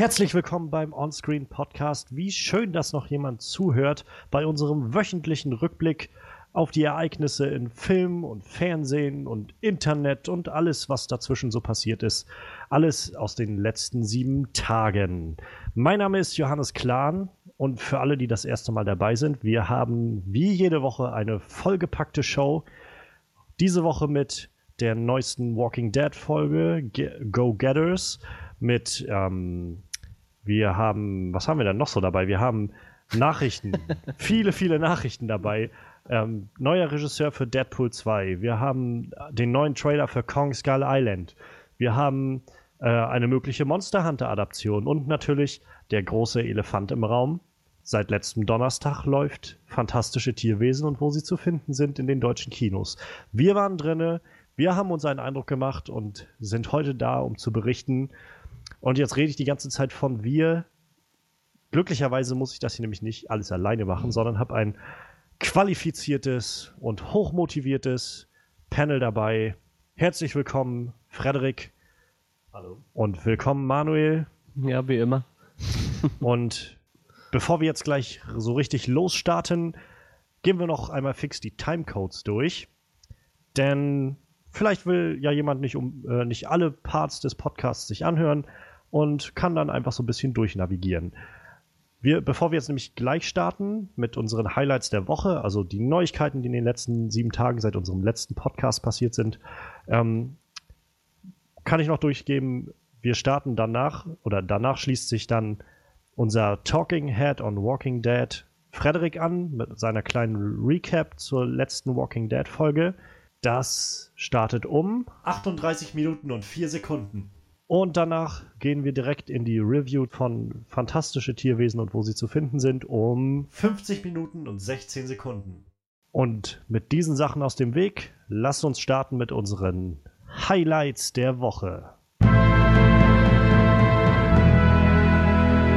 Herzlich willkommen beim Onscreen Podcast. Wie schön, dass noch jemand zuhört bei unserem wöchentlichen Rückblick auf die Ereignisse in Film und Fernsehen und Internet und alles, was dazwischen so passiert ist. Alles aus den letzten sieben Tagen. Mein Name ist Johannes Klahn und für alle, die das erste Mal dabei sind, wir haben wie jede Woche eine vollgepackte Show. Diese Woche mit der neuesten Walking Dead Folge, Go Getters, mit, ähm, wir haben, was haben wir denn noch so dabei? Wir haben Nachrichten, viele, viele Nachrichten dabei. Ähm, neuer Regisseur für Deadpool 2. Wir haben den neuen Trailer für Kong Skull Island. Wir haben äh, eine mögliche Monster Hunter Adaption und natürlich der große Elefant im Raum. Seit letztem Donnerstag läuft Fantastische Tierwesen und wo sie zu finden sind in den deutschen Kinos. Wir waren drinne, wir haben uns einen Eindruck gemacht und sind heute da, um zu berichten. Und jetzt rede ich die ganze Zeit von wir. Glücklicherweise muss ich das hier nämlich nicht alles alleine machen, sondern habe ein qualifiziertes und hochmotiviertes Panel dabei. Herzlich willkommen, Frederik. Hallo. Und willkommen, Manuel. Ja, wie immer. und bevor wir jetzt gleich so richtig losstarten, gehen wir noch einmal fix die Timecodes durch. Denn vielleicht will ja jemand nicht, um, äh, nicht alle Parts des Podcasts sich anhören und kann dann einfach so ein bisschen durchnavigieren. Wir, bevor wir jetzt nämlich gleich starten mit unseren Highlights der Woche, also die Neuigkeiten, die in den letzten sieben Tagen seit unserem letzten Podcast passiert sind, ähm, kann ich noch durchgeben, wir starten danach oder danach schließt sich dann unser Talking Head on Walking Dead Frederik an mit seiner kleinen Recap zur letzten Walking Dead Folge. Das startet um 38 Minuten und 4 Sekunden. Und danach gehen wir direkt in die Review von Fantastische Tierwesen und wo sie zu finden sind um 50 Minuten und 16 Sekunden. Und mit diesen Sachen aus dem Weg, lasst uns starten mit unseren Highlights der Woche.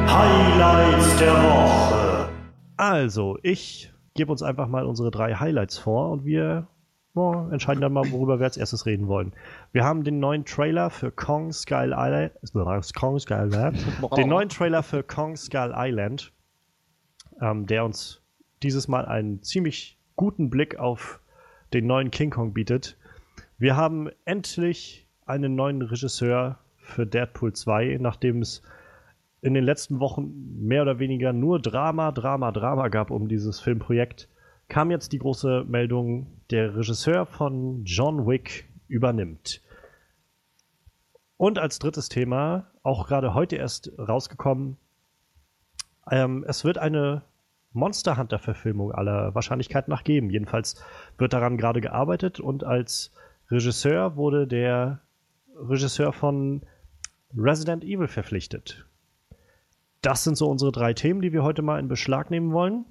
Highlights der Woche. Also, ich gebe uns einfach mal unsere drei Highlights vor und wir oh, entscheiden dann mal, worüber wir als erstes reden wollen. Wir haben den neuen Trailer für Kong Skull Island. Kong Skull Island. den neuen Trailer für Kong Skull Island, ähm, der uns dieses Mal einen ziemlich guten Blick auf den neuen King Kong bietet. Wir haben endlich einen neuen Regisseur für Deadpool 2, nachdem es in den letzten Wochen mehr oder weniger nur Drama, Drama, Drama gab um dieses Filmprojekt kam jetzt die große Meldung, der Regisseur von John Wick übernimmt. Und als drittes Thema, auch gerade heute erst rausgekommen, ähm, es wird eine Monster Hunter-Verfilmung aller Wahrscheinlichkeit nach geben. Jedenfalls wird daran gerade gearbeitet und als Regisseur wurde der Regisseur von Resident Evil verpflichtet. Das sind so unsere drei Themen, die wir heute mal in Beschlag nehmen wollen.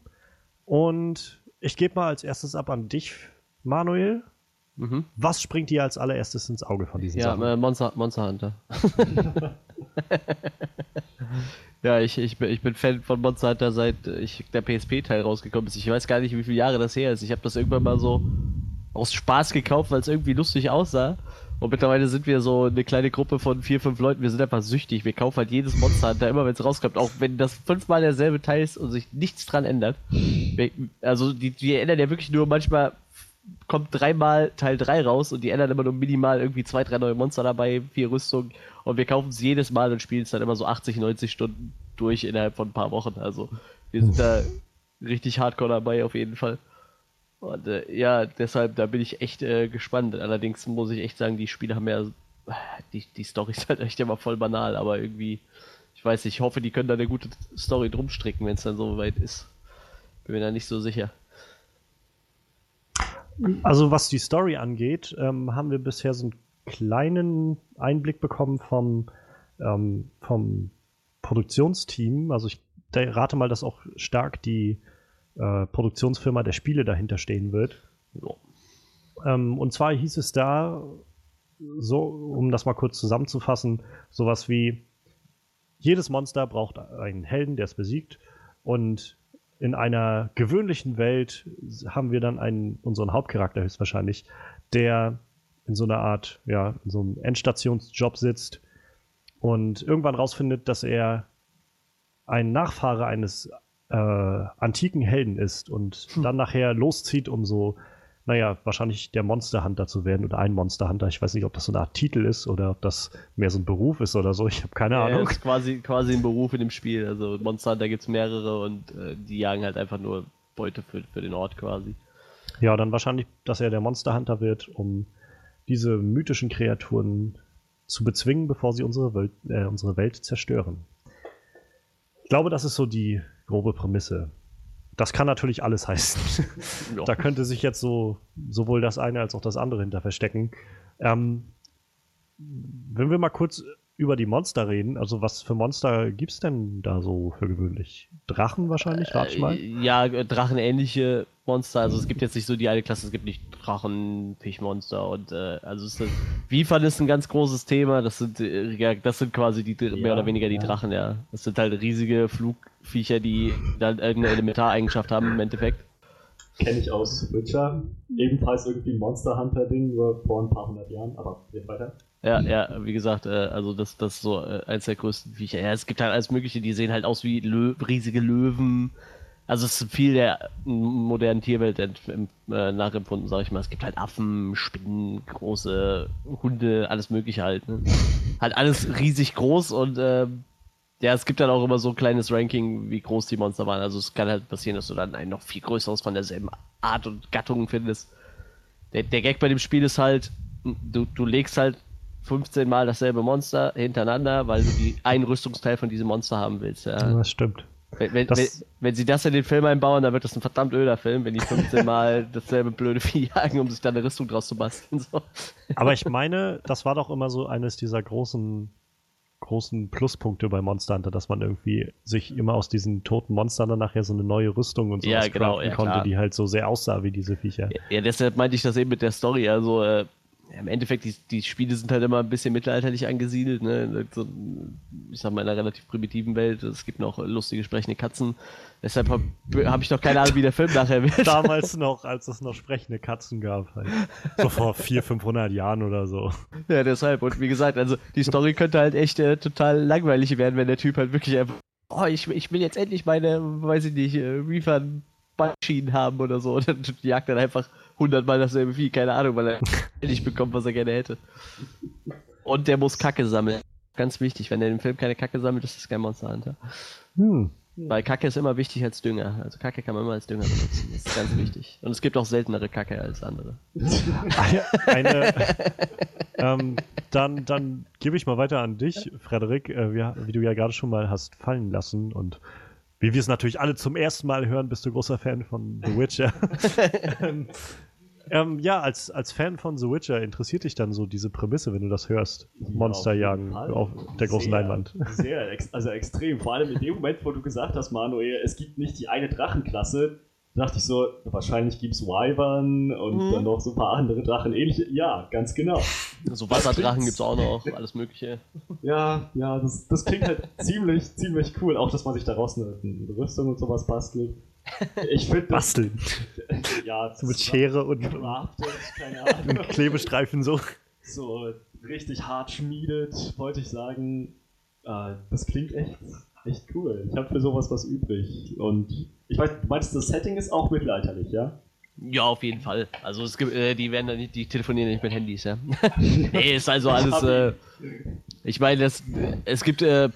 Und ich gebe mal als erstes ab an dich, Manuel. Mhm. Was springt dir als allererstes ins Auge von diesen ja, Sachen? Ja, äh, Monster, Monster Hunter. ja, ich, ich, bin, ich bin Fan von Monster Hunter seit ich, der PSP-Teil rausgekommen ist. Ich weiß gar nicht, wie viele Jahre das her ist. Ich habe das irgendwann mal so aus Spaß gekauft, weil es irgendwie lustig aussah. Und mittlerweile sind wir so eine kleine Gruppe von vier, fünf Leuten. Wir sind einfach süchtig. Wir kaufen halt jedes Monster Hunter immer, wenn es rauskommt. Auch wenn das fünfmal derselbe Teil ist und sich nichts dran ändert. Also, die, die ändern ja wirklich nur manchmal kommt dreimal Teil 3 raus und die ändern immer nur minimal irgendwie zwei, drei neue Monster dabei, vier Rüstungen. Und wir kaufen es jedes Mal und spielen es dann immer so 80, 90 Stunden durch innerhalb von ein paar Wochen. Also, wir sind da richtig hardcore dabei auf jeden Fall. Und äh, ja, deshalb, da bin ich echt äh, gespannt. Allerdings muss ich echt sagen, die Spiele haben ja. Die, die Story ist halt echt immer voll banal, aber irgendwie. Ich weiß nicht, ich hoffe, die können da eine gute Story drum stricken, wenn es dann so weit ist. Bin mir da nicht so sicher. Also, was die Story angeht, ähm, haben wir bisher so einen kleinen Einblick bekommen vom, ähm, vom Produktionsteam. Also, ich rate mal, dass auch stark die äh, Produktionsfirma der Spiele dahinter stehen wird. So. Ähm, und zwar hieß es da, so, um das mal kurz zusammenzufassen, sowas wie jedes Monster braucht einen Helden, der es besiegt. Und in einer gewöhnlichen Welt haben wir dann einen, unseren Hauptcharakter höchstwahrscheinlich, der in so einer Art, ja, in so einem Endstationsjob sitzt und irgendwann rausfindet, dass er ein Nachfahre eines äh, antiken Helden ist und hm. dann nachher loszieht, um so, naja, wahrscheinlich der Monster Hunter zu werden oder ein Monster Hunter. Ich weiß nicht, ob das so eine Art Titel ist oder ob das mehr so ein Beruf ist oder so. Ich habe keine ja, Ahnung. Das ist quasi, quasi ein Beruf in dem Spiel. Also Monster Hunter gibt es mehrere und äh, die jagen halt einfach nur Beute für, für den Ort quasi. Ja, dann wahrscheinlich, dass er der Monster Hunter wird, um diese mythischen Kreaturen zu bezwingen, bevor sie unsere Welt, äh, unsere Welt zerstören. Ich glaube, das ist so die grobe Prämisse. Das kann natürlich alles heißen. Ja. da könnte sich jetzt so sowohl das eine als auch das andere hinter verstecken. Ähm, wenn wir mal kurz über die Monster reden. Also was für Monster gibt es denn da so für gewöhnlich? Drachen wahrscheinlich, rat ich mal. Äh, ja, drachenähnliche Monster. Also es gibt jetzt nicht so die eine Klasse, es gibt nicht Drachen, Fischmonster und äh, also es ist, Wiefern ist ein ganz großes Thema. Das sind äh, ja, das sind quasi die ja, mehr oder weniger die ja. Drachen, ja. Das sind halt riesige Flugviecher, die dann irgendeine Elementareigenschaft haben im Endeffekt. Kenne ich aus Witcher. Ebenfalls irgendwie Monster Hunter-Ding vor ein paar hundert Jahren, aber reden weiter. Ja, ja, wie gesagt, äh, also das, das ist so äh, eins der größten Viecher. Ja, es gibt halt alles Mögliche, die sehen halt aus wie Lö riesige Löwen. Also es ist viel der modernen Tierwelt äh, nachempfunden, sag ich mal. Es gibt halt Affen, Spinnen, große Hunde, alles Mögliche halt. Ne? halt alles riesig groß und äh, ja, es gibt dann auch immer so ein kleines Ranking, wie groß die Monster waren. Also es kann halt passieren, dass du dann ein noch viel größeres von derselben Art und Gattung findest. Der, der Gag bei dem Spiel ist halt, du, du legst halt 15 Mal dasselbe Monster hintereinander, weil du die einen Rüstungsteil von diesem Monster haben willst. Ja, das stimmt. Wenn, wenn, das wenn, wenn, sie das in den Film einbauen, dann wird das ein verdammt öder Film, wenn die 15 Mal dasselbe blöde Vieh jagen, um sich dann eine Rüstung draus zu basteln. So. Aber ich meine, das war doch immer so eines dieser großen, großen Pluspunkte bei Monster Hunter, dass man irgendwie sich immer aus diesen toten Monstern dann nachher so eine neue Rüstung und so ja, genau, ja, konnte, klar. die halt so sehr aussah wie diese Viecher. Ja, ja, deshalb meinte ich das eben mit der Story. Also, äh, im Endeffekt, die, die Spiele sind halt immer ein bisschen mittelalterlich angesiedelt, ne? So, ich sag mal, in einer relativ primitiven Welt. Es gibt noch lustige sprechende Katzen. Deshalb habe hab ich noch keine Ahnung, wie der Film nachher wird. Damals noch, als es noch sprechende Katzen gab. Halt. So vor 400, 500 Jahren oder so. Ja, deshalb. Und wie gesagt, also die Story könnte halt echt äh, total langweilig werden, wenn der Typ halt wirklich einfach, oh, ich, ich will jetzt endlich meine, weiß ich nicht, äh, Reefer Schienen haben oder so. Und dann jagt er einfach hundertmal dasselbe Vieh, keine Ahnung, weil er nicht bekommt, was er gerne hätte. Und der muss Kacke sammeln. Ganz wichtig, wenn er im Film keine Kacke sammelt, ist das kein Monster Hunter. Hm. Weil Kacke ist immer wichtig als Dünger. Also Kacke kann man immer als Dünger benutzen. Das ist ganz wichtig. Und es gibt auch seltenere Kacke als andere. Eine, ähm, dann dann gebe ich mal weiter an dich, Frederik, äh, wie, wie, du ja gerade schon mal hast fallen lassen und wie wir es natürlich alle zum ersten Mal hören, bist du großer Fan von The Witcher. ähm, ähm, ja, als, als Fan von The Witcher interessiert dich dann so diese Prämisse, wenn du das hörst? Monster jagen auf der großen sehr, Leinwand. Sehr, also extrem. Vor allem in dem Moment, wo du gesagt hast, Manuel, es gibt nicht die eine Drachenklasse, dachte ich so, wahrscheinlich gibt es Wyvern und mhm. dann noch so ein paar andere Drachen ähnliche. Ja, ganz genau. So Wasserdrachen gibt es auch noch, alles Mögliche. Ja, ja, das, das klingt halt ziemlich, ziemlich cool. Auch, dass man sich daraus eine, eine Rüstung und sowas bastelt. Ich finde Basteln. ja, so mit Schere und, und Klebestreifen so. So richtig hart schmiedet, wollte ich sagen. Äh, das klingt echt echt cool. Ich habe für sowas was übrig. Und ich weiß, du meinst, das Setting ist auch mittelalterlich, ja? Ja, auf jeden Fall. Also es gibt, äh, die werden da nicht, die telefonieren nicht mit Handys, ja. nee, ist also alles. Äh, ich meine, es, es gibt äh,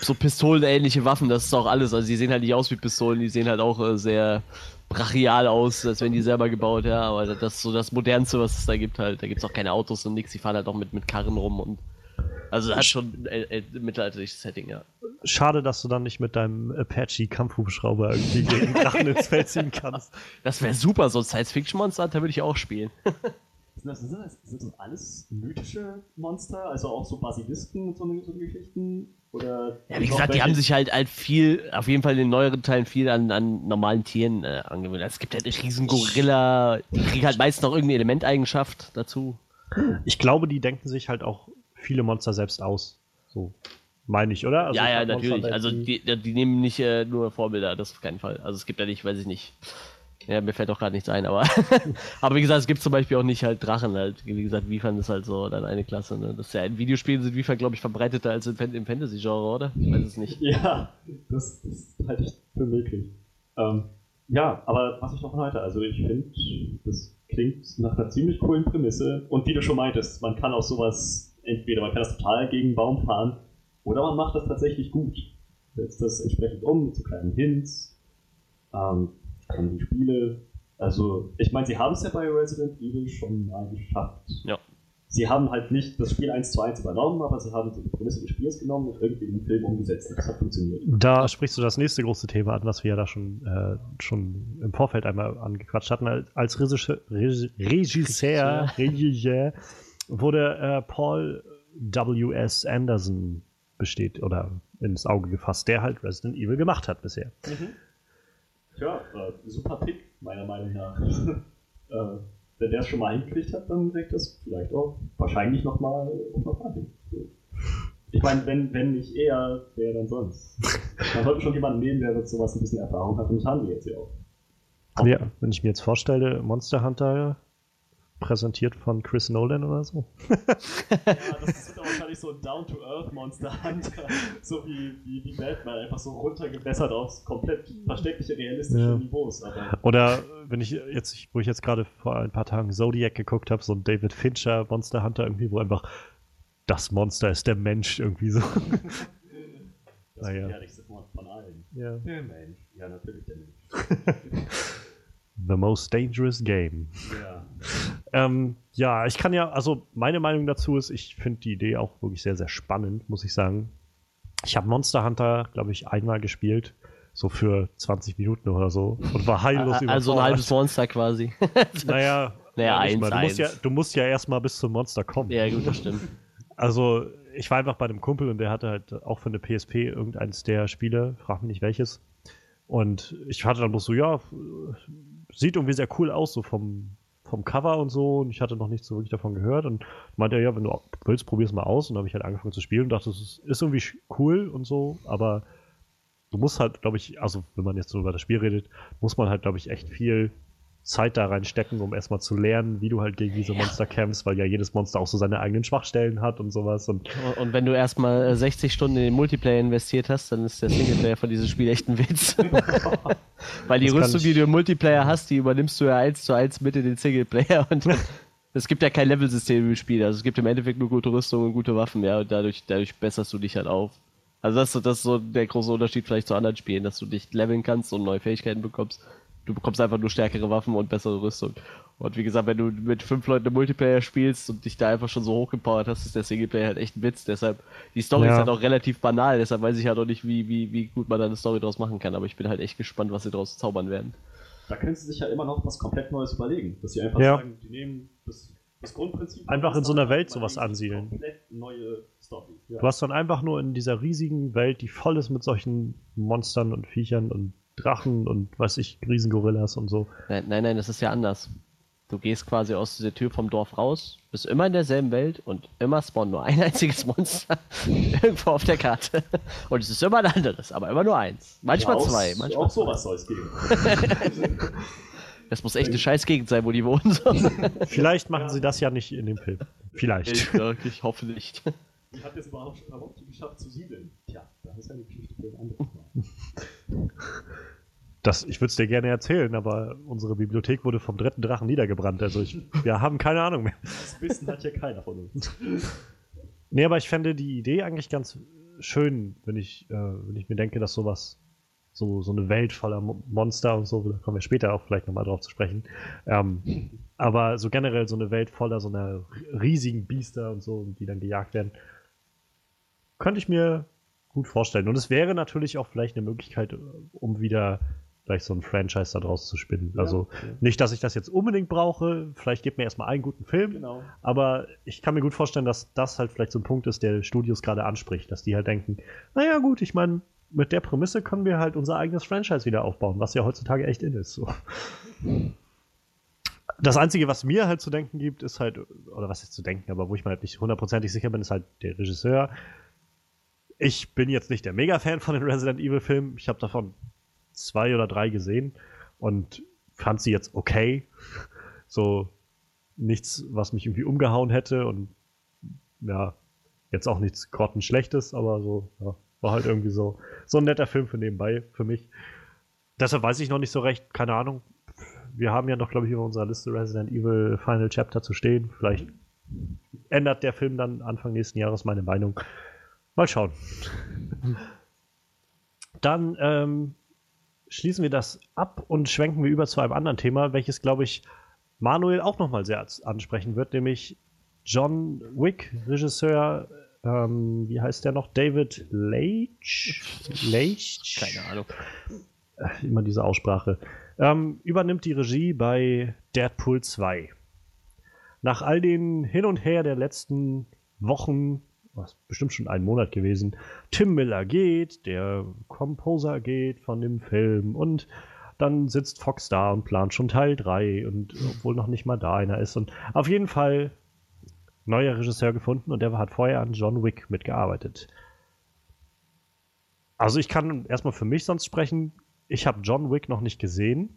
so pistolenähnliche Waffen, das ist auch alles. Also die sehen halt nicht aus wie Pistolen, die sehen halt auch äh, sehr brachial aus, als wenn die selber gebaut, ja. Aber das ist so das Modernste, was es da gibt halt. Da gibt es auch keine Autos und nichts, die fahren halt auch mit, mit Karren rum und also hat schon ein mittelalterliches Setting, ja. Schade, dass du dann nicht mit deinem Apache-Kampfhubschrauber irgendwie gegen Drachen ins Feld ziehen kannst. Das wäre super, so ein Science-Fiction-Monster, da würde ich auch spielen. Sind das, sind, das, sind das alles mythische Monster? Also auch so Basilisken und so, so Geschichten? Oder ja, wie gesagt, die haben sich halt, halt viel, auf jeden Fall in den neueren Teilen viel an, an normalen Tieren äh, angewöhnt. Also es gibt halt einen riesen Gorilla, die kriegen halt meist noch irgendeine Elementeigenschaft dazu. Ich glaube, die denken sich halt auch viele Monster selbst aus. So meine ich, oder? Also ja, ja, natürlich. Also die, die, nehmen nicht äh, nur Vorbilder, das auf keinen Fall. Also es gibt ja nicht, weiß ich nicht. Ja, mir fällt auch gerade nichts ein, aber, aber wie gesagt, es gibt zum Beispiel auch nicht halt Drachen halt. Wie gesagt, Wiefern ist halt so dann eine Klasse. Ne? Das ist ja in Videospielen sind Wiefern, glaube ich, verbreiteter als im, im Fantasy-Genre, oder? Ich weiß es nicht. Ja, das, das halte ich für möglich. Ähm, ja, aber was ich noch halte, also ich finde, das klingt nach einer ziemlich coolen Prämisse. Und wie du schon meintest, man kann auch sowas, entweder man kann das total gegen den Baum fahren, oder man macht das tatsächlich gut. Setzt das entsprechend um, mit so kleinen Hints, ähm, kann die Spiele. Also, ich meine, sie haben es ja bei Resident Evil schon mal geschafft. Ja. Sie haben halt nicht das Spiel 1 zu 1 übernommen, aber sie haben die Prämisse des Spiels genommen und irgendwie in den Film umgesetzt. Das hat funktioniert. Da sprichst du das nächste große Thema an, was wir ja da schon, äh, schon im Vorfeld einmal angequatscht hatten. Als Regisseur, Regisseur, Regisseur wurde äh, Paul W.S. Anderson besteht oder ins Auge gefasst, der halt Resident Evil gemacht hat bisher. Mhm. Tja, äh, super Pick, meiner Meinung nach. äh, wenn der es schon mal hingekriegt hat, dann kriegt das vielleicht auch wahrscheinlich nochmal noch mal hin. So. Ich meine, wenn, wenn nicht er, wer dann sonst? Man sollte schon jemanden nehmen, der mit sowas ein bisschen Erfahrung hat und das haben wir jetzt ja auch. Ja, wenn ich mir jetzt vorstelle, Monster Hunter präsentiert von Chris Nolan oder so. ja, das ist wahrscheinlich so ein Down-to-Earth-Monster Hunter, so wie, wie, wie Batman, einfach so runtergebessert aufs komplett verständliche, realistische ja. Niveaus. Aber oder wenn ich jetzt, wo ich jetzt gerade vor ein paar Tagen Zodiac geguckt habe, so ein David Fincher Monster Hunter irgendwie, wo einfach das Monster ist der Mensch irgendwie so. Das ist der ehrlichste von allen. Ja. Der Mensch. Ja, natürlich der Mensch. The most dangerous game. Ja. ähm, ja, ich kann ja, also meine Meinung dazu ist, ich finde die Idee auch wirklich sehr, sehr spannend, muss ich sagen. Ich habe Monster Hunter, glaube ich, einmal gespielt, so für 20 Minuten oder so und war heillos über. Also ein halbes Monster quasi. naja, naja eins, du, eins. Musst ja, du musst ja erstmal bis zum Monster kommen. Ja, gut, das stimmt. Also, ich war einfach bei einem Kumpel und der hatte halt auch für eine PSP irgendeins der Spiele, frag mich nicht welches. Und ich hatte dann bloß so, ja, sieht irgendwie sehr cool aus, so vom, vom Cover und so. Und ich hatte noch nichts so wirklich davon gehört. Und meinte er, ja, wenn du willst, probier es mal aus. Und dann habe ich halt angefangen zu spielen und dachte, ist, ist irgendwie cool und so. Aber du musst halt, glaube ich, also wenn man jetzt so über das Spiel redet, muss man halt, glaube ich, echt viel Zeit da reinstecken, um erstmal zu lernen, wie du halt gegen diese Monster kämpfst, weil ja jedes Monster auch so seine eigenen Schwachstellen hat und sowas. Und, und wenn du erstmal 60 Stunden in den Multiplayer investiert hast, dann ist der Singleplayer von diesem Spiel echt ein Witz. weil die das Rüstung, die du im Multiplayer hast, die übernimmst du ja eins zu eins mit in den Singleplayer und es gibt ja kein Level-System im Spiel. Also es gibt im Endeffekt nur gute Rüstung und gute Waffen, ja, und dadurch, dadurch besserst du dich halt auf. Also das, das ist so der große Unterschied vielleicht zu anderen Spielen, dass du dich leveln kannst und neue Fähigkeiten bekommst du bekommst einfach nur stärkere Waffen und bessere Rüstung. Und wie gesagt, wenn du mit fünf Leuten im Multiplayer spielst und dich da einfach schon so hochgepowert hast, ist der Singleplayer halt echt ein Witz. Deshalb, die Story ja. ist halt auch relativ banal, deshalb weiß ich halt auch nicht, wie, wie, wie gut man da eine Story draus machen kann. Aber ich bin halt echt gespannt, was sie draus zaubern werden. Da können sie sich ja immer noch was komplett Neues überlegen. Dass sie einfach ja. sagen, die nehmen das, das Grundprinzip. Einfach in so einer Welt sowas ansiedeln. Komplett neue Story. Ja. Du hast dann einfach nur in dieser riesigen Welt, die voll ist mit solchen Monstern und Viechern und Drachen und weiß ich, Riesengorillas und so. Nein, nein, nein, das ist ja anders. Du gehst quasi aus dieser Tür vom Dorf raus, bist immer in derselben Welt und immer spawnt nur ein einziges Monster irgendwo auf der Karte. Und es ist immer ein anderes, aber immer nur eins. Manchmal ja, auch, zwei. Manchmal auch sowas soll es geben. Das muss echt eine scheiß Gegend sein, wo die wohnen. Vielleicht machen sie das ja nicht in dem Film. Vielleicht. Ich, ich hoffe nicht. Wie hat es überhaupt, überhaupt geschafft zu siedeln? Tja, das ist eine Geschichte für ein anderes Mal. Das, ich würde es dir gerne erzählen, aber unsere Bibliothek wurde vom dritten Drachen niedergebrannt. Also ich, wir haben keine Ahnung mehr. Das Wissen hat ja keiner von uns. Nee, aber ich fände die Idee eigentlich ganz schön, wenn ich, äh, wenn ich mir denke, dass sowas, so, so eine Welt voller Monster und so, da kommen wir später auch vielleicht nochmal drauf zu sprechen. Ähm, aber so generell so eine Welt voller so einer riesigen Biester und so, die dann gejagt werden, könnte ich mir gut vorstellen. Und es wäre natürlich auch vielleicht eine Möglichkeit, um wieder vielleicht so ein Franchise da draus zu spinnen. Ja, also ja. nicht, dass ich das jetzt unbedingt brauche. Vielleicht gibt mir erstmal einen guten Film. Genau. Aber ich kann mir gut vorstellen, dass das halt vielleicht so ein Punkt ist, der Studios gerade anspricht. Dass die halt denken, naja gut, ich meine, mit der Prämisse können wir halt unser eigenes Franchise wieder aufbauen, was ja heutzutage echt in ist. So. Das Einzige, was mir halt zu denken gibt, ist halt, oder was jetzt zu denken, aber wo ich mir halt nicht hundertprozentig sicher bin, ist halt der Regisseur. Ich bin jetzt nicht der Mega-Fan von den Resident Evil-Filmen. Ich habe davon zwei oder drei gesehen. Und fand sie jetzt okay. So nichts, was mich irgendwie umgehauen hätte und ja, jetzt auch nichts grottenschlechtes, aber so, ja, war halt irgendwie so, so ein netter Film für nebenbei für mich. Deshalb weiß ich noch nicht so recht, keine Ahnung. Wir haben ja noch, glaube ich, über unserer Liste Resident Evil Final Chapter zu stehen. Vielleicht ändert der Film dann Anfang nächsten Jahres meine Meinung. Mal schauen. Dann ähm, schließen wir das ab und schwenken wir über zu einem anderen Thema, welches, glaube ich, Manuel auch nochmal sehr ansprechen wird, nämlich John Wick, Regisseur, ähm, wie heißt der noch? David Leitch? Leitch? Keine Ahnung. Äh, immer diese Aussprache. Ähm, übernimmt die Regie bei Deadpool 2. Nach all den Hin und Her der letzten Wochen, was bestimmt schon ein Monat gewesen, Tim Miller geht, der Composer geht von dem Film und dann sitzt Fox da und plant schon Teil 3 und obwohl noch nicht mal da einer ist und auf jeden Fall neuer Regisseur gefunden und der hat vorher an John Wick mitgearbeitet. Also ich kann erstmal für mich sonst sprechen, ich habe John Wick noch nicht gesehen.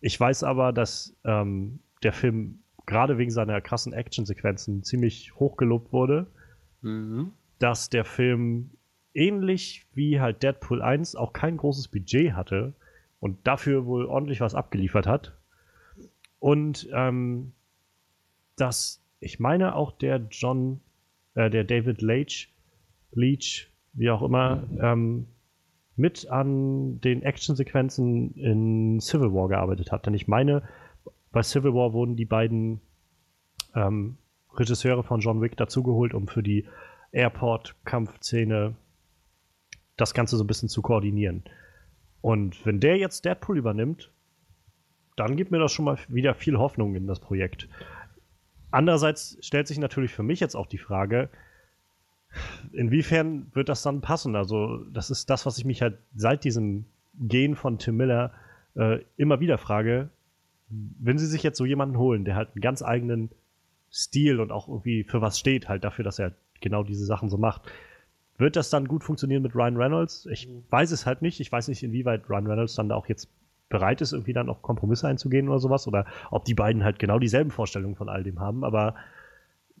Ich weiß aber, dass ähm, der Film gerade wegen seiner krassen Actionsequenzen ziemlich hochgelobt wurde. Mhm. Dass der Film ähnlich wie halt Deadpool 1 auch kein großes Budget hatte und dafür wohl ordentlich was abgeliefert hat. Und ähm, dass ich meine auch der John, äh, der David Leitch, Leach, wie auch immer, ähm, mit an den Actionsequenzen in Civil War gearbeitet hat. Denn ich meine, bei Civil War wurden die beiden ähm, Regisseure von John Wick dazugeholt, um für die Airport-Kampfszene das Ganze so ein bisschen zu koordinieren. Und wenn der jetzt Deadpool übernimmt, dann gibt mir das schon mal wieder viel Hoffnung in das Projekt. Andererseits stellt sich natürlich für mich jetzt auch die Frage, inwiefern wird das dann passen? Also, das ist das, was ich mich halt seit diesem Gehen von Tim Miller äh, immer wieder frage. Wenn sie sich jetzt so jemanden holen, der halt einen ganz eigenen Stil und auch irgendwie für was steht, halt dafür, dass er genau diese Sachen so macht, wird das dann gut funktionieren mit Ryan Reynolds? Ich mhm. weiß es halt nicht. Ich weiß nicht, inwieweit Ryan Reynolds dann da auch jetzt bereit ist, irgendwie dann auf Kompromisse einzugehen oder sowas. Oder ob die beiden halt genau dieselben Vorstellungen von all dem haben. Aber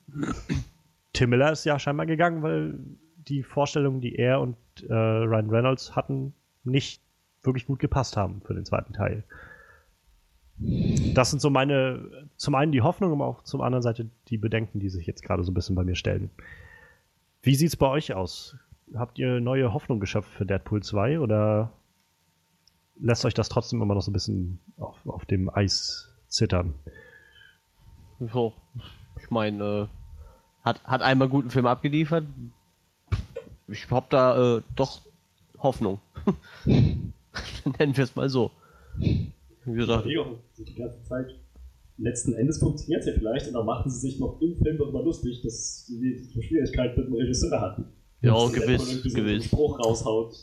Tim Miller ist ja scheinbar gegangen, weil die Vorstellungen, die er und äh, Ryan Reynolds hatten, nicht wirklich gut gepasst haben für den zweiten Teil. Das sind so meine, zum einen die Hoffnung, aber auch zum anderen Seite die Bedenken, die sich jetzt gerade so ein bisschen bei mir stellen. Wie sieht es bei euch aus? Habt ihr neue Hoffnung geschöpft für Deadpool 2 oder lässt euch das trotzdem immer noch so ein bisschen auf, auf dem Eis zittern? So, ich meine, äh hat, hat einmal guten Film abgeliefert. Ich hab da äh, doch Hoffnung. Nennen wir es mal so. Wie gesagt. Die ganze Zeit. Letzten Endes funktioniert es ja vielleicht und dann machen sie sich noch im Film darüber lustig, dass sie so Schwierigkeiten mit dem Regisseur hatten. Ja, dass gewiss, so gewiss. Spruch raushaut.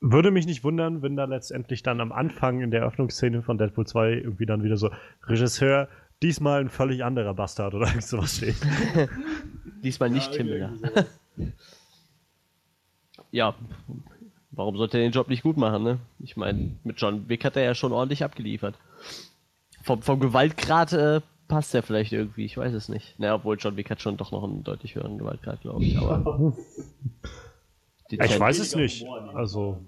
Würde mich nicht wundern, wenn da letztendlich dann am Anfang in der Eröffnungsszene von Deadpool 2 irgendwie dann wieder so Regisseur, diesmal ein völlig anderer Bastard oder irgend sowas steht. diesmal nicht ja, Himmler. ja, warum sollte er den Job nicht gut machen, ne? Ich meine, mit John Wick hat er ja schon ordentlich abgeliefert. Vom, vom Gewaltgrad äh, passt er vielleicht irgendwie, ich weiß es nicht. Naja, obwohl John Wick hat schon doch noch einen deutlich höheren Gewaltgrad, glaube ich, aber. ich weiß es nicht. Also.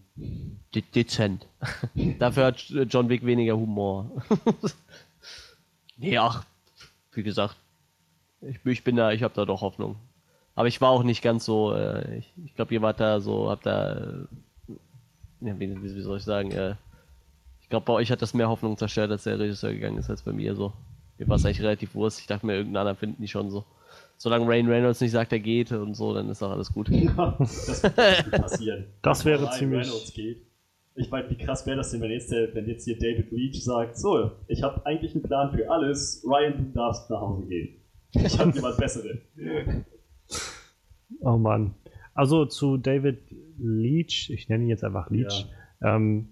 De dezent. Dafür hat John Wick weniger Humor. Nee, ach, wie gesagt, ich, ich bin da, ich habe da doch Hoffnung. Aber ich war auch nicht ganz so, äh, ich, ich glaube, ihr wart da so, habt da, äh, ja, wie, wie, soll ich sagen, äh, ich glaube, bei euch hat das mehr Hoffnung zerstört, als der Regisseur gegangen ist, als bei mir so. Mir war es eigentlich relativ wurscht. Ich dachte mir, irgendeinen anderen finden die schon so. Solange Rain Reynolds nicht sagt, er geht und so, dann ist auch alles gut. Ja, das wird passieren. Das wäre ziemlich. Reynolds geht ich meine, wie krass wäre das denn, wenn jetzt, der, wenn jetzt hier David Leach sagt, so, ich habe eigentlich einen Plan für alles, Ryan, du darfst nach Hause gehen. Ich habe jemand Bessere. Oh Mann. Also zu David Leach, ich nenne ihn jetzt einfach Leach, ja. ähm,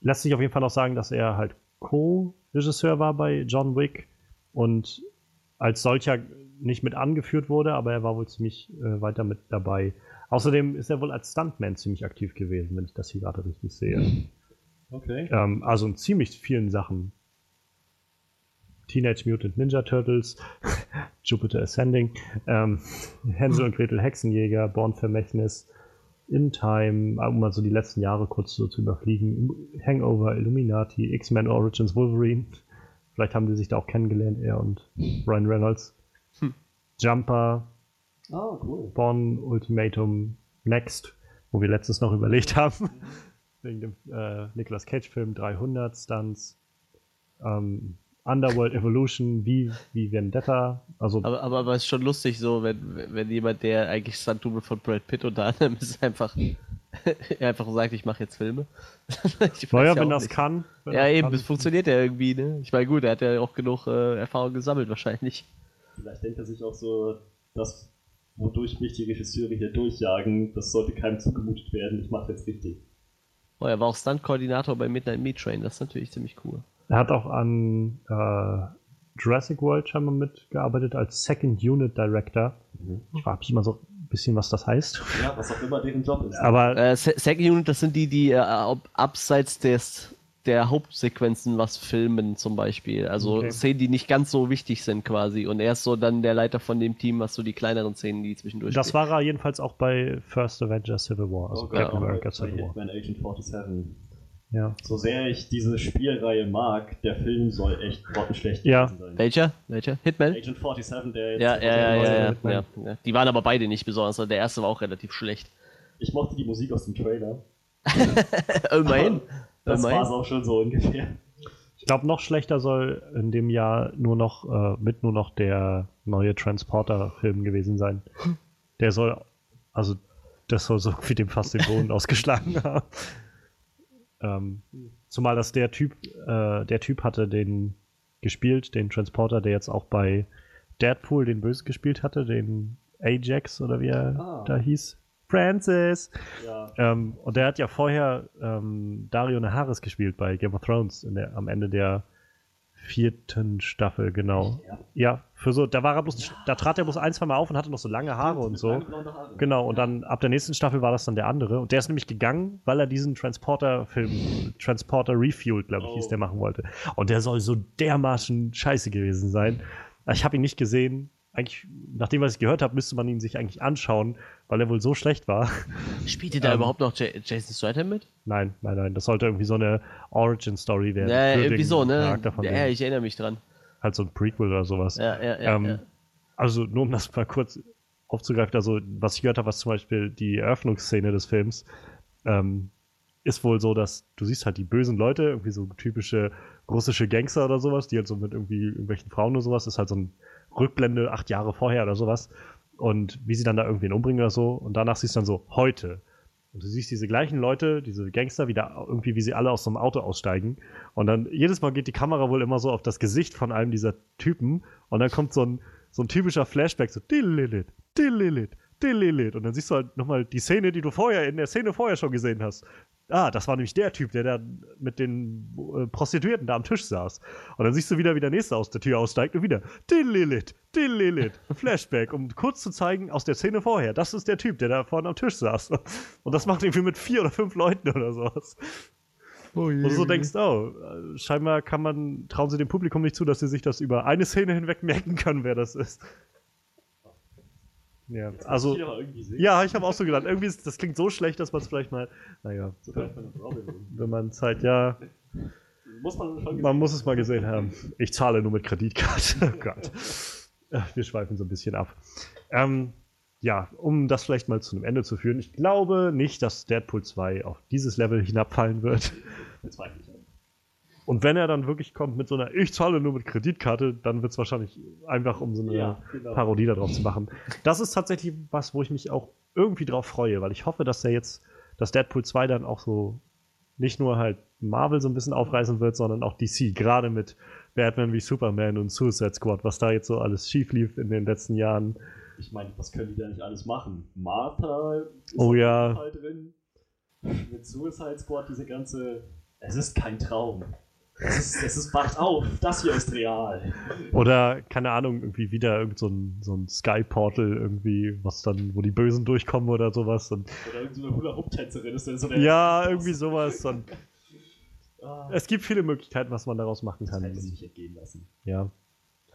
lässt sich auf jeden Fall noch sagen, dass er halt Co-Regisseur war bei John Wick und als solcher nicht mit angeführt wurde, aber er war wohl ziemlich äh, weiter mit dabei. Außerdem ist er wohl als Stuntman ziemlich aktiv gewesen, wenn ich das hier gerade richtig sehe. Okay. Ähm, also in ziemlich vielen Sachen Teenage Mutant Ninja Turtles, Jupiter Ascending, ähm, Hänsel und Gretel Hexenjäger, Born Vermächtnis, In Time, um mal so die letzten Jahre kurz so zu überfliegen, Hangover, Illuminati, X-Men Origins Wolverine. Vielleicht haben die sich da auch kennengelernt, er und Ryan Reynolds. Hm. Jumper, Ah, cool. Born Ultimatum Next, wo wir letztens noch überlegt haben, wegen dem äh, Nicolas Cage-Film 300 Stunts, ähm, Underworld Evolution, wie, wie Vendetta, also Aber, aber, aber es ist schon lustig so, wenn, wenn jemand, der eigentlich Stunt-Double von Brad Pitt unter anderem ist, einfach, einfach sagt, ich mache jetzt Filme. Naja, ja wenn das nicht. kann. wenn Ja, das eben, kann. das funktioniert ja irgendwie, ne? Ich meine, gut, er hat ja auch genug äh, Erfahrung gesammelt wahrscheinlich. Vielleicht denkt er sich auch so, das, wodurch mich die Regisseure hier durchjagen, das sollte keinem zugemutet werden. Ich mache jetzt richtig. Oh, er war auch Stunt-Koordinator bei Midnight Meat Train, das ist natürlich ziemlich cool. Er hat auch an äh, Jurassic World scheinbar mitgearbeitet als Second Unit Director. Ich frage mich immer so ein bisschen, was das heißt. Ja, was auch immer deren Job ist. Aber Äh, Se- Second Unit, das sind die, die äh, ab, abseits des, der Hauptsequenzen was filmen zum Beispiel. Also Okay. Szenen, die nicht ganz so wichtig sind quasi. Und er ist so dann der Leiter von dem Team, was so die kleineren Szenen, die zwischendurch das war er jedenfalls auch bei First Avenger Civil War, also Oh Gott, Captain America bei Civil War. Agent 47. Ja. So sehr ich diese Spielreihe mag, der Film soll echt grottenschlecht Ja. gewesen sein. Welcher? Welcher? Hitman? Agent 47, der jetzt Ja, ja, ja, ja, ja, ja. Die waren aber beide nicht besonders. Der erste war auch relativ schlecht. Ich mochte die Musik aus dem Trailer. Immerhin. Das war es auch schon so ungefähr. Ich glaube, noch schlechter soll in dem Jahr nur noch äh, mit nur noch der neue Transporter-Film gewesen sein. Der soll, also das soll so wie dem fast den Boden ausgeschlagen haben. Ähm, zumal das der Typ, äh, der Typ hatte den gespielt, den Transporter, der jetzt auch bei Deadpool den Böse gespielt hatte, den Ajax oder wie er Ah. da hieß. Francis. Ja. Ähm, und der hat ja vorher ähm, Dario Naharis gespielt bei Game of Thrones der, am Ende der vierten Staffel, genau. Ja. Ja, für so, da war er bloß, da trat er bloß ein, zwei Mal auf und hatte noch so lange Haare und so. Haaren. Genau, und dann ab der nächsten Staffel war das dann der andere. Und der ist nämlich gegangen, weil er diesen Transporter-Film, Transporter Refueled, glaube ich, hieß, Oh. der machen wollte. Und der soll so dermaßen scheiße gewesen sein. Ich habe ihn nicht gesehen. Eigentlich, nach dem, was ich gehört habe, müsste man ihn sich eigentlich anschauen, weil er wohl so schlecht war. Spielte da Ähm, überhaupt noch J Jason Statham mit? Nein, nein, nein. Das sollte irgendwie so eine Origin-Story werden. Ja, irgendwie so, ne? Charakter von Ja, ich erinnere mich dran. Halt so ein Prequel oder sowas. Ja, ja, ja. ähm, ja. Also nur um das mal kurz aufzugreifen, also was ich gehört habe, was zum Beispiel die Eröffnungsszene des Films, ähm, ist wohl so, dass du siehst halt die bösen Leute, irgendwie so typische russische Gangster oder sowas, die halt so mit irgendwie irgendwelchen Frauen oder sowas, ist halt so ein Rückblende acht Jahre vorher oder sowas. Und wie sie dann da irgendwen umbringen oder so. Und danach siehst du dann so, heute. Und du siehst diese gleichen Leute, diese Gangster, wieder irgendwie, wie sie alle aus so einem Auto aussteigen. Und dann jedes Mal geht die Kamera wohl immer so auf das Gesicht von einem dieser Typen. Und dann kommt so ein, so ein typischer Flashback, so Dililit, Dililit, Dililit. Und dann siehst du halt nochmal die Szene, die du vorher in der Szene vorher schon gesehen hast. Ah, das war nämlich der Typ, der da mit den äh, Prostituierten da am Tisch saß. Und dann siehst du wieder, wie der nächste aus der Tür aussteigt und wieder Dililit, Dililit, Flashback, um kurz zu zeigen aus der Szene vorher, das ist der Typ, der da vorne am Tisch saß. Und das macht irgendwie mit vier oder fünf Leuten oder sowas. Wo du so denkst, oh, scheinbar kann man, trauen sie dem Publikum nicht zu, dass sie sich das über eine Szene hinweg merken können, wer das ist. Ja, also, ja, ich habe auch so gedacht, irgendwie ist, das klingt so schlecht, dass man es vielleicht mal, naja, wenn man Zeit, ja, Muss man man muss es mal gesehen haben. Ich zahle nur mit Kreditkarte. Oh Gott. Wir schweifen so ein bisschen ab. Ähm, ja, um das vielleicht mal zu einem Ende zu führen. Ich glaube nicht, dass Deadpool 2 auf dieses Level hinabfallen wird. bezweifle ich. Und wenn er dann wirklich kommt mit so einer Ich zahle nur mit Kreditkarte, dann wird es wahrscheinlich einfach, um so eine Ja, genau. Parodie darauf zu machen. Das ist tatsächlich was, wo ich mich auch irgendwie drauf freue, weil ich hoffe, dass er jetzt, dass Deadpool 2 dann auch so nicht nur halt Marvel so ein bisschen aufreißen wird, sondern auch DC, gerade mit Batman wie Superman und Suicide Squad, was da jetzt so alles schief lief in den letzten Jahren. Ich meine, was können die da nicht alles machen? Martha ist Oh ja. drin. Mit Suicide Squad diese ganze. Es ist kein Traum. Es ist, es ist wacht auf, das hier ist real. Oder, keine Ahnung, irgendwie wieder irgend so ein, so ein Sky-Portal irgendwie, was dann, wo die Bösen durchkommen oder sowas. Und Oder irgendeine Hula-Hoop-Tänzerin ist dann so der. Ja, irgendwie sowas. Und Ah, Es gibt viele Möglichkeiten, was man daraus machen das kann. hätte sich entgehen lassen. Ja,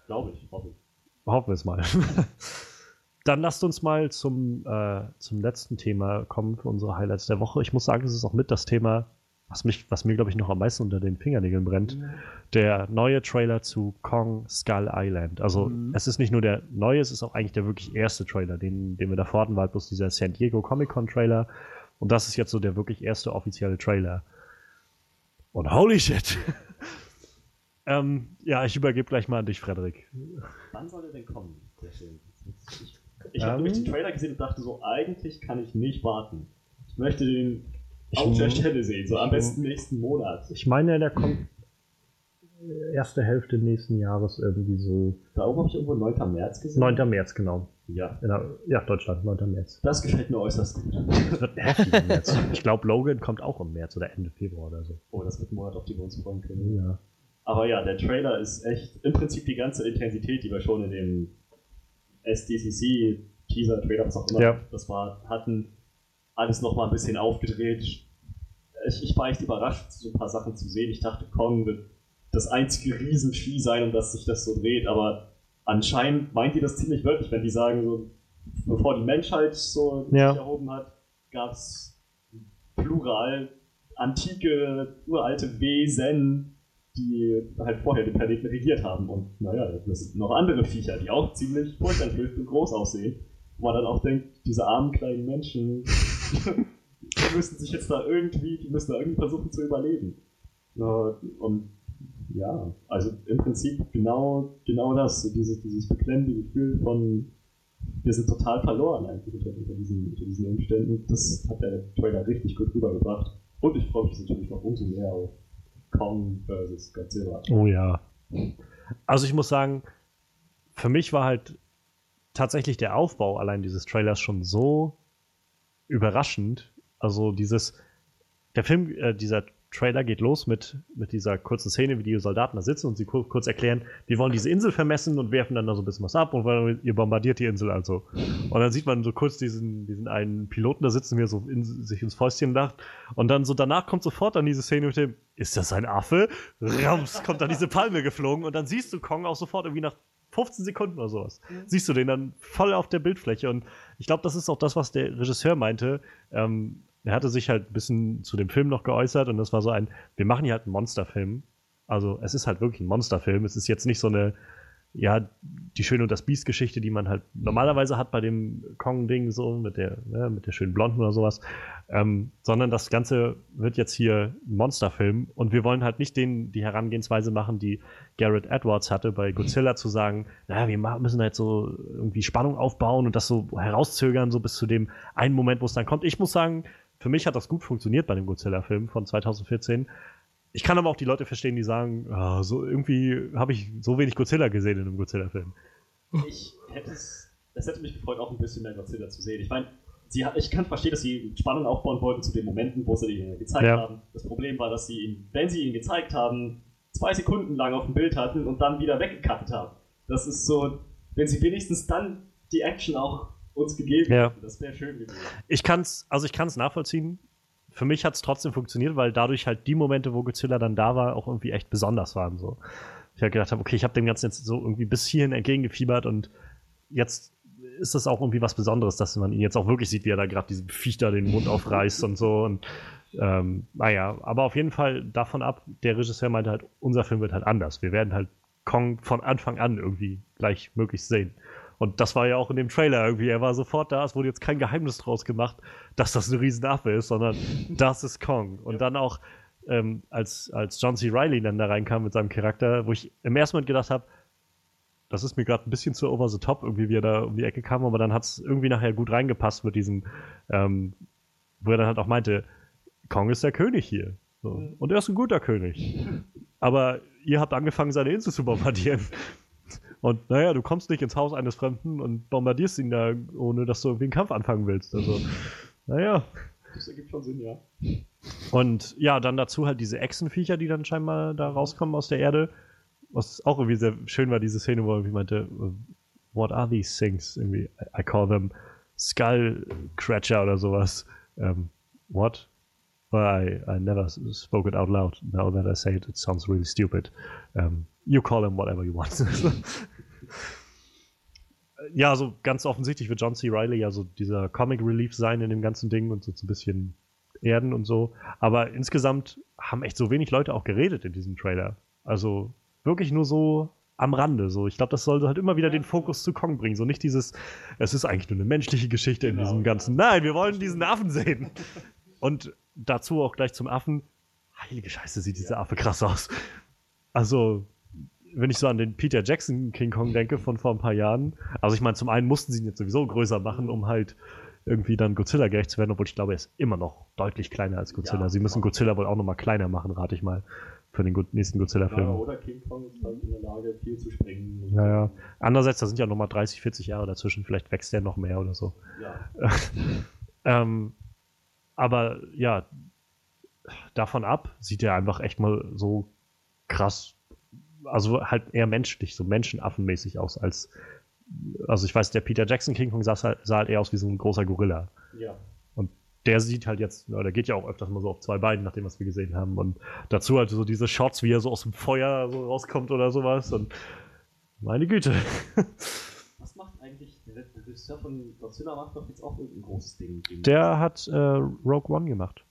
Glaube ich, hoffe ich. hoffen wir es mal. Dann lasst uns mal zum, äh, zum letzten Thema kommen für unsere Highlights der Woche. Ich muss sagen, das ist auch mit das Thema, was, mich, was mir, glaube ich, noch am meisten unter den Fingernägeln brennt. Der neue Trailer zu Kong Skull Island. Also, Mhm. es ist nicht nur der neue, es ist auch eigentlich der wirklich erste Trailer, den, den wir davor hatten, war halt bloß dieser San Diego Comic Con Trailer. Und das ist jetzt so der wirklich erste offizielle Trailer. Und holy shit! ähm, ja, ich übergebe gleich mal an dich, Frederik. Wann soll der denn kommen, der Film? Ich, ich habe Ähm. nämlich den Trailer gesehen und dachte so, eigentlich kann ich nicht warten. Ich möchte den auf der Stelle sehen, so am besten nächsten Monat. Ich meine, der kommt erste Hälfte nächsten Jahres irgendwie so. Da oben habe ich irgendwo 9. März gesehen. 9. März, genau. Ja, der, ja, Deutschland, 9. März. das gefällt mir äußerst gut. Das wird heftig im März. Ich glaube, Logan kommt auch im März oder Ende Februar oder so. Oh, das wird ein Monat, auf den wir uns freuen können. Ja. Aber ja, der Trailer ist echt im Prinzip die ganze Intensität, die wir schon in dem SDCC Teaser Trailer, was auch immer Ja. das war, hatten, alles nochmal ein bisschen aufgedreht. Ich, ich war echt überrascht, so ein paar Sachen zu sehen. Ich dachte, Kong wird das einzige Riesenvieh sein, um das sich das so dreht, aber anscheinend meint die das ziemlich wörtlich, wenn die sagen, so, bevor die Menschheit so Ja. sich erhoben hat, gab es plural antike, uralte Wesen, die halt vorher den Planeten regiert haben. Und naja, das sind noch andere Viecher, die auch ziemlich furchteinflößend und groß aussehen. Wo man dann auch denkt, diese armen kleinen Menschen, die müssen sich jetzt da irgendwie, die müssen da irgendwie versuchen zu überleben. Und ja, also im Prinzip genau, genau das, dieses, dieses beklemmende Gefühl von, wir sind total verloren eigentlich unter, unter, diesen, unter diesen Umständen. Das hat der Trailer richtig gut rübergebracht. Und ich freue mich natürlich noch umso mehr auf Kong vs. Godzilla. Oh ja. Also ich muss sagen, für mich war halt tatsächlich der Aufbau allein dieses Trailers schon so überraschend. Also dieses, der Film, äh, dieser Trailer geht los mit, mit dieser kurzen Szene, wie die Soldaten da sitzen und sie kur kurz erklären, wir wollen diese Insel vermessen und werfen dann da so ein bisschen was ab und ihr bombardiert die Insel also. Und dann sieht man so kurz diesen, diesen einen Piloten da sitzen, wie er so in, sich ins Fäustchen lacht. Und dann so danach kommt sofort dann diese Szene mit dem, ist das ein Affe? Rams, kommt dann diese Palme geflogen und dann siehst du Kong auch sofort irgendwie nach 15 Sekunden oder sowas. Siehst du den dann voll auf der Bildfläche. Und ich glaube, das ist auch das, was der Regisseur meinte. Ähm, er hatte sich halt ein bisschen zu dem Film noch geäußert und das war so ein, wir machen hier halt einen Monsterfilm. Also es ist halt wirklich ein Monsterfilm. Es ist jetzt nicht so eine, ja, die Schöne und das Biest-Geschichte, die man halt normalerweise hat bei dem Kong-Ding, so mit der, ne, mit der schönen Blonden oder sowas. Ähm, sondern das Ganze wird jetzt hier ein Monsterfilm und wir wollen halt nicht den, die Herangehensweise machen, die Garrett Edwards hatte bei Godzilla zu sagen, naja, wir müssen jetzt so irgendwie Spannung aufbauen und das so herauszögern, so bis zu dem einen Moment, wo es dann kommt. Ich muss sagen, für mich hat das gut funktioniert bei dem Godzilla-Film von 2014. Ich kann aber auch die Leute verstehen, die sagen, ah, so irgendwie habe ich so wenig Godzilla gesehen in einem Godzilla-Film. Ich hätte es, es hätte mich gefreut, auch ein bisschen mehr Godzilla zu sehen. Ich meine, sie, ich kann verstehen, dass sie Spannung aufbauen wollten zu den Momenten, wo sie ihn gezeigt Ja. haben. Das Problem war, dass sie ihn, wenn sie ihn gezeigt haben, zwei Sekunden lang auf dem Bild hatten und dann wieder weggekattet haben. Das ist so, wenn sie wenigstens dann die Action auch uns gegeben Ja. hätten, das wäre schön gewesen. Ich kann's, also ich kann es nachvollziehen. Für mich hat es trotzdem funktioniert, weil dadurch halt die Momente, wo Godzilla dann da war, auch irgendwie echt besonders waren. So. Ich halt gedacht habe, okay, ich habe dem Ganzen jetzt so irgendwie bis hierhin entgegengefiebert und jetzt ist das auch irgendwie was Besonderes, dass man ihn jetzt auch wirklich sieht, wie er da gerade diesem Viech da den Mund aufreißt und so. Und ähm, naja, aber auf jeden Fall davon ab, der Regisseur meinte halt, unser Film wird halt anders. Wir werden halt Kong von Anfang an irgendwie gleich möglichst sehen. Und das war ja auch in dem Trailer irgendwie. Er war sofort da. Es wurde jetzt kein Geheimnis draus gemacht, dass das eine Riesenaffe ist, sondern das ist Kong. Und dann auch, ähm, als, als John C. Reilly dann da reinkam mit seinem Charakter, wo ich im ersten Moment gedacht habe, das ist mir gerade ein bisschen zu over the top, irgendwie, wie er da um die Ecke kam, aber dann hat es irgendwie nachher gut reingepasst mit diesem, ähm, wo er dann halt auch meinte, Kong ist der König hier. So. Und er ist ein guter König. Aber ihr habt angefangen, seine Insel zu bombardieren. Und naja, du kommst nicht ins Haus eines Fremden und bombardierst ihn da, ohne dass du irgendwie einen Kampf anfangen willst. Also, naja. Das ergibt schon Sinn, ja. Und ja, dann dazu halt diese Echsenviecher, die dann scheinbar da rauskommen aus der Erde. Was auch irgendwie sehr schön war, diese Szene, wo er irgendwie meinte, what are these things? Irgendwie, I, call them Skull Cratcher oder sowas. Ähm, what? Well, I, I never spoke it out loud. Now that I say it, it sounds really stupid. Um, you call him whatever you want. ja, also ganz offensichtlich wird John C. Riley ja so dieser Comic Relief sein in dem ganzen Ding und so, so ein bisschen erden und so. Aber insgesamt haben echt so wenig Leute auch geredet in diesem Trailer. Also wirklich nur so am Rande. So, ich glaube, das sollte halt immer wieder den Fokus zu Kong bringen. So nicht dieses, es ist eigentlich nur eine menschliche Geschichte in Genau, diesem ganzen. Nein, wir wollen diesen Affen sehen. Und dazu auch gleich zum Affen. Heilige Scheiße, sieht dieser Affe krass aus. Also, wenn ich so an den Peter Jackson King Kong denke von vor ein paar Jahren. Also ich meine, zum einen mussten sie ihn jetzt sowieso größer machen, um halt irgendwie dann Godzilla gerecht zu werden, obwohl ich glaube, er ist immer noch deutlich kleiner als Godzilla. Ja, sie müssen. Godzilla wohl auch nochmal kleiner machen, rate ich mal, für den nächsten Godzilla-Film. Ja, oder King Kong ist halt in der Lage, viel zu springen. Ja, ja. Andererseits, da sind ja nochmal 30, 40 Jahre dazwischen. Vielleicht wächst der noch mehr oder so. Ja. ähm, aber ja, davon ab sieht er einfach echt mal so krass, also halt eher menschlich, so menschenaffenmäßig aus als. Also ich weiß, der Peter Jackson King Kong sah, halt- sah halt eher aus wie so ein großer Gorilla. ja. Der sieht halt jetzt, der geht ja auch öfters mal so auf zwei Beinen, nachdem was wir gesehen haben. Und dazu halt so diese Shots, wie er so aus dem Feuer so rauskommt oder sowas. Und meine Güte. Was macht eigentlich der Regisseur von Godzilla macht doch jetzt auch irgendein großes Ding. Der hat äh, Rogue One gemacht.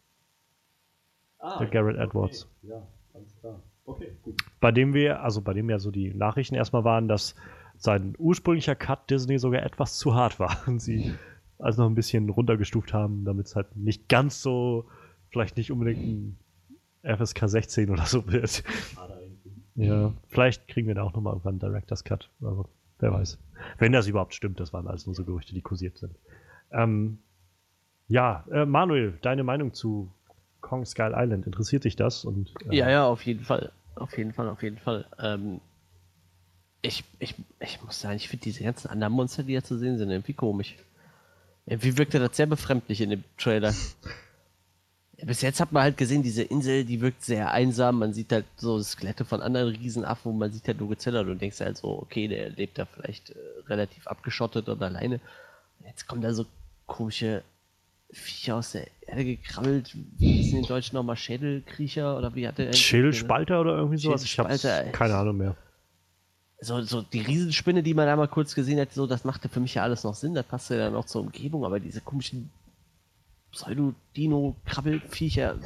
ah, der Garrett Edwards. Okay. Ja, alles klar. Okay, gut. bei dem wir, also bei dem ja so die Nachrichten erstmal waren, dass sein ursprünglicher Cut Disney sogar etwas zu hart war und sie also noch ein bisschen runtergestuft haben, damit es halt nicht ganz so, vielleicht nicht unbedingt ein FSK 16 oder so wird. Ja, vielleicht kriegen wir da auch nochmal irgendwann einen Director's Cut, aber wer weiß. Wenn das überhaupt stimmt, das waren alles nur so Gerüchte, die kursiert sind. Ähm, ja, äh, Manuel, deine Meinung zu Kong Skull Island, interessiert dich das? Und, äh, Ja, ja, auf jeden Fall. Auf jeden Fall, auf jeden Fall. Ähm, ich, ich, ich muss sagen, ich finde diese ganzen anderen Monster, die da zu sehen sind, irgendwie komisch. Irgendwie wirkte das sehr befremdlich in dem Trailer. Bis jetzt hat man halt gesehen, diese Insel, die wirkt sehr einsam. Man sieht halt so Skelette von anderen Riesenaffen und man sieht halt nur Godzilla und du denkst halt so, okay, der lebt da vielleicht äh, relativ abgeschottet oder alleine. Jetzt kommen da so komische Viecher aus der Erde gekrabbelt. Wie hießen in Deutschen nochmal Schädelkriecher oder wie hat der? Chill-Spalter oder irgendwie sowas? Ich habe keine Ahnung mehr. so, so die Riesenspinne, die man da mal kurz gesehen hat, so, das machte für mich ja alles noch Sinn, das passte ja dann auch zur Umgebung, aber diese komischen Pseudo-Dino-Krabbelviecher,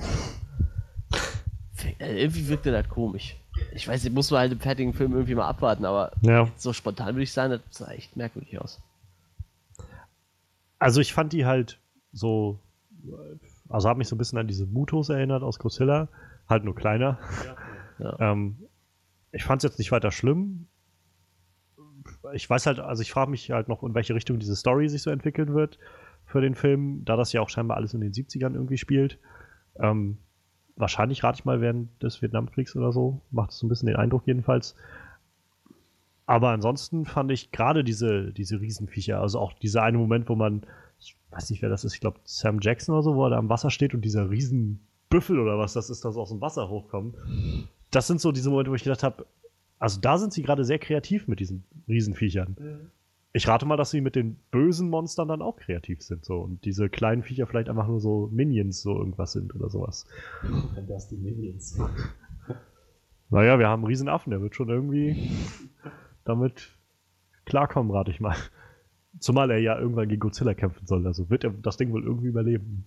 äh, irgendwie wirkte das komisch. Ich weiß, nicht, muss man halt im fertigen Film irgendwie mal abwarten, aber Ja. so spontan würde ich sagen, das sah echt merkwürdig aus. Also ich fand die halt so, also hat mich so ein bisschen an diese Mutos erinnert aus Godzilla, halt nur kleiner. Ja. Ähm, ich fand es jetzt nicht weiter schlimm. Ich weiß halt, also ich frage mich halt noch, in welche Richtung diese Story sich so entwickeln wird für den Film, da das ja auch scheinbar alles in den 70ern irgendwie spielt. Ähm, wahrscheinlich rate ich mal während des Vietnamkriegs oder so. Macht es so ein bisschen den Eindruck jedenfalls. Aber ansonsten fand ich gerade diese, diese Riesenviecher, also auch dieser eine Moment, wo man, weiß nicht, wer das ist, ich glaube Sam Jackson oder so, wo er da am Wasser steht und dieser Riesenbüffel oder was das ist, das aus dem Wasser hochkommt. Das sind so diese Momente, wo ich gedacht habe, also da sind sie gerade sehr kreativ mit diesen Riesenviechern. Ich rate mal, dass sie mit den bösen Monstern dann auch kreativ sind so und diese kleinen Viecher vielleicht einfach nur so Minions so irgendwas sind oder sowas. Wenn das die Minions Naja, wir haben einen Riesenaffen, der wird schon irgendwie damit klarkommen, rate ich mal. Zumal er ja irgendwann gegen Godzilla kämpfen soll, also wird er das Ding wohl irgendwie überleben.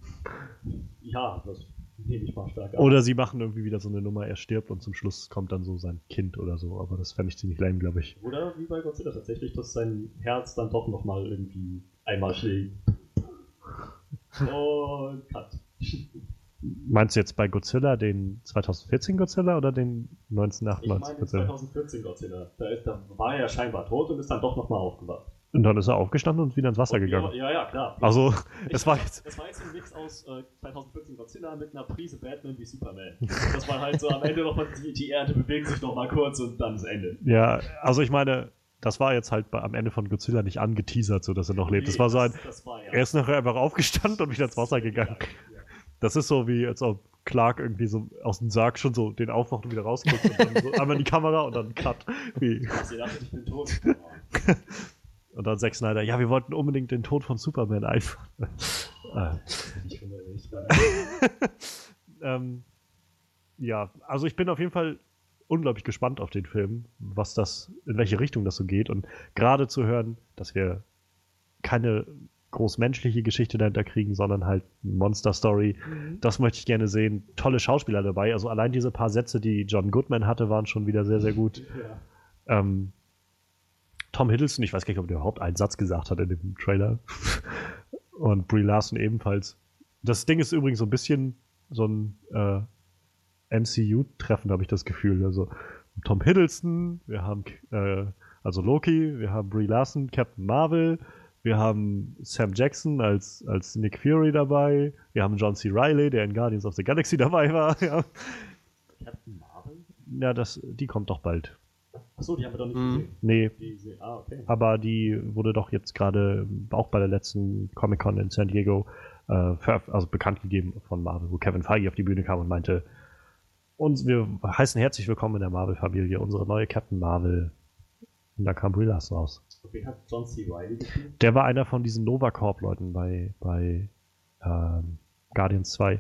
Ja, das nehme ich mal stark an. Oder sie machen irgendwie wieder so eine Nummer, er stirbt und zum Schluss kommt dann so sein Kind oder so, aber das fände ich ziemlich lame, glaube ich. Oder wie bei Godzilla tatsächlich, dass sein Herz dann doch nochmal irgendwie einmal schlägt. Und cut. Meinst du jetzt bei Godzilla den 2014 Godzilla oder den Ich meine 1998 den Godzilla? 2014 Godzilla. Da, ist, da war er ja scheinbar tot und ist dann doch nochmal aufgewacht. Und dann ist er aufgestanden und wieder ins Wasser Und gegangen. Ja, ja, klar. Also, Ich es war jetzt. Das war jetzt ein Mix aus äh, 2014 Godzilla mit einer Prise Batman wie Superman. Das war halt so am Ende nochmal, die, die Erde bewegt sich nochmal kurz und dann ist Ende. Ja, also ich meine, das war jetzt halt bei, am Ende von Godzilla nicht angeteasert, so dass er noch lebt. Das war so ein. Das war ja. Er ist nachher einfach aufgestanden und wieder ins Wasser gegangen. Das ist so wie, als ob Clark irgendwie so aus dem Sarg schon so den aufmacht und wieder rausguckt und dann so einmal in die Kamera und dann Cut. Wie. Sie dachte, ich bin tot. Und dann Zack Snyder, ja, wir wollten unbedingt den Tod von Superman einfangen. äh, Ich ähm, ja, also ich bin auf jeden Fall unglaublich gespannt auf den Film, was das, in welche Richtung das so geht. Und gerade zu hören, dass wir keine großmenschliche Geschichte dahinter kriegen, sondern halt Monster-Story. Mhm. Das möchte ich gerne sehen. Tolle Schauspieler dabei. Also allein diese paar Sätze, die John Goodman hatte, waren schon wieder sehr, sehr gut. Ja. Ähm, Tom Hiddleston, ich weiß gar nicht, ob der überhaupt einen Satz gesagt hat in dem Trailer. Und Brie Larson ebenfalls. Das Ding ist übrigens so ein bisschen so ein äh, MCU-Treffen, habe ich das Gefühl. Also Tom Hiddleston, wir haben äh, also Loki, wir haben Brie Larson, Captain Marvel, wir haben Sam Jackson als, als Nick Fury dabei. Wir haben John C. Riley, der in Guardians of the Galaxy dabei war. Ja. Captain Marvel? Ja, das, die kommt doch bald. Achso, die haben wir doch nicht mhm. gesehen. Nee. Die, ah, okay. Aber die wurde doch jetzt gerade auch bei der letzten Comic-Con in San Diego äh, also bekannt gegeben von Marvel, wo Kevin Feige auf die Bühne kam und meinte, uns, wir heißen herzlich willkommen in der Marvel-Familie, unsere neue Captain Marvel. Und da kam Brie Larson raus. Wen hat John C. Reilly gespielt? Der war einer von diesen Nova Corp-Leuten bei, bei ähm, Guardians 2.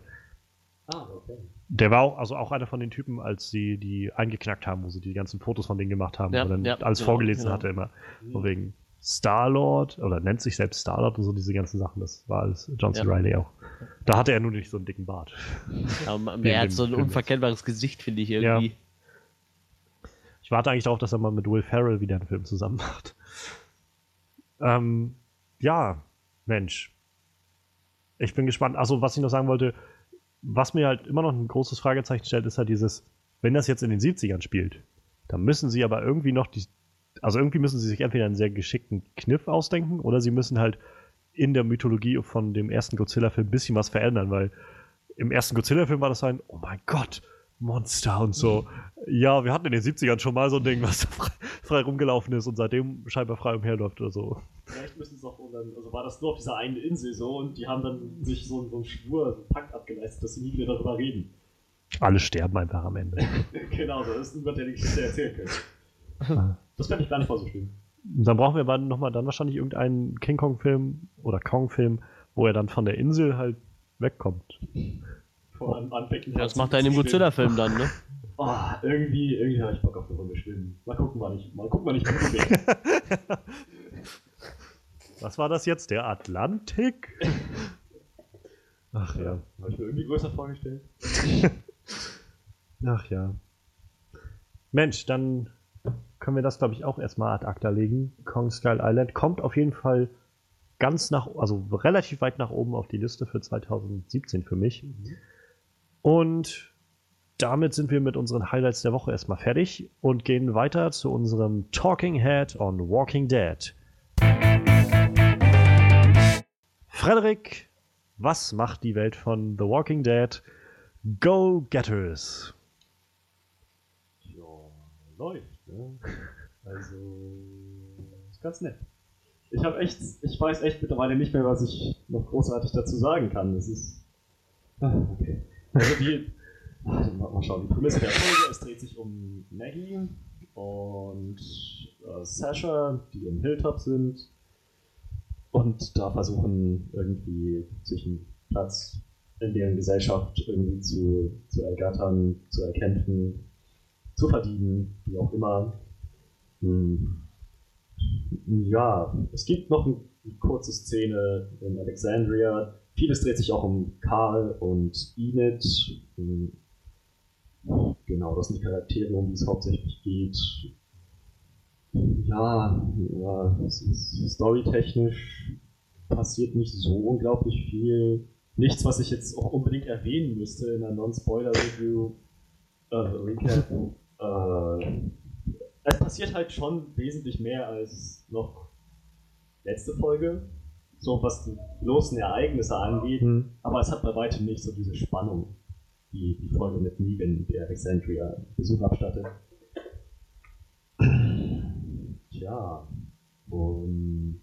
Ah, okay. Der war auch, also auch einer von den Typen, als sie die eingeknackt haben, wo sie die ganzen Fotos von denen gemacht haben, ja, wo dann ja, alles genau, vorgelesen genau. hatte immer. So mhm. wegen Star-Lord, oder nennt sich selbst Star-Lord und so diese ganzen Sachen, das war alles John C. Ja. Reilly auch. Da hatte er nur nicht so einen dicken Bart. Aber er hat so ein unverkennbares Gesicht, finde ich irgendwie. Ja. Ich warte eigentlich darauf, dass er mal mit Will Ferrell wieder einen Film zusammen macht. Ähm, ja, Mensch. Ich bin gespannt. Also, was ich noch sagen wollte, was mir halt immer noch ein großes Fragezeichen stellt, ist halt dieses, wenn das jetzt in den 70ern spielt, dann müssen sie aber irgendwie noch die, also irgendwie müssen sie sich entweder einen sehr geschickten Kniff ausdenken oder sie müssen halt in der Mythologie von dem ersten Godzilla-Film ein bisschen was verändern, weil im ersten Godzilla-Film war das ein, oh mein Gott, Monster und so. Ja, wir hatten in den 70ern schon mal so ein Ding, was frei, frei rumgelaufen ist und seitdem scheinbar frei umherläuft oder so. Vielleicht müssen es auch, also war das nur auf dieser einen Insel so und die haben dann sich so, so einen Schwur, so einen Pakt abgeleistet, dass sie nie wieder darüber reden. Alle sterben einfach am Ende. genau, so ist niemand, der die Geschichte erzählen könnte. das fände ich gar nicht mal so schlimm. Dann brauchen wir aber nochmal dann wahrscheinlich irgendeinen King Kong-Film oder Kong-Film, wo er dann von der Insel halt wegkommt vor anpicken. Ja, das macht er in dem Godzilla-Film dann, ne? Oh, irgendwie, irgendwie habe ich Bock auf eine Runde schwimmen. Mal gucken, wann ich, mal gucken, wann ich Was war das jetzt? Der Atlantik? Ach ja. Habe ich mir irgendwie größer vorgestellt. Ach ja. Mensch, dann können wir das, glaube ich, auch erstmal ad acta legen. Kong Skull Island kommt auf jeden Fall ganz nach, also relativ weit nach oben auf die Liste für 2017 für mich. Mhm. Und damit sind wir mit unseren Highlights der Woche erstmal fertig und gehen weiter zu unserem Talking Head on Walking Dead. Frederik, was macht die Welt von The Walking Dead? Go Getters! Ja, läuft, ne? Also, ist ganz nett. Ich habe echt, ich weiß echt mittlerweile nicht mehr, was ich noch großartig dazu sagen kann. Das ist. Ah, okay. Also die, mal schauen, die Prämisse der Folge, es dreht sich um Maggie und äh, Sasha, die im Hilltop sind und da versuchen irgendwie sich einen Platz in deren Gesellschaft irgendwie zu, zu ergattern, zu erkämpfen, zu verdienen, wie auch immer. Hm. Ja, es gibt noch eine kurze Szene in Alexandria, Vieles dreht sich auch um Karl und Enid. Genau, das sind die Charaktere, um die es hauptsächlich geht. Ja, ja storytechnisch passiert nicht so unglaublich viel. Nichts, was ich jetzt auch unbedingt erwähnen müsste in einer Non-Spoiler-Review. Äh, Recap. äh, es passiert halt schon wesentlich mehr als noch letzte Folge so was die bloßen Ereignisse angeht, mhm. aber es hat bei weitem nicht so diese Spannung, die die Folge mit Negan, der Alexandria Besuch abstattet. Tja, und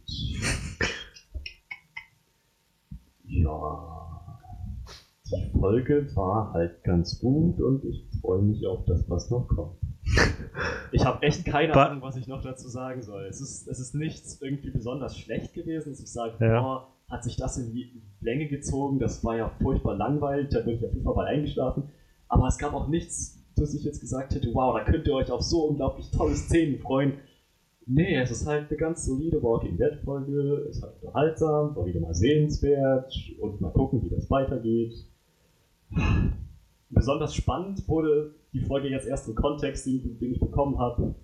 ja, die Folge war halt ganz gut und ich freue mich auf das, was noch kommt. Ich habe echt keine ba Ahnung, was ich noch dazu sagen soll. Es ist, es ist nichts irgendwie besonders schlecht gewesen, dass ich sage, ja. boah, hat sich das in Länge gezogen, das war ja furchtbar langweilig, da bin ich auf jeden Fall mal eingeschlafen. Aber es gab auch nichts, dass ich jetzt gesagt hätte, wow, da könnt ihr euch auf so unglaublich tolle Szenen freuen. Nee, es ist halt eine ganz solide Walking Dead Folge, es war unterhaltsam, war wieder mal sehenswert und mal gucken, wie das weitergeht. Besonders spannend wurde die Folge jetzt erst im Kontext, den, den ich bekommen habe,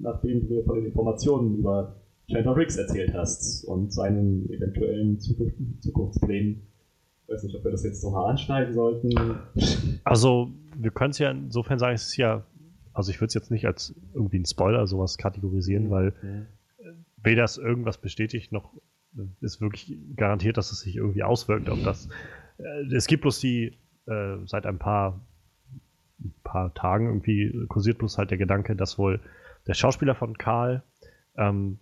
nachdem du mir von den Informationen über Chandler Riggs erzählt hast und seinen eventuellen Zukunft, Zukunftsplänen. Ich weiß nicht, ob wir das jetzt nochmal anschneiden sollten. Also, wir können es ja insofern sagen, es ist ja, also ich würde es jetzt nicht als irgendwie ein Spoiler sowas kategorisieren, weil Mhm. weder ist irgendwas bestätigt, noch ist wirklich garantiert, dass es sich irgendwie auswirkt auf das. Äh, Es gibt bloß die, äh, seit ein paar, ein paar Tagen irgendwie kursiert bloß halt der Gedanke, dass wohl der Schauspieler von Karl ähm,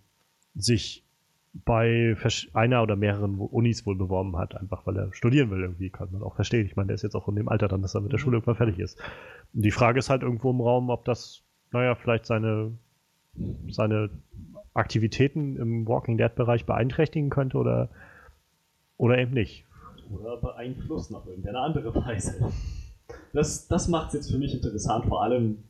sich bei einer oder mehreren Unis wohl beworben hat, einfach weil er studieren will irgendwie, kann man auch verstehen. Ich meine, der ist jetzt auch in dem Alter dann, dass er mit der Schule irgendwann fertig ist. Und die Frage ist halt irgendwo im Raum, ob das, naja, vielleicht seine, seine Aktivitäten im Walking Dead-Bereich beeinträchtigen könnte oder, oder eben nicht. Oder beeinflussen auf irgendeine andere Weise. Das, das macht es jetzt für mich interessant, vor allem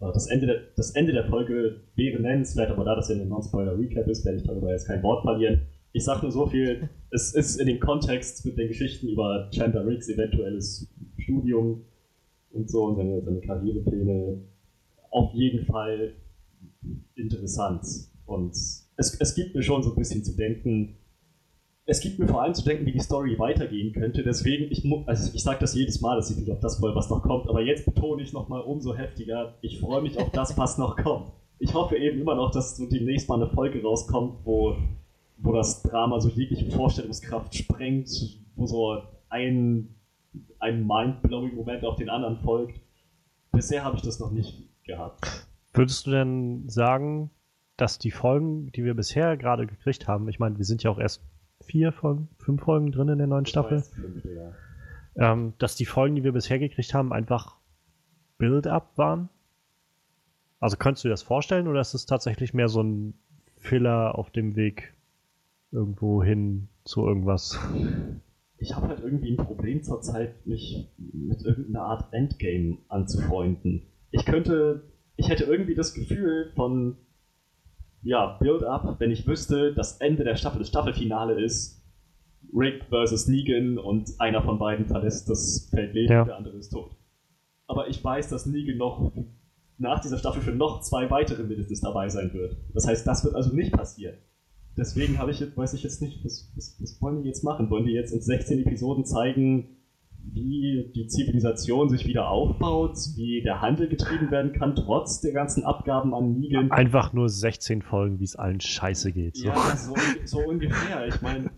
äh, das Ende, der, das Ende der Folge wäre nennenswert, aber da das ja eine Non-Spoiler-Recap ist, werde ich darüber jetzt kein Wort verlieren. Ich sage nur so viel, es ist in dem Kontext mit den Geschichten über Chandler Riggs eventuelles Studium und so und seine, seine Karrierepläne auf jeden Fall interessant. Und es, es gibt mir schon so ein bisschen zu denken, es gibt mir vor allem zu denken, wie die Story weitergehen könnte. Deswegen, ich, also ich sage das jedes Mal, dass ich mich auf das freue, was noch kommt. Aber jetzt betone ich nochmal umso heftiger, ich freue mich auf das, was noch kommt. Ich hoffe eben immer noch, dass demnächst mal eine Folge rauskommt, wo, wo das Drama so jegliche Vorstellungskraft sprengt, wo so ein, ein mind-blowing Moment auf den anderen folgt. Bisher habe ich das noch nicht gehabt. Würdest du denn sagen, dass die Folgen, die wir bisher gerade gekriegt haben, ich meine, wir sind ja auch erst vier Folgen, fünf Folgen drin in der neuen Staffel, ähm, dass die Folgen, die wir bisher gekriegt haben, einfach Build-up waren? Also könntest du dir das vorstellen oder ist es tatsächlich mehr so ein Filler auf dem Weg irgendwo hin zu irgendwas? ich habe halt irgendwie ein Problem zurzeit, mich mit irgendeiner Art Endgame anzufreunden. Ich könnte, ich hätte irgendwie das Gefühl von, ja, Build-up, wenn ich wüsste, das Ende der Staffel, das Staffelfinale ist Rick versus Negan und einer von beiden verlässt das Feld leben Ja. und der andere ist tot. Aber ich weiß, dass Negan noch nach dieser Staffel für noch zwei weitere mindestens dabei sein wird. Das heißt, das wird also nicht passieren. Deswegen habe ich jetzt, weiß ich jetzt nicht, was, was, was wollen die jetzt machen? Wollen die jetzt in 16 Episoden zeigen, wie die Zivilisation sich wieder aufbaut, wie der Handel getrieben werden kann, trotz der ganzen Abgaben an Negan? Einfach nur 16 Folgen, wie es allen scheiße geht. So. Ja, so, so ungefähr. Ich meine,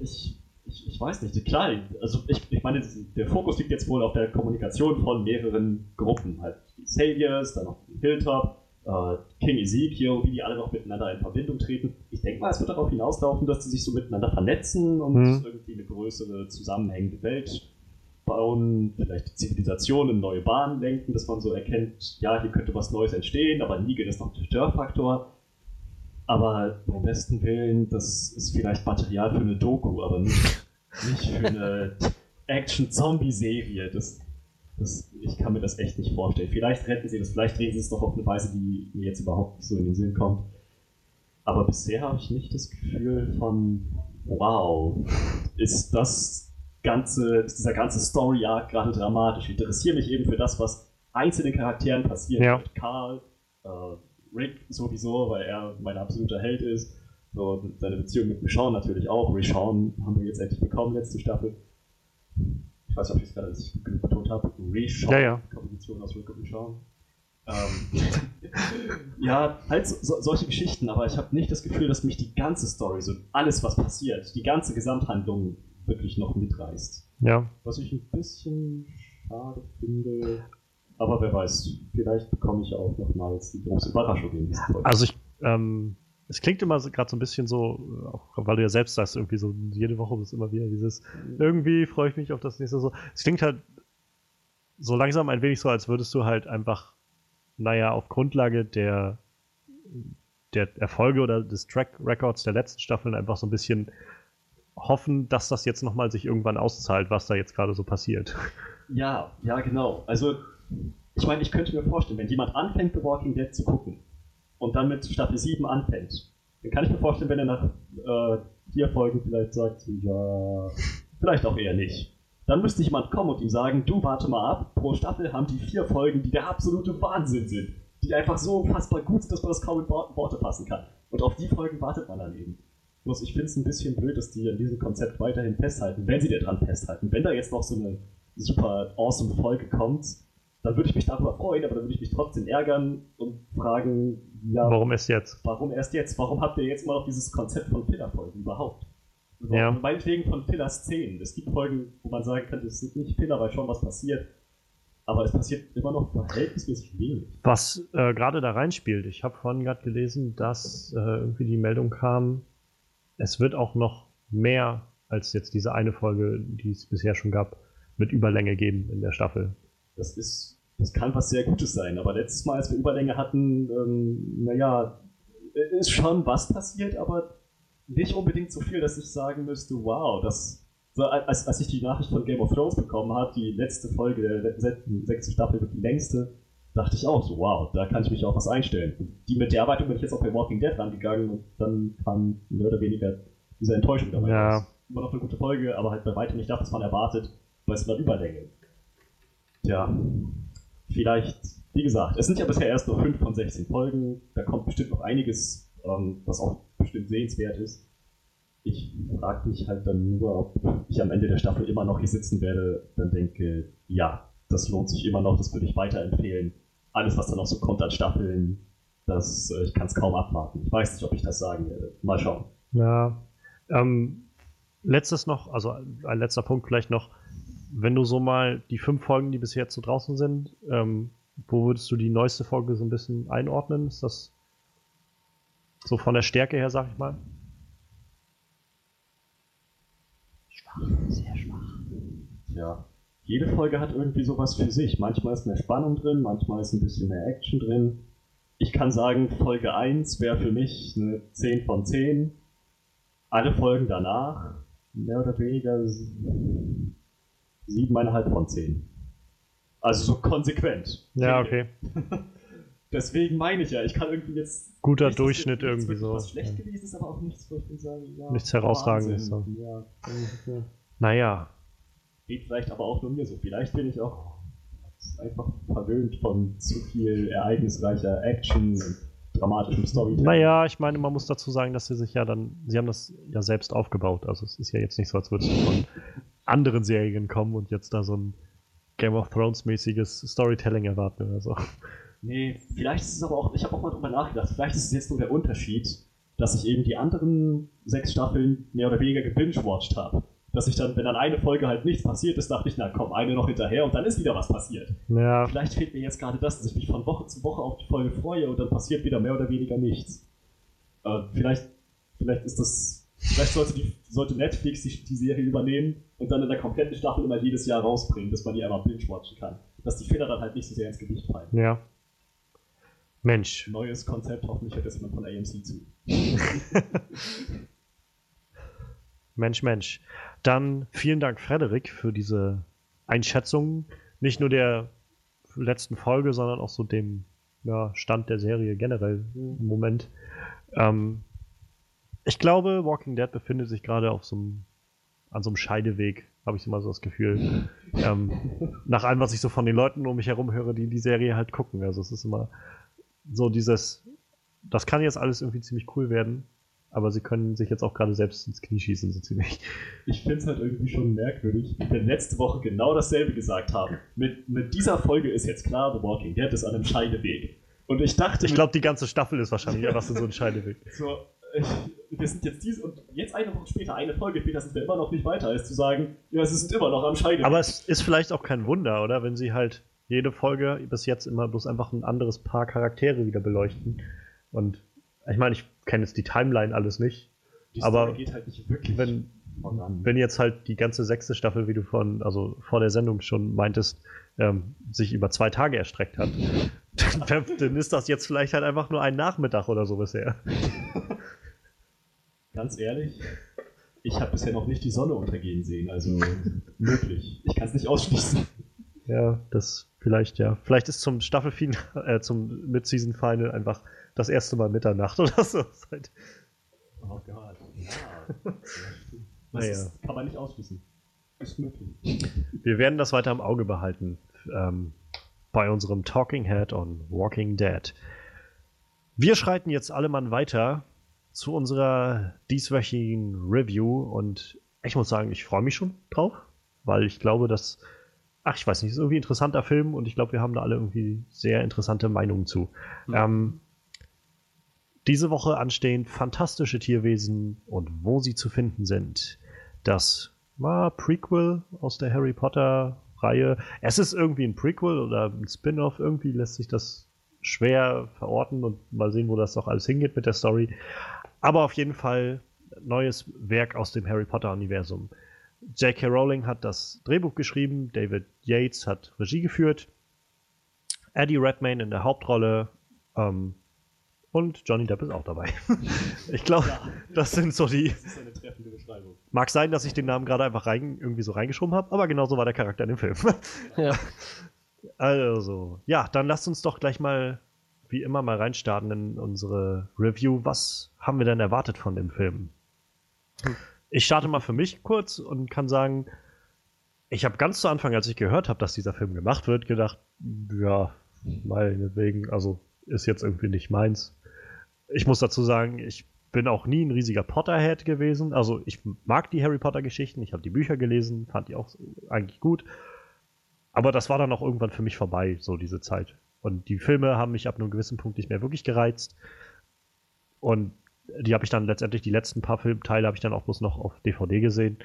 ich, ich, ich weiß nicht. Klar, also ich, ich meine, der Fokus liegt jetzt wohl auf der Kommunikation von mehreren Gruppen. Halt die Saviors, dann noch die Hilltop, äh, King Ezekiel, wie die alle noch miteinander in Verbindung treten. Ich denke mal, es wird darauf hinauslaufen, dass die sich so miteinander vernetzen und Mhm. irgendwie eine größere zusammenhängende Welt bauen, vielleicht die Zivilisation in neue Bahnen lenken, dass man so erkennt, ja, hier könnte was Neues entstehen, aber Negan ist noch der Störfaktor. Aber beim besten Willen, das ist vielleicht Material für eine Doku, aber nicht, nicht für eine Action-Zombie-Serie. Das, das, ich kann mir das echt nicht vorstellen. Vielleicht retten sie das, vielleicht drehen sie es doch auf eine Weise, die mir jetzt überhaupt nicht so in den Sinn kommt. Aber bisher habe ich nicht das Gefühl von, wow, ist das ganze, ist dieser ganze Story-Arc gerade dramatisch. Ich interessiere mich eben für das, was einzelnen Charakteren passiert. Ja. Karl, äh, Rick sowieso, weil er mein absoluter Held ist. So, seine Beziehung mit Michonne natürlich auch. Rishon haben wir jetzt endlich bekommen, letzte Staffel. Ich weiß nicht, ob ich es gerade richtig genug betont habe. Rishon, Ja, ja. Kombination aus Rick Michonne. Ähm, ja, halt so, so, solche Geschichten, aber ich habe nicht das Gefühl, dass mich die ganze Story, so alles, was passiert, die ganze Gesamthandlung wirklich noch mitreißt. Ja. Was ich ein bisschen schade finde. Aber wer weiß, vielleicht bekomme ich auch nochmals die große Überraschung in Folge. Also ich, ähm, es klingt immer so, gerade so ein bisschen so, äh, auch weil du ja selbst sagst, irgendwie so jede Woche ist immer wieder dieses, irgendwie freue ich mich auf das nächste so. Es klingt halt so langsam ein wenig so, als würdest du halt einfach, naja, auf Grundlage der, der Erfolge oder des Track Records der letzten Staffeln einfach so ein bisschen hoffen, dass das jetzt nochmal sich irgendwann auszahlt, was da jetzt gerade so passiert. Ja, ja, genau. Also, ich meine, ich könnte mir vorstellen, wenn jemand anfängt, The Walking Dead zu gucken und dann mit Staffel 7 anfängt, dann kann ich mir vorstellen, wenn er nach äh, vier Folgen vielleicht sagt, ja, vielleicht auch eher nicht. Dann müsste jemand kommen und ihm sagen, du warte mal ab, pro Staffel haben die vier Folgen, die der absolute Wahnsinn sind. Die einfach so unfassbar gut sind, dass man das kaum in Worte fassen kann. Und auf die Folgen wartet man dann eben. Bloß ich finde es ein bisschen blöd, dass die an diesem Konzept weiterhin festhalten, wenn sie daran festhalten. Wenn da jetzt noch so eine super awesome Folge kommt, dann würde ich mich darüber freuen, aber dann würde ich mich trotzdem ärgern und fragen, ja, warum erst jetzt? Warum erst jetzt? Warum habt ihr jetzt mal noch dieses Konzept von Filler-Folgen überhaupt? Ja. Meinetwegen von Filler-Szenen. Es gibt Folgen, wo man sagen könnte, es sind nicht Filler, weil schon was passiert. Aber es passiert immer noch verhältnismäßig wenig. Was äh, gerade da reinspielt, ich habe vorhin gerade gelesen, dass äh, irgendwie die Meldung kam, es wird auch noch mehr als jetzt diese eine Folge, die es bisher schon gab, mit Überlänge geben in der Staffel. Das ist, das kann was sehr Gutes sein, aber letztes Mal, als wir Überlänge hatten, ähm, naja, ist schon was passiert, aber nicht unbedingt so viel, dass ich sagen müsste, wow, das. Als, als ich die Nachricht von Game of Thrones bekommen habe, die letzte Folge der sechsten Staffel wird die längste, dachte ich auch so, wow, da kann ich mich auf was einstellen. Und die mit der Erwartung bin ich jetzt auch bei Walking Dead rangegangen und dann kam mehr oder weniger diese Enttäuschung dabei. Ja. Immer noch eine gute Folge, aber halt bei weitem nicht das, was man erwartet, weil es war Überlänge. Tja, vielleicht, wie gesagt, es sind ja bisher erst nur 5 von 16 Folgen, da kommt bestimmt noch einiges, ähm, was auch bestimmt sehenswert ist. Ich frage mich halt dann nur, ob ich am Ende der Staffel immer noch hier sitzen werde, dann denke, ja, das lohnt sich immer noch, das würde ich weiterempfehlen. Alles, was dann noch so kommt an Staffeln, das, äh, ich kann es kaum abwarten. Ich weiß nicht, ob ich das sagen werde. Mal schauen. Ja. Ähm, letztes noch, also ein letzter Punkt vielleicht noch. Wenn du so mal die fünf Folgen, die bis jetzt so draußen sind, ähm, wo würdest du die neueste Folge so ein bisschen einordnen? Ist das so von der Stärke her, sag ich mal? Schwach, sehr schwach. Ja. Jede Folge hat irgendwie sowas für sich. Manchmal ist mehr Spannung drin, manchmal ist ein bisschen mehr Action drin. Ich kann sagen, Folge 1 wäre für mich eine 10 von 10. Alle Folgen danach, mehr oder weniger 7,5 von 10. Also so konsequent. Ja, okay. Deswegen meine ich ja, ich kann irgendwie jetzt. Guter nicht, Durchschnitt jetzt, irgendwie so. Was schlecht ja. gewesen ist, aber auch nichts, wo ich sagen, ja. Nichts herausragendes. So. Ja. Naja. Geht vielleicht aber auch nur mir so. Vielleicht bin ich auch einfach verwöhnt von zu viel ereignisreicher Action und dramatischem Storytelling. Naja, ich meine, man muss dazu sagen, dass sie sich ja dann, sie haben das ja selbst aufgebaut. Also es ist ja jetzt nicht so, als würdest du von anderen Serien kommen und jetzt da so ein Game of Thrones mäßiges Storytelling erwarten oder so. Nee, vielleicht ist es aber auch, ich habe auch mal drüber nachgedacht, vielleicht ist es jetzt nur der Unterschied, dass ich eben die anderen sechs Staffeln mehr oder weniger gebingewatcht habe. Dass ich dann, wenn dann eine Folge halt nichts passiert ist, dachte ich, na komm, eine noch hinterher und dann ist wieder was passiert. Ja. Vielleicht fehlt mir jetzt gerade das, dass ich mich von Woche zu Woche auf die Folge freue und dann passiert wieder mehr oder weniger nichts. Äh, vielleicht, vielleicht ist das, vielleicht sollte, die, sollte Netflix die, die Serie übernehmen und dann in der kompletten Staffel immer jedes Jahr rausbringen, dass man die einmal binge-watchen kann. Dass die Fehler dann halt nicht so sehr ins Gewicht fallen. Ja. Mensch. Neues Konzept, hoffentlich hört das jemand von AMC zu. Mensch, Mensch. Dann vielen Dank, Frederik, für diese Einschätzung. Nicht nur der letzten Folge, sondern auch so dem ja, Stand der Serie generell im Moment. Ähm, ich glaube, Walking Dead befindet sich gerade auf so einem, an so einem Scheideweg, habe ich immer so das Gefühl. ähm, nach allem, was ich so von den Leuten um mich herum höre, die die Serie halt gucken. Also es ist immer so dieses, das kann jetzt alles irgendwie ziemlich cool werden, aber sie können sich jetzt auch gerade selbst ins Knie schießen, so ziemlich. Ich finde es halt irgendwie schon merkwürdig, wenn wir letzte Woche genau dasselbe gesagt haben. Mit, mit dieser Folge ist jetzt klar, The Walking Dead ist an einem Scheideweg. Und ich dachte. Ich glaube, die ganze Staffel ist wahrscheinlich einfach so ein Scheideweg. So, wir sind jetzt diese und jetzt eine Woche später, eine Folge später sind wir immer noch nicht weiter, als zu sagen, ja, sie sind immer noch am Scheideweg. Aber es ist vielleicht auch kein Wunder, oder? Wenn sie halt jede Folge bis jetzt immer bloß einfach ein anderes Paar Charaktere wieder beleuchten. Und ich meine, ich kenne jetzt die Timeline alles nicht. Die aber geht halt nicht wirklich wenn, wenn jetzt halt die ganze sechste Staffel, wie du von, also vor der Sendung schon meintest, ähm, sich über zwei Tage erstreckt hat, dann, dann ist das jetzt vielleicht halt einfach nur ein Nachmittag oder so bisher. Ganz ehrlich, ich habe bisher noch nicht die Sonne untergehen sehen, also möglich. Ich kann es nicht ausschließen. Ja, das vielleicht, ja. Vielleicht ist zum Staffelfinale, äh, zum Mid-Season-Final einfach das erste Mal Mitternacht oder so. Seit Oh Gott, ja. Das Naja. ist, kann man nicht ausschließen. Ist möglich. Wir werden das weiter im Auge behalten ähm, bei unserem Talking Head on Walking Dead. Wir schreiten jetzt alle Mann weiter zu unserer dieswöchigen Review und ich muss sagen, ich freue mich schon drauf, weil ich glaube, dass, ach, ich weiß nicht, ist irgendwie ein interessanter Film und ich glaube, wir haben da alle irgendwie sehr interessante Meinungen zu. Ähm, diese Woche anstehen fantastische Tierwesen und wo sie zu finden sind. Das war Prequel aus der Harry Potter Reihe. Es ist irgendwie ein Prequel oder ein Spin-off. Irgendwie lässt sich das schwer verorten und mal sehen, wo das noch alles hingeht mit der Story. Aber auf jeden Fall neues Werk aus dem Harry Potter Universum. J.K. Rowling hat das Drehbuch geschrieben, David Yates hat Regie geführt, Eddie Redmayne in der Hauptrolle ähm, und Johnny Depp ist auch dabei. ich glaube, Ja. das sind so die. Das ist eine treffende Beschreibung. Mag sein, dass ich den Namen gerade einfach rein, irgendwie so reingeschoben habe, aber genauso war der Charakter in dem Film. Ja. Also, ja, dann lasst uns doch gleich mal, wie immer, mal reinstarten in unsere Review. Was haben wir denn erwartet von dem Film? Ich starte mal für mich kurz und kann sagen, ich habe ganz zu Anfang, als ich gehört habe, dass dieser Film gemacht wird, gedacht, ja, meinetwegen, also ist jetzt irgendwie nicht meins. Ich muss dazu sagen, ich bin auch nie ein riesiger Potterhead gewesen. Also ich mag die Harry Potter Geschichten, ich habe die Bücher gelesen, fand die auch eigentlich gut. Aber das war dann auch irgendwann für mich vorbei, so diese Zeit. Und die Filme haben mich ab einem gewissen Punkt nicht mehr wirklich gereizt. Und die habe ich dann letztendlich, die letzten paar Filmteile habe ich dann auch bloß noch auf DVD gesehen.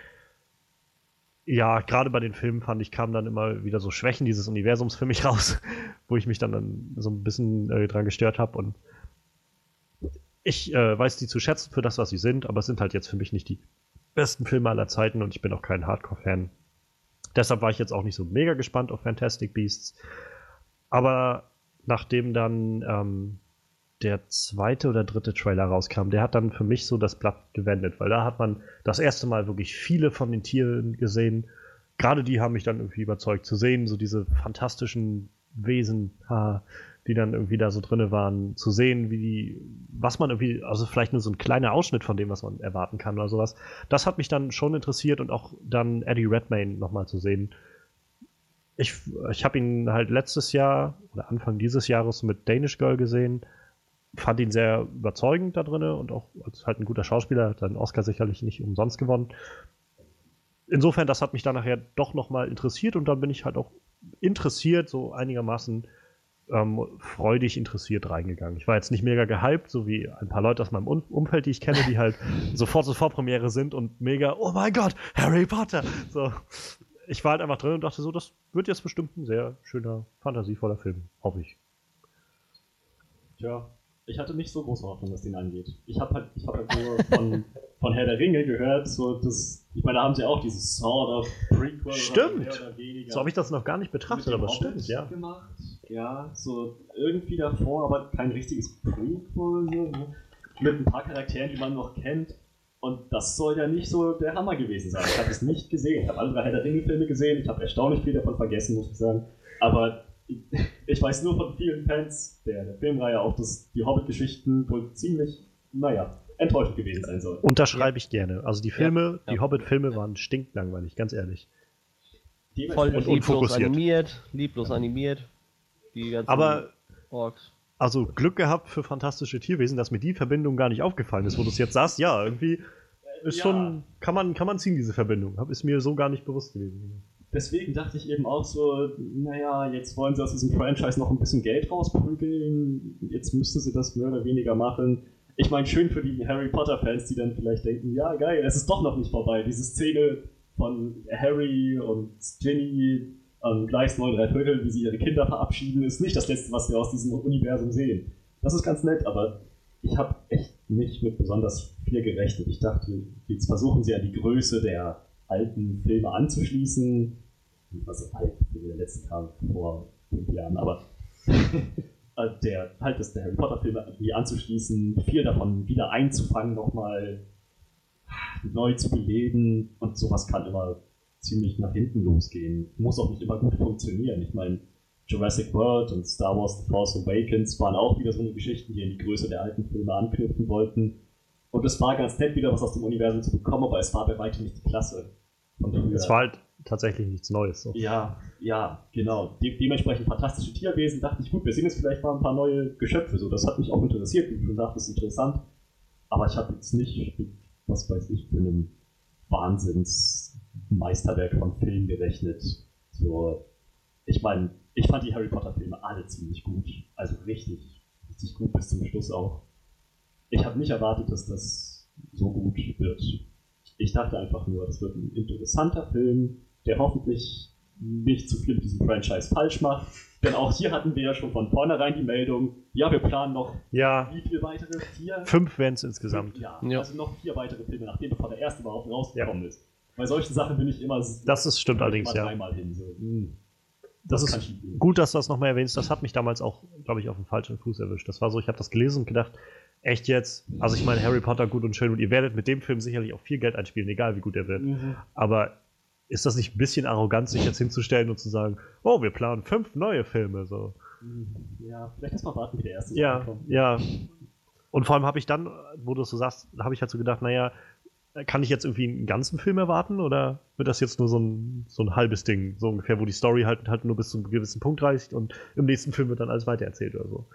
Ja, gerade bei den Filmen fand ich, kamen dann immer wieder so Schwächen dieses Universums für mich raus, wo ich mich dann, dann so ein bisschen äh, dran gestört habe. Und ich äh, weiß die zu schätzen für das, was sie sind, aber es sind halt jetzt für mich nicht die besten Filme aller Zeiten und ich bin auch kein Hardcore-Fan. Deshalb war ich jetzt auch nicht so mega gespannt auf Fantastic Beasts. Aber nachdem dann ähm, der zweite oder dritte Trailer rauskam, der hat dann für mich so das Blatt gewendet, weil da hat man das erste Mal wirklich viele von den Tieren gesehen. Gerade die haben mich dann irgendwie überzeugt zu sehen, so diese fantastischen Wesen, die dann irgendwie da so drinne waren, zu sehen, wie die, was man irgendwie, also vielleicht nur so ein kleiner Ausschnitt von dem, was man erwarten kann oder sowas. Das hat mich dann schon interessiert und auch dann Eddie Redmayne nochmal zu sehen. Ich, ich habe ihn halt letztes Jahr oder Anfang dieses Jahres mit Danish Girl gesehen, fand ihn sehr überzeugend da drinne und auch als halt ein guter Schauspieler, hat seinen Oscar sicherlich nicht umsonst gewonnen. Insofern, das hat mich dann nachher doch nochmal interessiert und dann bin ich halt auch interessiert, so einigermaßen ähm, freudig interessiert reingegangen. Ich war jetzt nicht mega gehypt, so wie ein paar Leute aus meinem um Umfeld, die ich kenne, die halt sofort zur Vorpremiere sind und mega, oh mein Gott, Harry Potter! So. Ich war halt einfach drin und dachte so, das wird jetzt bestimmt ein sehr schöner, fantasievoller Film, hoffe ich. Tja, ich hatte nicht so große Hoffnung, was den angeht. Ich habe halt, ich hab halt nur von, von Herr der Ringe gehört, so das, ich meine, da haben sie auch dieses Sort of Prequel Stimmt. oder mehr oder weniger So habe ich das noch gar nicht betrachtet, aber Hobbit stimmt, ja. gemacht. Ja, so irgendwie davor, aber kein richtiges Prequel, so, ne? mit ein paar Charakteren, die man noch kennt. Und das soll ja nicht so der Hammer gewesen sein. Ich habe es nicht gesehen. Ich habe andere Herr der Ringe-Filme gesehen. Ich habe erstaunlich viel davon vergessen, muss ich sagen. Aber ich weiß nur von vielen Fans der, der Filmreihe auch, dass die Hobbit-Geschichten wohl ziemlich, naja, enttäuschend gewesen sein sollen. Unterschreibe ich gerne. Also die Filme, Ja. die Hobbit-Filme waren stinklangweilig, ganz ehrlich. Voll Und lieblos unfokussiert. animiert, lieblos animiert. Die ganzen Aber Orks. Also Glück gehabt für fantastische Tierwesen, dass mir die Verbindung gar nicht aufgefallen ist, wo du es jetzt sagst. Ja, irgendwie ist Ja. schon, kann man, kann man ziehen, diese Verbindung. Ist mir so gar nicht bewusst gewesen. Deswegen dachte ich eben auch so, naja, jetzt wollen sie aus diesem Franchise noch ein bisschen Geld rausprügeln, jetzt müssten sie das mehr oder weniger machen. Ich meine, schön für die Harry Potter-Fans, die dann vielleicht denken, ja geil, es ist doch noch nicht vorbei. Diese Szene von Harry und Ginny am Gleis 9 3 Viertel, wie sie ihre Kinder verabschieden, ist nicht das Letzte, was wir aus diesem Universum sehen. Das ist ganz nett, aber ich habe echt nicht mit besonders viel gerechnet. Ich dachte, jetzt versuchen sie ja die Größe der alten Filme anzuschließen. Was alt, der letzte kam vor fünf Jahren, aber äh, der halt ist der Harry Potter Filme irgendwie anzuschließen, viel davon wieder einzufangen nochmal. neu zu beleben und sowas kann immer ziemlich nach hinten losgehen. Muss auch nicht immer gut funktionieren. Ich meine, Jurassic World und Star Wars The Force Awakens waren auch wieder so eine Geschichten, die in die Größe der alten Filme anknüpfen wollten. Und es war ganz nett, wieder was aus dem Universum zu bekommen, aber es war bei weitem nicht die Klasse. Es war halt tatsächlich nichts Neues. So. Ja, ja, genau. De dementsprechend fantastische Tierwesen. Dachte ich, gut, wir sehen jetzt vielleicht mal ein paar neue Geschöpfe. So, das hat mich auch interessiert. Wie du schon sagtest, interessant. Aber ich habe jetzt nicht, was weiß ich, für einen Wahnsinnsmeisterwerk von Film gerechnet. So, ich meine, ich fand die Harry Potter Filme alle ziemlich gut. Also richtig, richtig gut bis zum Schluss auch. Ich habe nicht erwartet, dass das so gut wird. Ich dachte einfach nur, das wird ein interessanter Film, der hoffentlich nicht zu viel mit diesem Franchise falsch macht. Denn auch hier hatten wir ja schon von vornherein die Meldung, ja, wir planen noch ja. wie viele weitere? Vier? Fünf wären es insgesamt. Ja, ja, also noch vier weitere Filme, nachdem bevor der erste überhaupt rausgekommen ja. ist. Bei solchen Sachen bin ich immer. Das ist stimmt allerdings, ja. Hin, so. Hm. Das, das ist gut, dass du das nochmal erwähnst. Das hat mich damals auch, glaube ich, auf den falschen Fuß erwischt. Das war so, ich habe das gelesen und gedacht, echt jetzt? Also ich meine, Harry Potter gut und schön und ihr werdet mit dem Film sicherlich auch viel Geld einspielen, egal wie gut er wird. Mhm. Aber ist das nicht ein bisschen arrogant, sich jetzt hinzustellen und zu sagen, oh, wir planen fünf neue Filme? So. Ja, vielleicht erstmal warten, wie der erste Ja, ja. Und vor allem habe ich dann, wo du es so sagst, habe ich halt so gedacht, naja, kann ich jetzt irgendwie einen ganzen Film erwarten oder wird das jetzt nur so ein, so ein halbes Ding, so ungefähr, wo die Story halt, halt nur bis zu einem gewissen Punkt reicht und im nächsten Film wird dann alles weitererzählt oder so.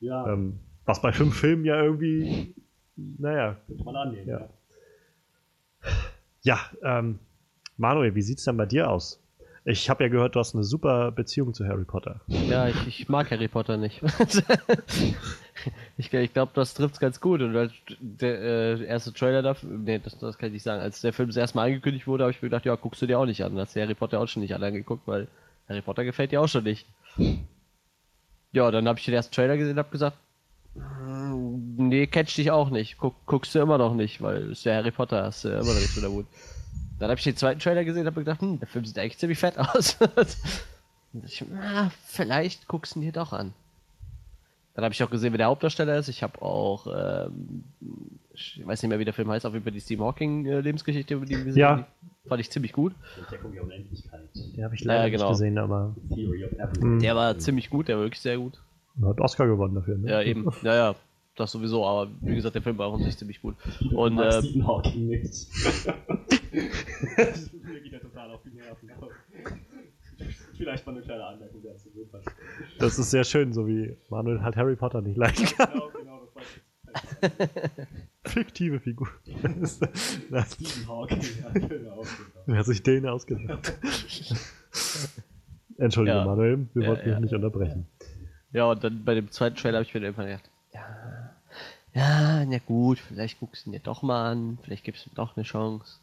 Ja. Ähm, was bei fünf Filmen ja irgendwie, naja. Könnte man annehmen. Ja, ja ähm, Manuel, wie sieht es denn bei dir aus? Ich habe ja gehört, du hast eine super Beziehung zu Harry Potter. Ja, ich, ich mag Harry Potter nicht. ich ich glaube, das trifft es ganz gut. Und der äh, erste Trailer dafür, nee, das, das kann ich nicht sagen. Als der Film das erste Mal angekündigt wurde, habe ich mir gedacht, ja, guckst du dir auch nicht an. Hast du Harry Potter auch schon nicht alle angeguckt, weil Harry Potter gefällt dir auch schon nicht. Ja, dann habe ich den ersten Trailer gesehen und habe gesagt, hm, nee, catch dich auch nicht. Guck, guckst du immer noch nicht, weil es ja Harry Potter ist, immer noch nicht so der Mut. Dann habe ich den zweiten Trailer gesehen und habe gedacht, hm, der Film sieht eigentlich ziemlich fett aus. ich, na, vielleicht guckst du ihn dir doch an. Dann habe ich auch gesehen, wer der Hauptdarsteller ist. Ich habe auch, ähm, ich weiß nicht mehr, wie der Film heißt, auch über die Steve Hawking äh, Lebensgeschichte, über die wir gesehen ja. Die fand ich ziemlich gut. Entdeckung der Unendlichkeit. Den habe ich leider ja, genau. nicht gesehen, aber. Der war ziemlich gut, der war wirklich sehr gut. Hat Oscar gewonnen dafür, ne? Ja, eben. Ja, ja. Das sowieso, aber wie gesagt, der Film war auch an sich ziemlich gut. Und, äh, Stephen Hawking nicht. das geht ja total auf die Nerven. Vielleicht mal eine kleine Anmerkung dazu. Das ist sehr schön, so wie Manuel halt Harry Potter nicht leiden kann. Genau, genau, das war Fiktive Figur. Stephen Hawking, ja, genau. Wer hat sich den ausgedacht? Entschuldige, ja. Manuel, wir ja, wollten dich nicht unterbrechen. Ja, und dann bei dem zweiten Trailer habe ich mir irgendwann gedacht, ja, ja, na gut, vielleicht guckst du ihn dir doch mal an, vielleicht gibst du ihm doch eine Chance.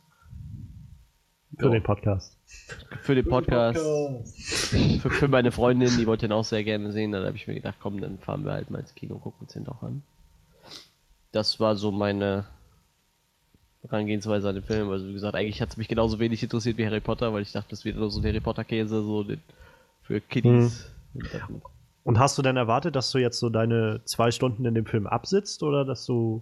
Für jo. den Podcast. Für den Podcast. Für, für, meine Freundin, die wollte ihn auch sehr gerne sehen. Dann habe ich mir gedacht, komm, dann fahren wir halt mal ins Kino gucken uns den doch an. Das war so meine Herangehensweise an den Film. Also wie gesagt, eigentlich hat es mich genauso wenig interessiert wie Harry Potter, weil ich dachte, das wird nur so ein Harry Potter-Käse, so für Kiddies. Hm. Und hast du denn erwartet, dass du jetzt so deine zwei Stunden in dem Film absitzt oder dass du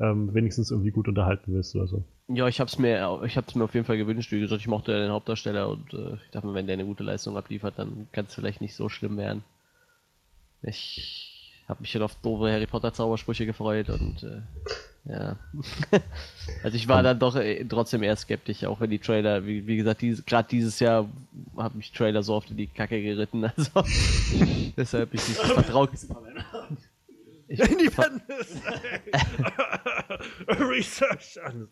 ähm, wenigstens irgendwie gut unterhalten wirst oder so? Ja, ich hab's mir, ich hab's mir auf jeden Fall gewünscht. Wie gesagt, ich mochte den Hauptdarsteller und äh, ich dachte mir, wenn der eine gute Leistung abliefert, dann kann es vielleicht nicht so schlimm werden. Ich habe mich schon auf doofe Harry Potter Zaubersprüche gefreut und äh, ja. also ich war dann doch äh, trotzdem eher skeptisch, auch wenn die Trailer, wie, wie gesagt, dies, gerade dieses Jahr haben mich Trailer so oft in die Kacke geritten. Also deshalb ich nicht vertraut. Independence Research an.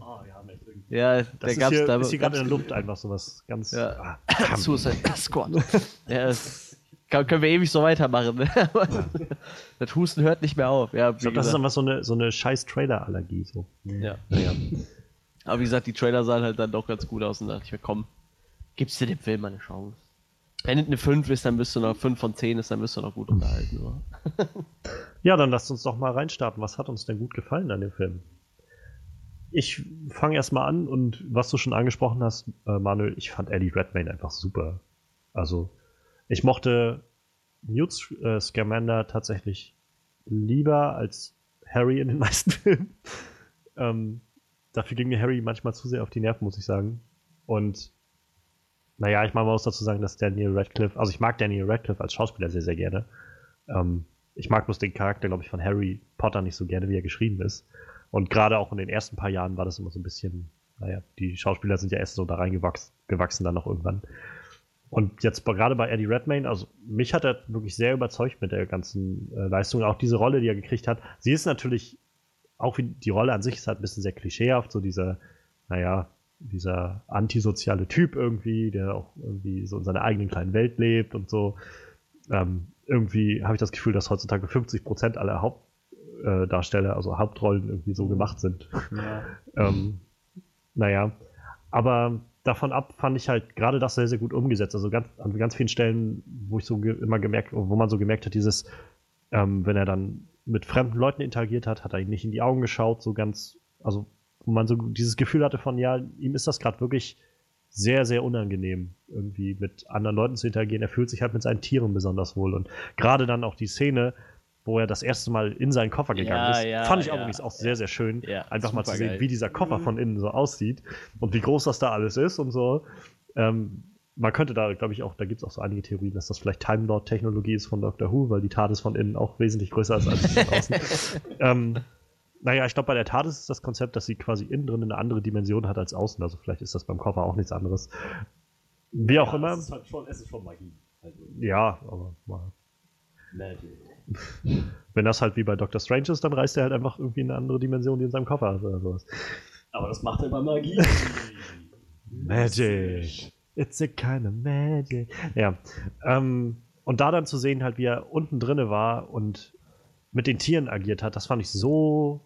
oh, ja, ja, das der gab's hier, da. Ist hier gerade in der Luft einfach sowas ganz. Ja. Ah, Suicide Squad. ja, das kann, können wir ewig so weitermachen. Ne? das Husten hört nicht mehr auf. Ja, ich glaube, das ist einfach so eine, so eine scheiß Trailer-Allergie. So. Ja. ja. Aber wie gesagt, die Trailer sahen halt dann doch ganz gut aus und da dachte ich mir, komm, gibst du dem Film mal eine Chance. Wenn es eine 5 ist, dann bist du noch 5 von 10 ist, dann bist du noch gut unterhalten. Oder? ja, dann lasst uns doch mal reinstarten. Was hat uns denn gut gefallen an dem Film? Ich fange erstmal an und was du schon angesprochen hast, äh, Manuel, ich fand Eddie Redmayne einfach super. Also, ich mochte Newt äh, Scamander tatsächlich lieber als Harry in den meisten Filmen. ähm, dafür ging mir Harry manchmal zu sehr auf die Nerven, muss ich sagen. Und naja, ich meine, man muss dazu sagen, dass Daniel Radcliffe, also ich mag Daniel Radcliffe als Schauspieler sehr, sehr gerne. Ähm, ich mag bloß den Charakter, glaube ich, von Harry Potter nicht so gerne, wie er geschrieben ist. Und gerade auch in den ersten paar Jahren war das immer so ein bisschen, naja, die Schauspieler sind ja erst so da reingewachsen gewachsen dann noch irgendwann. Und jetzt gerade bei Eddie Redmayne, also mich hat er wirklich sehr überzeugt mit der ganzen äh, Leistung, auch diese Rolle, die er gekriegt hat. Sie ist natürlich, auch wie die Rolle an sich ist halt ein bisschen sehr klischeehaft, so dieser, naja, dieser antisoziale Typ irgendwie, der auch irgendwie so in seiner eigenen kleinen Welt lebt und so. Ähm, irgendwie habe ich das Gefühl, dass heutzutage 50 Prozent aller Hauptdarsteller, äh, also Hauptrollen irgendwie so gemacht sind. Ja. ähm, naja, aber davon ab fand ich halt gerade das sehr, sehr gut umgesetzt. Also ganz, an ganz vielen Stellen, wo ich so ge immer gemerkt, wo man so gemerkt hat, dieses, ähm, wenn er dann mit fremden Leuten interagiert hat, hat er ihm nicht in die Augen geschaut, so ganz, also wo man so dieses Gefühl hatte von, ja, ihm ist das gerade wirklich sehr, sehr unangenehm, irgendwie mit anderen Leuten zu interagieren. Er fühlt sich halt mit seinen Tieren besonders wohl. Und gerade dann auch die Szene, wo er das erste Mal in seinen Koffer gegangen ja, ist. Ja, Fand ich ja, übrigens auch sehr, sehr schön, einfach mal zu sehen, geil. wie dieser Koffer von innen so aussieht und wie groß das da alles ist und so. Ähm, man könnte da, glaube ich, auch, da gibt es auch so einige Theorien, dass das vielleicht Time Lord-Technologie ist von Doctor Who, weil die TARDIS von innen auch wesentlich größer ist als die von außen. ähm, naja, ich glaube, bei der TARDIS ist das Konzept, dass sie quasi innen drin eine andere Dimension hat als außen. Also vielleicht ist das beim Koffer auch nichts anderes. Wie auch immer. Es ist, halt schon, es ist schon Magie. Also, ja, aber mal. Magic. Wenn das halt wie bei Doctor Strange ist, dann reist er halt einfach irgendwie in eine andere Dimension, die in seinem Koffer ist oder sowas. Aber das macht er bei Magie. Magic. It's a kind of magic. Ja. Ähm, und da dann zu sehen, halt, wie er unten drinne war und mit den Tieren agiert hat, das fand ich so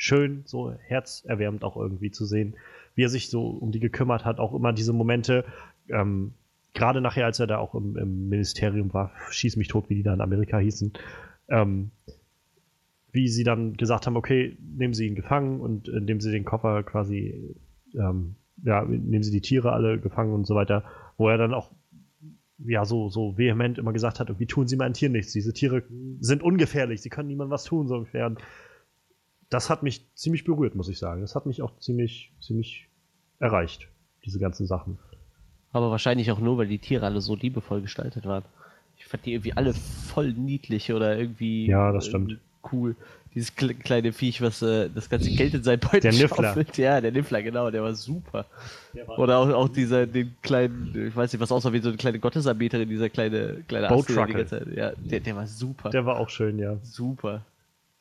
schön, so herzerwärmend auch irgendwie zu sehen, wie er sich so um die gekümmert hat. Auch immer diese Momente, ähm, gerade nachher, als er da auch im, im, Ministerium war, schieß mich tot, wie die da in Amerika hießen, ähm, wie sie dann gesagt haben, okay, nehmen Sie ihn gefangen und indem sie den Koffer quasi, ähm, ja, nehmen Sie die Tiere alle gefangen und so weiter, wo er dann auch ja, so, so vehement immer gesagt hat, irgendwie tun Sie meinen Tier nichts. Diese Tiere sind ungefährlich, sie können niemandem was tun, so ungefähr. Und das hat mich ziemlich berührt, muss ich sagen. Das hat mich auch ziemlich, ziemlich erreicht, diese ganzen Sachen. Aber wahrscheinlich auch nur, weil die Tiere alle so liebevoll gestaltet waren. Ich fand die irgendwie alle voll niedlich oder irgendwie. Ja, das stimmt. Cool. Dieses kleine Viech, was äh, das ganze Geld in sein Beutel Der Niffler. Schaufelt. Ja, der Niffler, genau, der war super. Der war oder auch, auch dieser, den kleinen, ich weiß nicht, was aussah wie so eine kleine Gottesanbeterin, dieser kleine, kleine Boat Ja, der, der war super. Der war auch schön, ja. Super.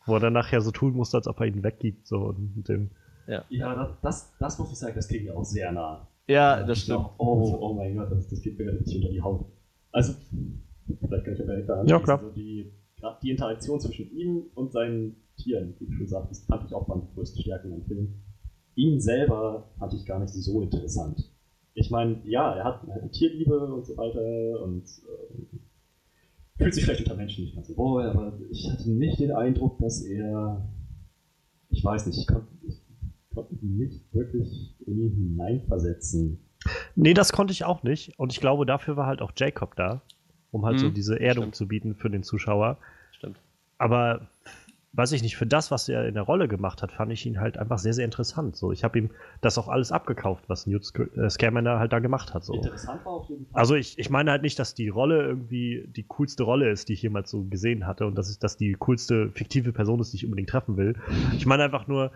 Wo er dann nachher so tun musste, als ob er ihn weggibt, so und dem. Ja, ja das, das, das muss ich sagen, das ging mir auch sehr nah. Ja, das stimmt. Auch, oh, oh mein Gott, das, das geht mir richtig unter die Haut. Also, vielleicht kann ich aber da Ja, klar. Also die, die Interaktion zwischen ihm und seinen Tieren, wie du schon sagtest, fand ich auch meine größte Stärke im Film. Ihn selber fand ich gar nicht so interessant. Ich meine, ja, er hat, eine Tierliebe und so weiter und äh, fühlt sich vielleicht unter Menschen nicht ganz so wohl, aber ich hatte nicht den Eindruck, dass er, ich weiß nicht, ich konnte, ich konnte nicht wirklich in ihn hineinversetzen. Nee, das konnte ich auch nicht. Und ich glaube, dafür war halt auch Jacob da, um halt mhm, so diese Erdung stimmt. zu bieten für den Zuschauer. Stimmt. Aber weiß ich nicht, für das, was er in der Rolle gemacht hat, fand ich ihn halt einfach sehr, sehr interessant. So, ich habe ihm das auch alles abgekauft, was Newt äh, Scamander halt da gemacht hat. So. Interessant war auf jeden Fall. Also ich, ich meine halt nicht, dass die Rolle irgendwie die coolste Rolle ist, die ich jemals so gesehen hatte und dass, ich, dass die coolste fiktive Person ist, die ich unbedingt treffen will. Ich meine einfach nur,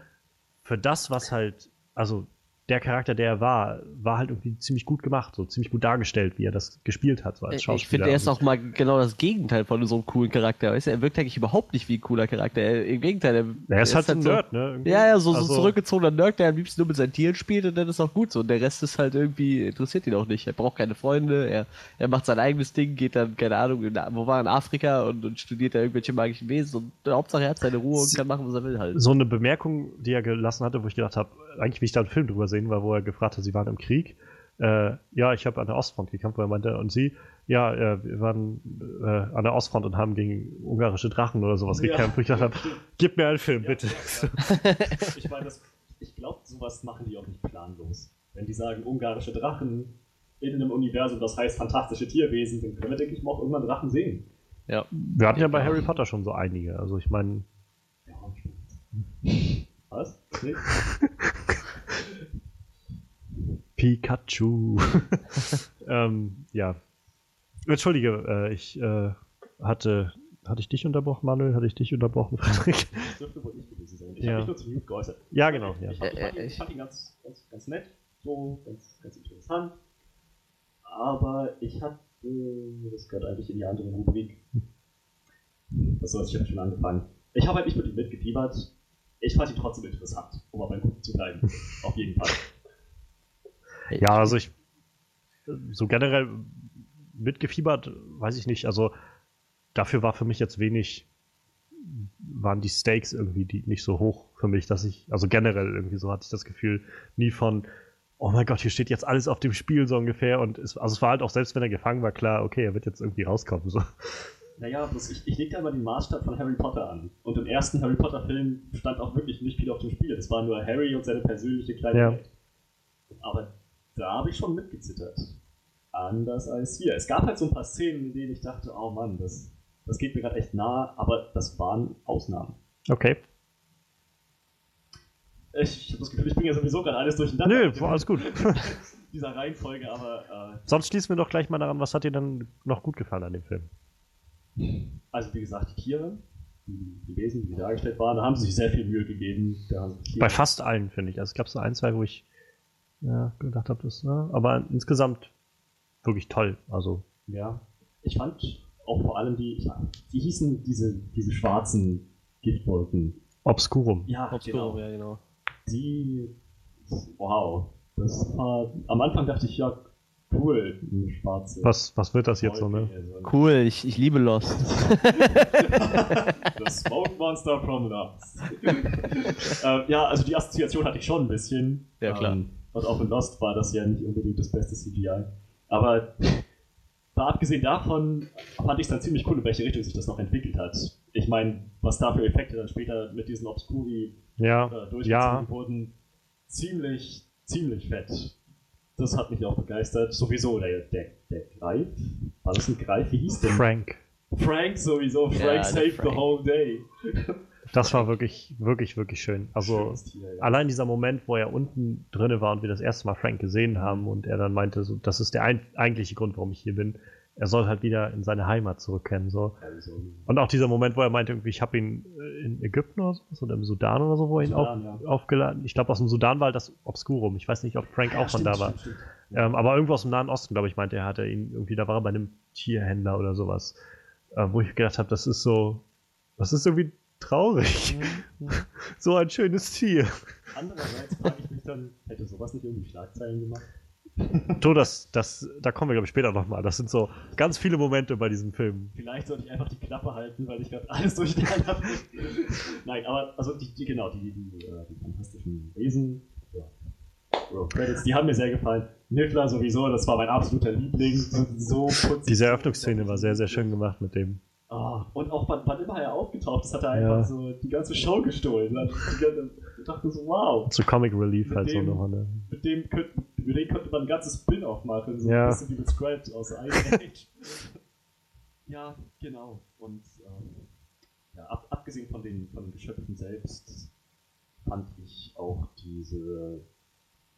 für das, was halt, also der Charakter, der er war, war halt irgendwie ziemlich gut gemacht, so ziemlich gut dargestellt, wie er das gespielt hat, so als Schauspieler. Ich finde, er ist auch mal genau das Gegenteil von so einem coolen Charakter. Weißt du, er wirkt eigentlich überhaupt nicht wie ein cooler Charakter. Er, Im Gegenteil, er, er ist, halt, halt ein Nerd, ne? Irgendwie. Ja, ja, so, also, so zurückgezogener Nerd, der am liebsten nur mit seinen Tieren spielt und dann ist auch gut so. Und der Rest ist halt irgendwie, interessiert ihn auch nicht. Er braucht keine Freunde, er, er macht sein eigenes Ding, geht dann, keine Ahnung, in, wo war er in Afrika und, und studiert da irgendwelche magischen Wesen und Hauptsache er hat seine Ruhe und kann machen, was er will halt. So eine Bemerkung, die er gelassen hatte, wo ich gedacht habe, eigentlich will ich da einen Film drüber sehen, weil wo er gefragt hat, sie waren im Krieg. Äh, ja, ich habe an der Ostfront gekämpft, weil er meinte, und sie, ja, äh, wir waren äh, an der Ostfront und haben gegen ungarische Drachen oder sowas ja. gekämpft. Und ich dachte, gib mir einen Film, ja, bitte. Ja, ich meine, ich glaube, sowas machen die auch nicht planlos. Wenn die sagen, ungarische Drachen in einem Universum, das heißt fantastische Tierwesen, dann können wir, denke ich mal, auch irgendwann Drachen sehen. Ja. Wir hatten ja bei Harry Potter schon so einige. Also ich meine. Ja, was? Nee? Pikachu. ähm, ja. Entschuldige, äh, ich äh, hatte. Hatte ich dich unterbrochen, Manuel? Hatte ich dich unterbrochen, Frederik? Das dürfte wohl ich gewesen sein. Ich Ja. habe mich nur zu Mute geäußert. Ja, genau. Ja. Ich, fand, ich, fand, Äh, ihn, ich- ich fand ihn ganz, ganz, ganz nett, so ganz, ganz interessant. Aber ich hatte, das gehört eigentlich in die andere Rubrik. Was soll's, ich habe schon angefangen. Ich habe halt nicht mit ihm mitgefiebert. Ich fand ihn trotzdem interessant, um mal beim Gucken zu bleiben. Auf jeden Fall. Ja, also ich so generell mitgefiebert, weiß ich nicht. Also dafür war für mich jetzt wenig, waren die Stakes irgendwie die nicht so hoch für mich, dass ich, also generell irgendwie so hatte ich das Gefühl, nie von, oh mein Gott, hier steht jetzt alles auf dem Spiel so ungefähr. Und es, also es war halt auch, selbst wenn er gefangen war, klar, okay, er wird jetzt irgendwie rauskommen. So. Naja, bloß ich, ich leg da mal den Maßstab von Harry Potter an. Und im ersten Harry Potter-Film stand auch wirklich nicht viel auf dem Spiel. Es war nur Harry und seine persönliche kleine Ja. Welt. Aber da habe ich schon mitgezittert. Anders als hier. Es gab halt so ein paar Szenen, in denen ich dachte, oh Mann, das, das geht mir gerade echt nah, aber das waren Ausnahmen. Okay. Ich, habe das Gefühl, ich bringe ja sowieso gerade alles durcheinander. Nö, dem- alles gut. dieser Reihenfolge, aber Sonst schließen wir doch gleich mal daran, was hat dir dann noch gut gefallen an dem Film? Also wie gesagt, die Tiere, die, Wesen, die dargestellt waren, da haben sie sich sehr viel Mühe gegeben. Bei fast allen, finde ich. Also es gab so ein, zwei, wo ich ja, gedacht habe, das, ne? aber insgesamt wirklich toll. Also, Ja, ich fand auch vor allem die, wie hießen diese, diese schwarzen Giftwolken? Obscurum. Ja, Obscuro, ja, genau. Die, wow, das war, am Anfang dachte ich, ja, cool, eine schwarze. Was, was wird das jetzt so, ne? Wolke, so ein- Cool, ich, ich liebe Lost. The Smoke Monster from Lost. ähm, ja, also die Assoziation hatte ich schon ein bisschen. Ja, klar. Ähm, und auch in Lost war das ja nicht unbedingt das beste CGI. Aber mal abgesehen davon fand ich es dann ziemlich cool, in welche Richtung sich das noch entwickelt hat. Ich meine, was da für Effekte dann später mit diesen Obscuri Ja, äh, durchgezogen ja, wurden, ziemlich, ziemlich fett. Das hat mich auch begeistert. Sowieso, der, der, der Greif, war das ein Greif? Wie hieß der? Frank. Frank sowieso. Frank Ja, saved Frank. the whole day. Das war wirklich, wirklich, wirklich schön. Also, Tier, ja. allein dieser Moment, wo er unten drinne war und wir das erste Mal Frank gesehen haben und er dann meinte, so, das ist der ein, eigentliche Grund, warum ich hier bin. Er soll halt wieder in seine Heimat zurückkehren. So. Also, Und auch dieser Moment, wo er meinte, irgendwie, ich habe ihn äh, in Ägypten oder sowas oder im Sudan oder so, wo er ihn Sudan, auf, ja. aufgeladen Ich glaube, aus dem Sudan war halt das Obscurum. Ich weiß nicht, ob Frank auch von da war. Ähm, aber irgendwo aus dem Nahen Osten, glaube ich, meinte er, hatte ihn irgendwie, da war er bei einem Tierhändler oder sowas. Äh, wo ich gedacht habe, das ist so, das ist irgendwie traurig. so ein schönes Tier. Andererseits frage ich mich dann, hätte sowas nicht irgendwie Schlagzeilen gemacht? Du, das, das, da kommen wir, glaube ich, später nochmal. Das sind so ganz viele Momente bei diesem Film. Vielleicht sollte ich einfach die Klappe halten, weil ich gerade alles durcheinander bin. Nein, aber also die, die genau, die, die, äh, die fantastischen Wesen, ja. Credits, die haben mir sehr gefallen. Niffler sowieso, das war mein absoluter Liebling. So putzig. Diese Eröffnungsszene war sehr, sehr schön gemacht mit dem. Ah, und auch wann, wann immer er aufgetaucht ist, hat er einfach Ja. so die ganze Show gestohlen. Dachte so, wow, Zu Comic Relief Mit halt so dem- nochmal. Ne? mit dem, könnte, mit dem könnte man ein ganzes Spin-off machen, so Ja. ein bisschen wie mit Scratch aus Ice Age. ja, genau. Und ähm, ja, ab, abgesehen von den, von den Geschöpfen selbst fand ich auch diese,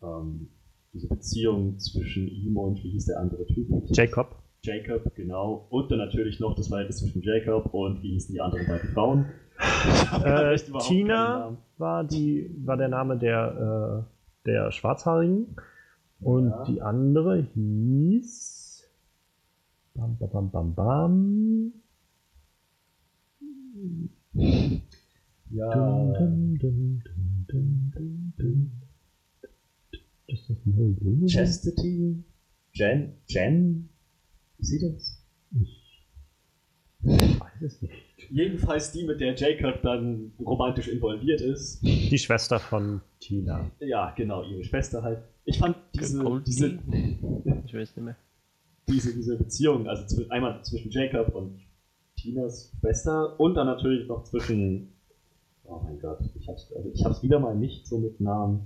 ähm, diese Beziehung zwischen ihm und wie hieß der andere Typ? Jacob. Jacob, genau. Und dann natürlich noch das Verhältnis zwischen Jacob und wie hießen die anderen beiden Frauen? Äh, Tina war, die, war der Name der, äh, der Schwarzhaarigen. Und Ja. die andere hieß. Bam, bam, bam, bam, bam. Ja, Dum, dum, dum. Ist das Blue? Chastity, Jen, Jen, wie sieht das? Ich weiß es nicht. Jedenfalls die, mit der Jacob dann romantisch involviert ist. Die Schwester von Tina. Ja, genau, ihre Schwester halt. Ich fand diese, diese, Nee, ich weiß nicht mehr. diese, diese Beziehung, also einmal zwischen Jacob und Tinas Schwester und dann natürlich noch zwischen, oh mein Gott, ich hab's, also ich hab's wieder mal nicht so mit Namen.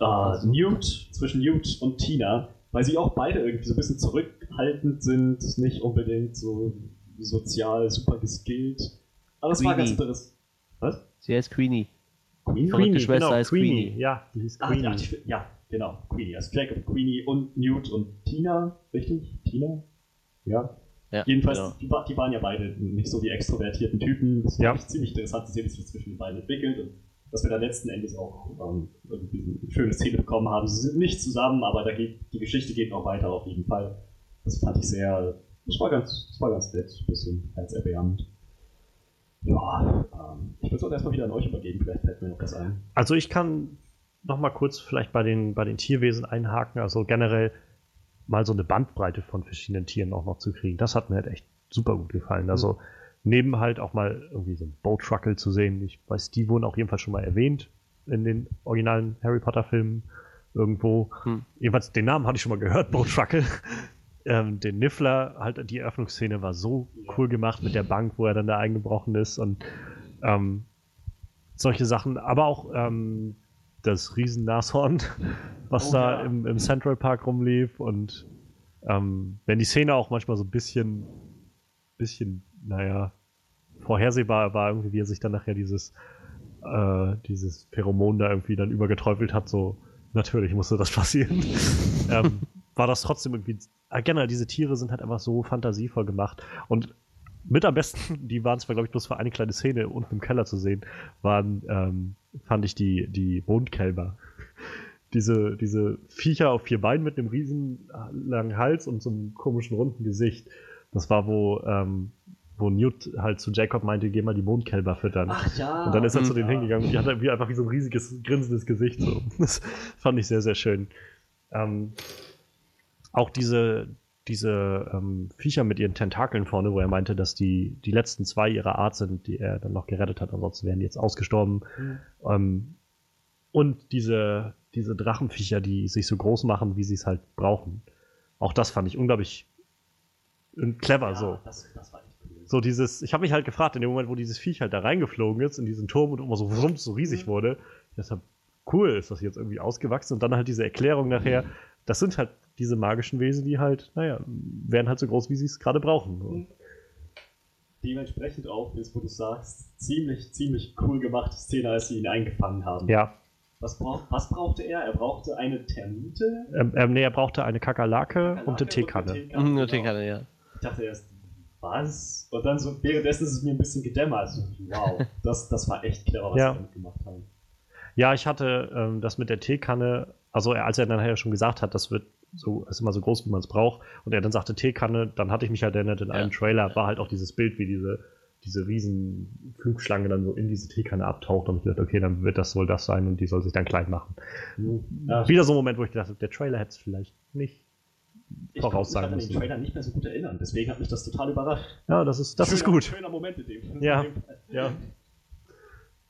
Ah, Newt, zwischen Newt und Tina, weil sie auch beide irgendwie so ein bisschen zurückhaltend sind, nicht unbedingt so sozial super geskillt. Aber es war ganz Queenie. interessant. Was? Sie heißt Queenie. Queen? Verrückte Schwester heißt Queenie. Queenie. Ja, die hieß Ah, Queenie. ja, die, ja, Genau, Queenie. Also Jacob, Queenie und Newt und Tina, richtig? Tina? Ja. Ja, Jedenfalls, genau. die, die waren ja beide nicht so die extrovertierten Typen. Das war Ja. ziemlich interessant zu sehen, wie sich zwischen den beiden entwickelt und dass wir da letzten Endes auch ähm, irgendwie eine schöne Szene bekommen haben. Sie sind nicht zusammen, aber da geht, die Geschichte geht noch weiter auf jeden Fall. Das fand ich sehr, das war ganz, das war ganz nett, ein bisschen herzerwärmend. Ja, ähm, ich würde es auch erstmal wieder an euch übergeben, vielleicht fällt mir noch was ein. Also ich kann noch mal kurz vielleicht bei den, bei den Tierwesen einhaken. Also generell mal so eine Bandbreite von verschiedenen Tieren auch noch zu kriegen. Das hat mir halt echt super gut gefallen. Also neben halt auch mal irgendwie so ein Boatruckle zu sehen. Ich weiß, die wurden auch jedenfalls schon mal erwähnt in den originalen Harry Potter Filmen irgendwo. Hm. Jedenfalls den Namen hatte ich schon mal gehört, Boatruckle. Ähm, den Niffler, halt die Eröffnungsszene war so cool gemacht mit der Bank, wo er dann da eingebrochen ist und ähm, solche Sachen, aber auch ähm, das Riesennashorn, was Oh, da ja. im, im Central Park rumlief und ähm, wenn die Szene auch manchmal so ein bisschen, bisschen, naja, vorhersehbar war, irgendwie, wie er sich dann nachher dieses, äh, dieses Pheromon da irgendwie dann übergeträufelt hat, so, natürlich musste das passieren. ähm, war das trotzdem irgendwie, äh, generell, diese Tiere sind halt einfach so fantasievoll gemacht und mit am besten, die waren zwar, glaube ich, bloß für eine kleine Szene unten im Keller zu sehen, waren, ähm, fand ich die, die Mondkälber. Diese, diese Viecher auf vier Beinen mit einem riesen langen Hals und so einem komischen runden Gesicht. Das war, wo, ähm, wo Newt halt zu Jacob meinte, geh mal die Mondkälber füttern. ja. Und dann ist er zu denen hingegangen und die hatte wie einfach wie so ein riesiges, grinsendes Gesicht. So. Das fand ich sehr, sehr schön. Ähm, auch diese, diese ähm, Viecher mit ihren Tentakeln vorne, wo er meinte, dass die, die letzten zwei ihrer Art sind, die er dann noch gerettet hat, ansonsten wären die jetzt ausgestorben. Mhm. Ähm, und diese, diese Drachenviecher, die sich so groß machen, wie sie es halt brauchen. Auch das fand ich unglaublich äh, clever ja, so. Das, das. So dieses, ich habe mich halt gefragt, in dem Moment, wo dieses Viech halt da reingeflogen ist, in diesen Turm und immer so wumms, so riesig wurde, ich dachte, cool, ist das jetzt irgendwie ausgewachsen? Und dann halt diese Erklärung nachher, das sind halt diese magischen Wesen, die halt, naja, werden halt so groß, wie sie es gerade brauchen. Dementsprechend auch, ist, wo du sagst, ziemlich, ziemlich cool gemacht, die Szene, als sie ihn eingefangen haben. Ja, Was, brauch, was brauchte er? Er brauchte eine Termite. ähm, ähm, nee, er brauchte eine Kakerlake und eine Kakerlake Teekanne. Mhm, eine genau. Teekanne, ja. Ich dachte erst, was? Und dann so, währenddessen ist es mir ein bisschen gedämmert. So, wow, das, das war echt clever, was Ja. sie damit gemacht haben. Ja, ich hatte ähm, das mit der Teekanne, also als er dann nachher schon gesagt hat, das wird so, ist immer so groß, wie man es braucht, und er dann sagte Teekanne, dann hatte ich mich halt erinnert, in einem Ja. Trailer war halt auch dieses Bild, wie diese, diese riesen Flugschlange dann so in diese Teekanne abtaucht und ich dachte, okay, dann wird das wohl das sein und die soll sich dann klein machen. Ja, Wieder so ein Moment, wo ich dachte, der Trailer hätte es vielleicht nicht. ich konnte mich an den. Trailer nicht mehr so gut erinnern, deswegen hat mich das total überrascht. Ja, das ist, das ist Schöner- gut. Schöner Moment in dem. Ja. in dem. Ja.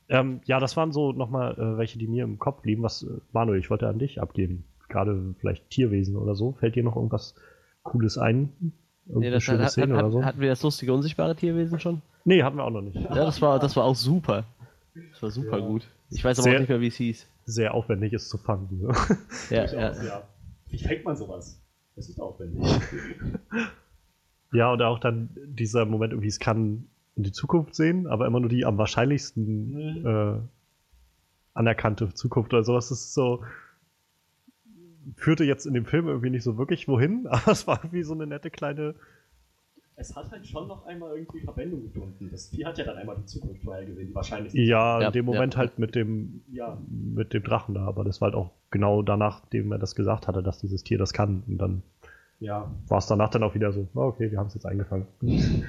Ähm, ja, das waren so nochmal äh, welche, die mir im Kopf blieben. Was, äh, Manuel, ich wollte an dich abgeben. Gerade vielleicht Tierwesen oder so. Fällt dir noch irgendwas Cooles ein? Nee, Irgendeine das schöne hat, Szene hat, oder so? hatten wir das lustige, unsichtbare Tierwesen schon? nee, hatten wir auch noch nicht. Ja, das war, das war auch super. Das war super Ja. gut. Ich weiß aber Sehr- auch nicht mehr, wie es hieß. Sehr aufwendig ist zu fangen. So. Ja, ja. ja. Wie fängt man sowas? Das ist aufwendig. ja, und auch dann dieser Moment, irgendwie, es kann in die Zukunft sehen, aber immer nur die am wahrscheinlichsten Mhm. äh, anerkannte Zukunft oder sowas. Das ist so. Führte jetzt in dem Film irgendwie nicht so wirklich wohin, aber es war irgendwie so eine nette kleine es hat halt schon noch einmal irgendwie Verbindung gefunden. Das Vieh hat ja dann einmal die Zukunft vorher gesehen, die wahrscheinlich. Ja, Ja, in dem Moment ja. halt mit dem, Ja. mit dem Drachen da, aber das war halt auch genau danach, dem er das gesagt hatte, dass dieses Tier das kann. Und dann Ja. war es danach dann auch wieder so, ah, okay, wir haben es jetzt eingefangen.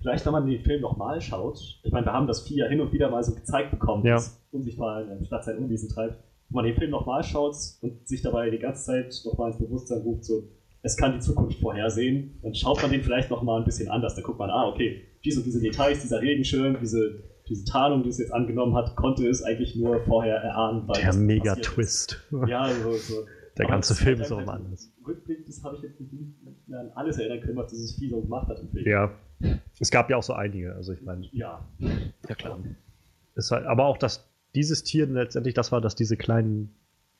Vielleicht, wenn man den Film nochmal schaut, ich meine, wir haben das Vieh ja hin und wieder mal so gezeigt bekommen, Ja. das unsichtbar in der Stadt sein Unwesen treibt. Wenn man den Film nochmal schaut und sich dabei die ganze Zeit nochmal ins Bewusstsein ruft, so, es kann die Zukunft vorhersehen, dann schaut man den vielleicht nochmal ein bisschen anders. Da guckt man, ah, okay, diese und diese Details, dieser Regenschirm, diese, diese Tarnung, die es jetzt angenommen hat, konnte es eigentlich nur vorher erahnen. Weil Der das Mega-Twist. ist. Ja, so, so. Der Aber ganze das Film halt ist auch immer anders. Rückblickend, das habe ich jetzt nicht mehr an alles erinnern können, was dieses Vieh so gemacht hat im Film. Ja. Es gab ja auch so einige, also ich meine, Ja. Ja, klar. ist halt, aber auch, dass dieses Tier letztendlich das war, dass diese kleinen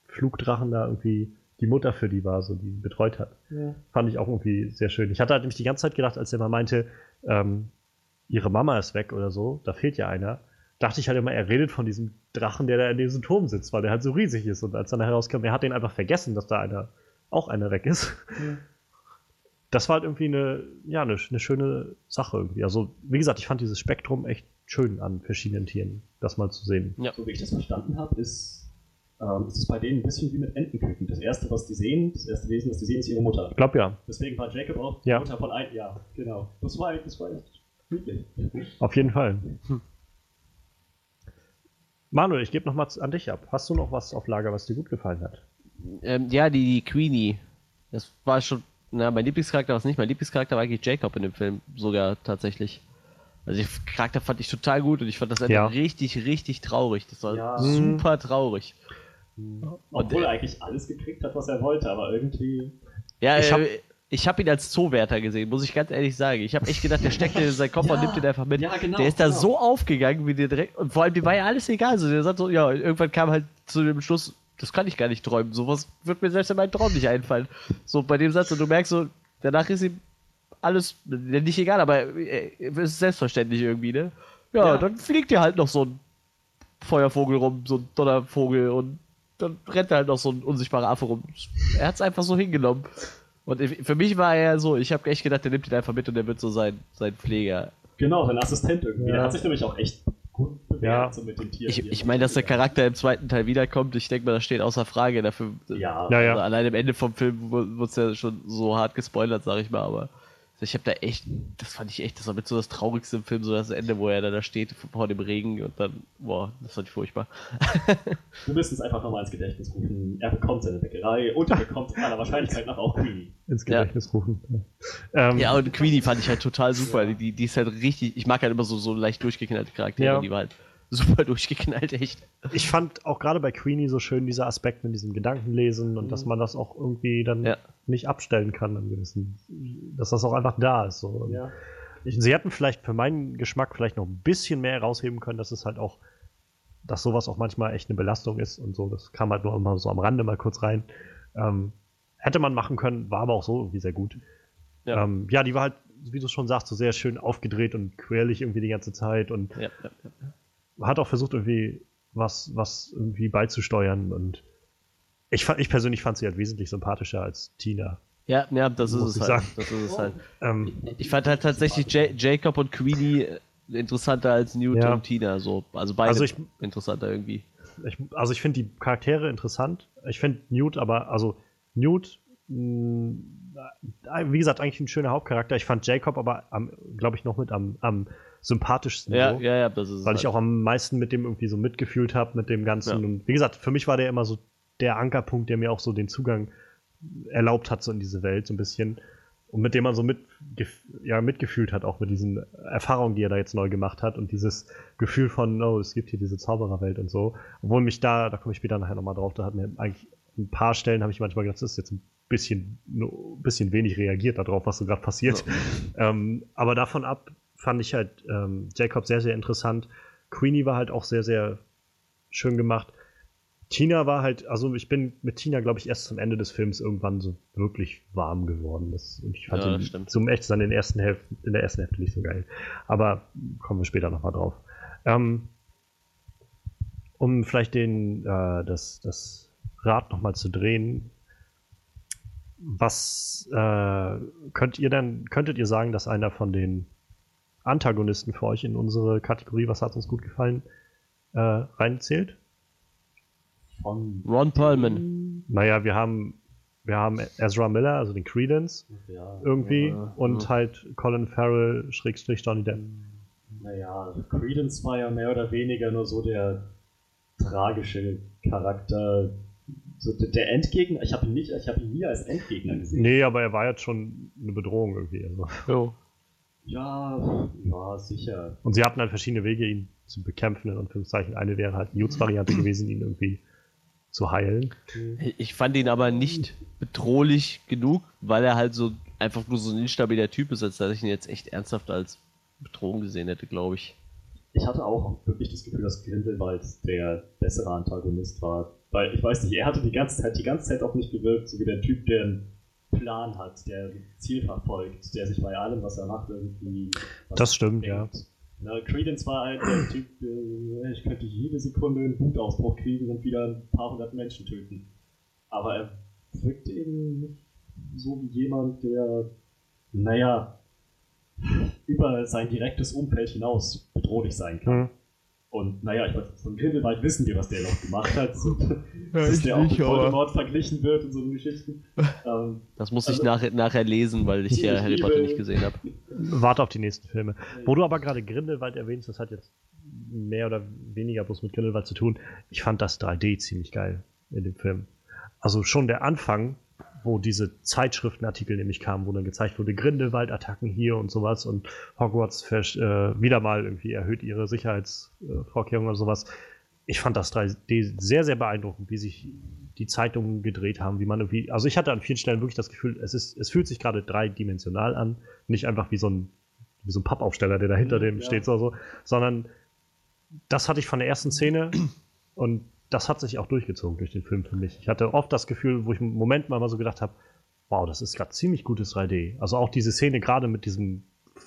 Flugdrachen da irgendwie die Mutter für die war, so die ihn betreut hat. Ja. Fand ich auch irgendwie sehr schön. Ich hatte halt nämlich die ganze Zeit gedacht, als er mal meinte, ähm, ihre Mama ist weg oder so, da fehlt ja einer, dachte ich halt immer, er redet von diesem Drachen, der da in diesem Turm sitzt, weil der halt so riesig ist. Und als dann herauskam, er hat den einfach vergessen, dass da einer, auch einer weg ist. Ja. Das war halt irgendwie eine, ja, eine, eine schöne Sache irgendwie. Also, wie gesagt, ich fand dieses Spektrum echt schön an verschiedenen Tieren, das mal zu sehen. Ja. So wie ich das verstanden habe, ist, ähm, ist es bei denen ein bisschen wie mit Entenküken. Das erste, was die sehen, das erste Wesen, das die sehen, ist ihre Mutter. Ich glaube ja, Deswegen war Jacob auch die Ja. Mutter von ein. Ja, genau. Das war, das war echt friedlich. auf jeden Fall. Manuel, ich gebe noch mal an dich ab. Hast du noch was auf Lager, was dir gut gefallen hat? Ähm, ja, die, die Queenie. Das war schon, na, mein Lieblingscharakter war es nicht. Mein Lieblingscharakter war eigentlich Jacob in dem Film, sogar tatsächlich. Also den Charakter fand ich total gut und ich fand das Ende Ja. richtig, richtig traurig. Das war Ja. super traurig. Obwohl äh, er eigentlich alles gekriegt hat, was er wollte, aber irgendwie. Ja, Ich ich hab- habe ich hab ihn als Zoowärter gesehen, muss ich ganz ehrlich sagen. Ich habe echt gedacht, der steckt in seinen und Ja. nimmt ihn einfach mit. Ja, genau, der ist da genau. so aufgegangen, wie der direkt. Und vor allem, dem war ja alles egal. So, der sagt so, ja, irgendwann kam halt zu dem Schluss, das kann ich gar nicht träumen. Sowas wird mir selbst in meinem Traum nicht einfallen. So bei dem Satz, und du merkst so, danach ist ihm alles nicht egal, aber äh, es ist selbstverständlich irgendwie, ne? Ja, Ja. dann fliegt dir halt noch so ein Feuervogel rum, so ein Donnervogel und dann rennt da halt noch so ein unsichtbarer Affe rum. Er hat es einfach so hingenommen. Und für mich war er so, ich habe echt gedacht, der nimmt ihn einfach mit und der wird so sein, sein Pfleger. Genau, sein Assistent irgendwie. Ja. Der hat sich nämlich auch echt gut bewährt, Ja. so mit den Tieren. Ich, ich meine, dass der. Charakter im zweiten Teil wiederkommt, ich denke mal, das steht außer Frage. Dafür, Ja, Ja, ja. Also allein am Ende vom Film wurde es ja schon so hart gespoilert, sag ich mal, aber ich habe da echt, das fand ich echt, das war mit so das Traurigste im Film, so das Ende, wo er dann da steht vor dem Regen und dann, boah, das fand ich furchtbar. wir müssen es einfach nochmal ins Gedächtnis rufen. Er bekommt seine Bäckerei und er bekommt aller Wahrscheinlichkeit nach auch Queenie. Ins Gedächtnis rufen. Ähm, Ja, und Queenie fand ich halt total super. Ja. Die, die ist halt richtig, ich mag halt immer so, so leicht durchgeknallte Charaktere, Ja. die war halt super durchgeknallt, echt. Ich fand auch gerade bei Queenie so schön dieser Aspekt mit diesem Gedankenlesen und dass man das auch irgendwie dann Ja. nicht abstellen kann an gewissen, dass das auch einfach da ist. So. Ja. Ich, sie hätten vielleicht für meinen Geschmack vielleicht noch ein bisschen mehr herausheben können, dass es halt auch, dass sowas auch manchmal echt eine Belastung ist und so. Das kam halt nur immer so am Rande mal kurz rein. Ähm, hätte man machen können, war aber auch so irgendwie sehr gut. Ja. Ja, ähm, ja die war halt, wie du schon sagst, so sehr schön aufgedreht und querlich irgendwie die ganze Zeit und Ja, ja, ja. Hat auch versucht, irgendwie was, was irgendwie beizusteuern. Und ich, ich persönlich fand sie halt wesentlich sympathischer als Tina. Ja, ja, das ist es halt. Das ist es halt. Ähm, Ich fand halt tatsächlich Ja- Jacob und Queenie äh, interessanter als Newt Ja. und Tina. So. Also beide Also ich- interessanter irgendwie. ich, also ich finde die Charaktere interessant. Ich finde Newt aber, also Newt, mh, wie gesagt, eigentlich ein schöner Hauptcharakter. Ich fand Jacob aber, glaube ich, noch mit am, am sympathischsten. Ja, so. ja, ja, das ist weil halt. ich auch am meisten mit dem irgendwie so mitgefühlt habe, mit dem Ganzen. Ja. Und wie gesagt, für mich war der immer so der Ankerpunkt, der mir auch so den Zugang erlaubt hat, so in diese Welt, so ein bisschen. Und mit dem man so mit, ja, mitgefühlt hat, auch mit diesen Erfahrungen, die er da jetzt neu gemacht hat und dieses Gefühl von, oh, es gibt hier diese Zaubererwelt und so. Obwohl mich da, da komme ich später nachher nochmal drauf, da hat mir eigentlich ein paar Stellen, habe ich manchmal gedacht, das ist jetzt ein bisschen, nur ein bisschen wenig reagiert darauf, was so gerade passiert. Ähm, aber davon ab fand ich halt ähm, Jacob sehr, sehr interessant. Queenie war halt auch sehr, sehr schön gemacht. Tina war halt, also ich bin mit Tina, glaube ich, erst zum Ende des Films irgendwann so wirklich warm geworden. Das, und ich fand Ja, ihn zum echt in, den ersten Hälfte, in der ersten Hälfte nicht so geil. Aber kommen wir später nochmal drauf. Ähm, um vielleicht den, äh, das, das Rad nochmal zu drehen, was äh, könnt ihr denn, könntet ihr sagen, dass einer von den Antagonisten für euch in unsere Kategorie, was hat uns gut gefallen, äh, reinzählt? Von. Ron Perlman. Naja, wir haben, wir haben Ezra Miller, also den Credence, Ja, irgendwie, Ja, und ja. halt Colin Farrell, Schrägstrich Johnny Depp. Naja, Credence war ja mehr oder weniger nur so der tragische Charakter. So der- der Endgegner, ich habe ihn nicht, ich habe ihn nie als Endgegner gesehen. Nee, aber er war jetzt schon eine Bedrohung irgendwie. Also. Jo. Ja, ja, sicher. Und sie hatten halt verschiedene Wege, ihn zu bekämpfen, in Anführungszeichen. Eine wäre halt Newts Variante gewesen, ihn irgendwie zu heilen. Ich fand ihn aber nicht bedrohlich genug, weil er halt so einfach nur so ein instabiler Typ ist, als dass ich ihn jetzt echt ernsthaft als Bedrohung gesehen hätte, glaube ich. Ich hatte auch wirklich das Gefühl, dass Grindelwald der bessere Antagonist war. Weil ich weiß nicht, er hatte die ganze Zeit, die ganze Zeit auf mich gewirkt, so wie der Typ, der Plan hat, der ein Ziel verfolgt, der sich bei allem, was er macht, irgendwie. Das stimmt, denkt. Na, Credence war halt der Typ, äh, ich könnte jede Sekunde einen Wutausbruch kriegen und wieder ein paar hundert Menschen töten. Aber er wirkte eben nicht so wie jemand, der, naja, über sein direktes Umfeld hinaus bedrohlich sein kann. Mhm. Und naja, ich weiß, von Grindelwald wissen wir, was der noch gemacht hat. So, Ja, dass ich der auch mit nicht, aber- Voldemort verglichen wird und so Geschichten. ähm, Das muss ich Also- nachher, nachher lesen, weil ich ja Ich Harry Potter nicht gesehen habe. Warte auf die nächsten Filme. Wo du aber gerade Grindelwald erwähnst, das hat jetzt mehr oder weniger bloß mit Grindelwald zu tun. Ich fand das 3D ziemlich geil in dem Film. Also schon der Anfang, wo diese Zeitschriftenartikel nämlich kamen, wo dann gezeigt wurde, Grindelwald-Attacken hier und sowas und Hogwarts äh, wieder mal irgendwie erhöht ihre Sicherheitsvorkehrungen und sowas. Ich fand das 3D sehr, sehr beeindruckend, wie sich die Zeitungen gedreht haben, wie man irgendwie, also ich hatte an vielen Stellen wirklich das Gefühl, es ist, es fühlt sich gerade dreidimensional an, nicht einfach wie so ein, wie so ein Pappaufsteller, der da hinter Mhm, dem ja. steht oder so, sondern das hatte ich von der ersten Szene und das hat sich auch durchgezogen durch den Film für mich. Ich hatte oft das Gefühl, wo ich im Moment mal so gedacht habe, wow, das ist gerade ziemlich gutes 3D. Also auch diese Szene gerade mit diesem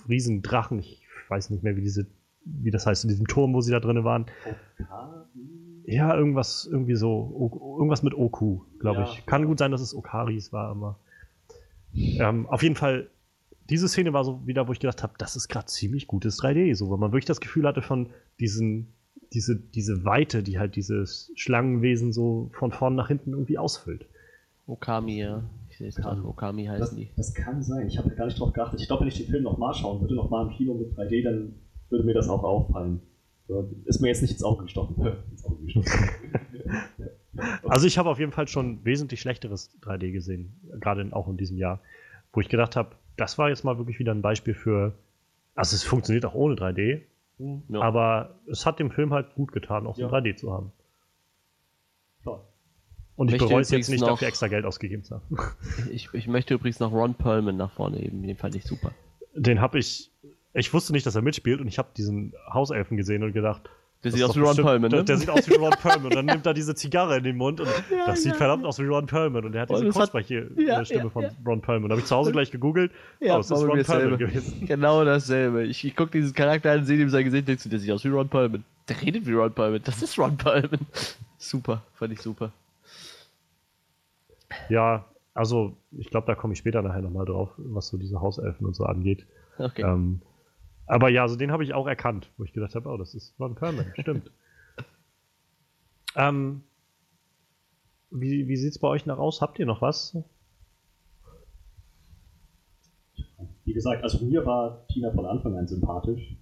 riesen Drachen, ich weiß nicht mehr, wie diese, wie das heißt, in diesem Turm, wo sie da drin waren. Ja, irgendwas, irgendwie so, O- irgendwas mit Oku, glaube Ja. ich. Kann gut sein, dass es Okaris war, aber ähm, auf jeden Fall, diese Szene war so wieder, wo ich gedacht habe, das ist gerade ziemlich gutes 3D, so, weil man wirklich das Gefühl hatte von diesen, diese, diese Weite, die halt dieses Schlangenwesen so von vorn nach hinten irgendwie ausfüllt. Okami, ja. Ich sehe es gerade. Okami heißen Das, die. das kann sein. Ich habe gar nicht drauf geachtet. Ich glaube, wenn ich den Film nochmal schauen würde, nochmal im Kino mit 3D, dann würde mir das auch auffallen. Ist mir jetzt nicht ins Auge gestochen. ins Auge gestochen. Also ich habe auf jeden Fall schon wesentlich schlechteres 3D gesehen, gerade auch in diesem Jahr, wo ich gedacht habe, das war jetzt mal wirklich wieder ein Beispiel für, also es funktioniert auch ohne 3D, Ja. aber es hat dem Film halt gut getan, auch so Ja. 3D zu haben. Und ich bereue es jetzt nicht, noch- dafür extra Geld ausgegeben zu haben. Ich, ich möchte übrigens noch Ron Perlman nach vorne heben. Den fand ich super. Den habe ich, ich wusste nicht, dass er mitspielt und ich habe diesen Hauselfen gesehen und gedacht, Der sieht aus wie Ron Perlman, Der, ne? der sieht aus wie Ron Perlman. Und dann nimmt er diese Zigarre in den Mund und das sieht verdammt aus wie Ron Perlman. Und er hat Und diese es hat- Kurzsprechstimme Ja, ja, von ja. Ron Perlman. Da habe ich zu Hause gleich gegoogelt. oh, es ist Ron Perlman gewesen. Genau dasselbe. Ich, ich gucke diesen Charakter an, sehe ihm sein Gesicht, denkst du, der sieht aus wie Ron Perlman. Der redet wie Ron Perlman. Das ist Ron Perlman. Super, fand ich super. Ja, also ich glaube, da komme ich später nachher nochmal drauf, was so diese Hauselfen und so angeht. Okay. Ähm, aber ja, also den habe ich auch erkannt, wo ich gedacht habe, oh, das ist Ron Perlman, stimmt. ähm, wie wie sieht es bei euch noch aus? Habt ihr noch was? Wie gesagt, also mir war Tina von Anfang an sympathisch.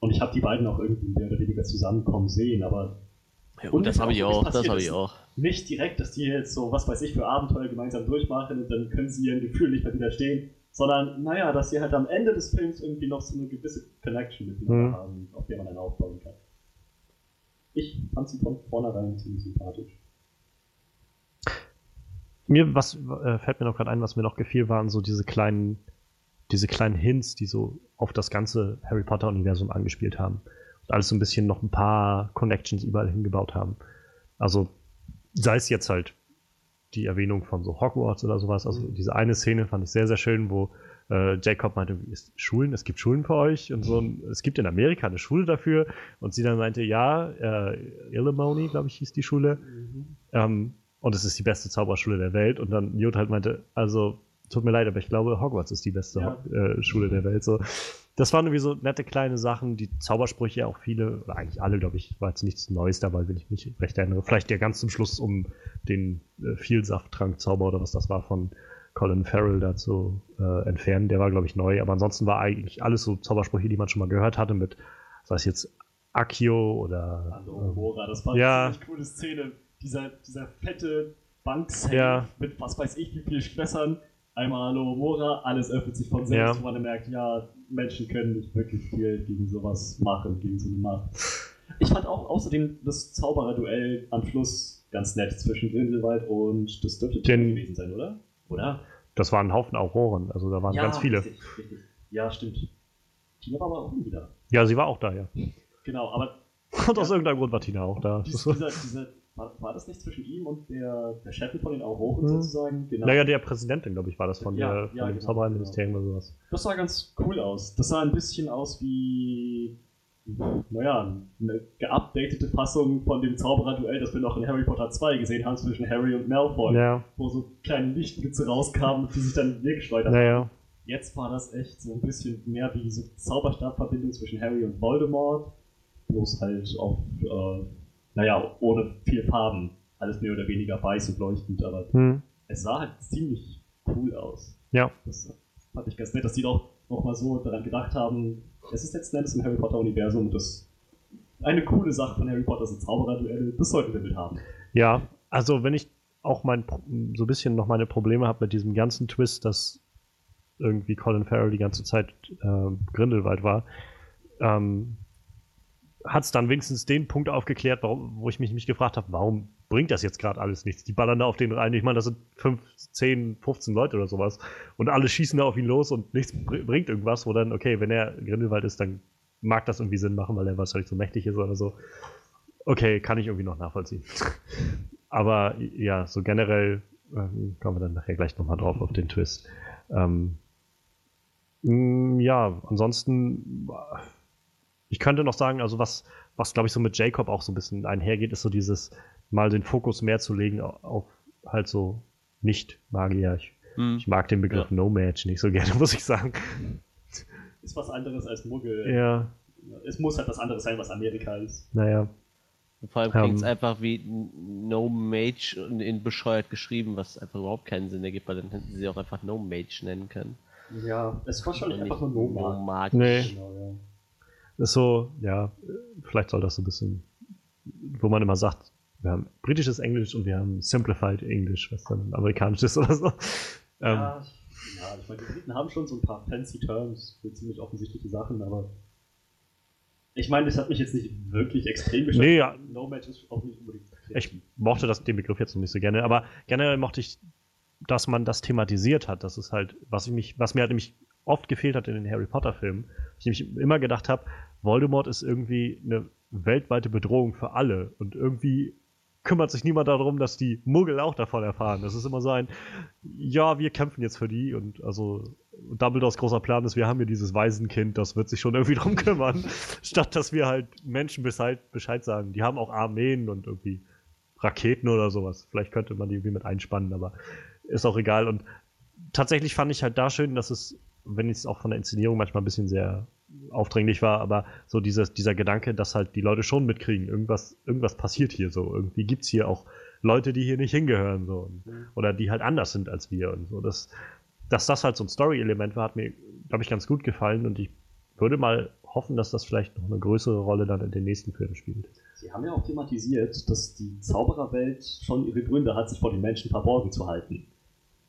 Und ich habe die beiden auch irgendwie mehr oder weniger zusammenkommen sehen, aber ja, und gut, das habe ich auch Das habe ich auch. nicht direkt, dass die jetzt so, was weiß ich, für Abenteuer gemeinsam durchmachen und dann können sie ihren Gefühl nicht mehr widerstehen, sondern naja, dass sie halt am Ende des Films irgendwie noch so eine gewisse Connection miteinander Mhm. haben, auf der man dann aufbauen kann. Ich fand sie von vornherein ziemlich sympathisch. Mir, was äh, fällt mir noch gerade ein, was mir noch gefiel, waren so diese kleinen, diese kleinen Hints, die so auf das ganze Harry Potter-Universum angespielt haben. Und alles so ein bisschen noch ein paar Connections überall hingebaut haben. Also, sei es jetzt halt die Erwähnung von so Hogwarts oder sowas. Also diese eine Szene fand ich sehr, sehr schön, wo äh, Jacob meinte, ist Schulen, es gibt Schulen für euch und so. ein- Es gibt in Amerika eine Schule dafür. Und sie dann meinte, ja, äh, Illimony, glaube ich, hieß die Schule. Ähm, und es ist die beste Zauberschule der Welt. Und dann Newt halt meinte, also tut mir leid, aber ich glaube, Hogwarts ist die beste Ja. äh, Schule der Welt. So. Das waren irgendwie so nette kleine Sachen, die Zaubersprüche auch viele, oder eigentlich alle, glaube ich, war jetzt nichts Neues dabei, wenn ich mich recht erinnere. Vielleicht der ganz zum Schluss um den äh, Vielsafttrank-Zauber oder was das war von Colin Farrell da zu äh, entfernen. Der war, glaube ich, neu. Aber ansonsten war eigentlich alles so Zaubersprüche, die man schon mal gehört hatte, mit, sei es jetzt Akio oder. Hallo, Mora, das war ja. eine ziemlich coole Szene. Dieser, dieser fette Banksänger Ja. mit was weiß ich wie viel Schlössern. Einmal Hallo Mora, alles öffnet sich von selbst, Ja. wo man merkt, ja, Menschen können nicht wirklich viel gegen sowas machen, gegen so eine Macht. Ich fand auch außerdem das Zaubererduell am Schluss ganz nett zwischen Grindelwald und das dürfte Tina Den- gewesen sein, oder? Oder? das waren ein Haufen Auroren, also da waren ganz viele. Richtig, richtig. Ja, stimmt. Tina war aber auch wieder. Ja, sie war auch da, ja. Genau, aber Und aus irgendeinem Grund war Tina auch da. Dies, dieser, dieser war, war, das nicht zwischen ihm und der, der Chefin von den Auroren hm. sozusagen? Genau. Naja, der Präsidentin, glaube ich, war das von, ja, der, von ja, dem genau, Zaubererministerium genau. oder sowas. Das sah ganz cool aus. Das sah ein bisschen aus wie, naja, eine geupdatete Fassung von dem Zauberer-Duell, das wir noch in Harry Potter 2 gesehen haben zwischen Harry und Malfoy. Ja. Wo so kleine Lichtblitze rauskamen, die sich dann weggeschleudert haben. Naja. Jetzt war das echt so ein bisschen mehr wie so Zauberstabverbindung zwischen Harry und Voldemort. Bloß halt auf, äh, naja, ohne viel Farben. Alles mehr oder weniger weiß und leuchtend, aber Hm. es sah halt ziemlich cool aus. Ja. Das fand ich ganz nett, dass die doch nochmal so daran gedacht haben, es ist letzten Endes im Harry Potter-Universum das eine coole Sache von Harry Potter sind Zauberer-Duelle, das sollten wir mit haben. Ja, also wenn ich auch mein, so ein bisschen noch meine Probleme habe mit diesem ganzen Twist, dass irgendwie Colin Farrell die ganze Zeit äh, Grindelwald war, ähm, hat es dann wenigstens den Punkt aufgeklärt, warum, wo ich mich, mich gefragt habe, warum bringt das jetzt gerade alles nichts? Die ballern da auf den rein. Ich meine, das sind 5, 10, 15 Leute oder sowas. Und alle schießen da auf ihn los und nichts br bringt irgendwas, wo dann, okay, wenn er Grindelwald ist, dann mag das irgendwie Sinn machen, weil er wahrscheinlich so mächtig ist oder so. Okay, kann ich irgendwie noch nachvollziehen. Aber ja, so generell ähm, kommen wir dann nachher gleich nochmal drauf auf den Twist. Ähm, mh, ja, ansonsten, ich könnte noch sagen, also was, was glaube ich so mit Jacob auch so ein bisschen einhergeht, ist so dieses, mal den Fokus mehr zu legen auf halt so Nicht-Magier. Ich, Hm. ich mag den Begriff Ja. No-Match nicht so gerne, muss ich sagen. Ist was anderes als Muggel. Ja, Es muss halt was anderes sein, was Amerika ist. naja. Vor allem klingt es Ähm. einfach wie No Mage in, in bescheuert geschrieben, was einfach überhaupt keinen Sinn ergibt, weil dann hätten sie auch einfach No Mage nennen können. Ja, es ist wahrscheinlich Und einfach nur. Nomad. Nee. Genau, ja. Ist so, ja, vielleicht soll das so ein bisschen, wo man immer sagt, wir haben britisches Englisch und wir haben Simplified English, was dann amerikanisch ist oder so. Ähm, Ja, ja, ich meine, die Briten haben schon so ein paar fancy Terms für ziemlich offensichtliche Sachen, aber ich meine, das hat mich jetzt nicht wirklich extrem beschäftigt. Nee, ja. No Match ist auch nicht unbedingt. Ich mochte das, den Begriff jetzt noch nicht so gerne, aber generell mochte ich, dass man das thematisiert hat. Das ist halt, was ich mich, was mir halt nämlich oft gefehlt hat in den Harry Potter Filmen. Ich nämlich immer gedacht habe, Voldemort ist irgendwie eine weltweite Bedrohung für alle und irgendwie kümmert sich niemand darum, dass die Muggel auch davon erfahren. Das ist immer so ein, ja, wir kämpfen jetzt für die und also Dumbledores großer Plan ist, wir haben hier dieses Waisenkind, das wird sich schon irgendwie drum kümmern, statt dass wir halt Menschen Bescheid, Bescheid sagen. Die haben auch Armeen und irgendwie Raketen oder sowas. Vielleicht könnte man die irgendwie mit einspannen, aber ist auch egal. Und tatsächlich fand ich halt da schön, dass es, wenn es auch von der Inszenierung manchmal ein bisschen sehr aufdringlich war, aber so dieses, dieser Gedanke, dass halt die Leute schon mitkriegen, irgendwas, irgendwas passiert hier so. Irgendwie gibt es hier auch Leute, die hier nicht hingehören, so. Und, oder die halt anders sind als wir und so. Das, dass das halt so ein Story-Element war, hat mir, glaube ich, ganz gut gefallen und ich würde mal hoffen, dass das vielleicht noch eine größere Rolle dann in den nächsten Filmen spielt. Sie haben ja auch thematisiert, dass die Zaubererwelt schon ihre Gründe hat, sich vor den Menschen verborgen zu halten.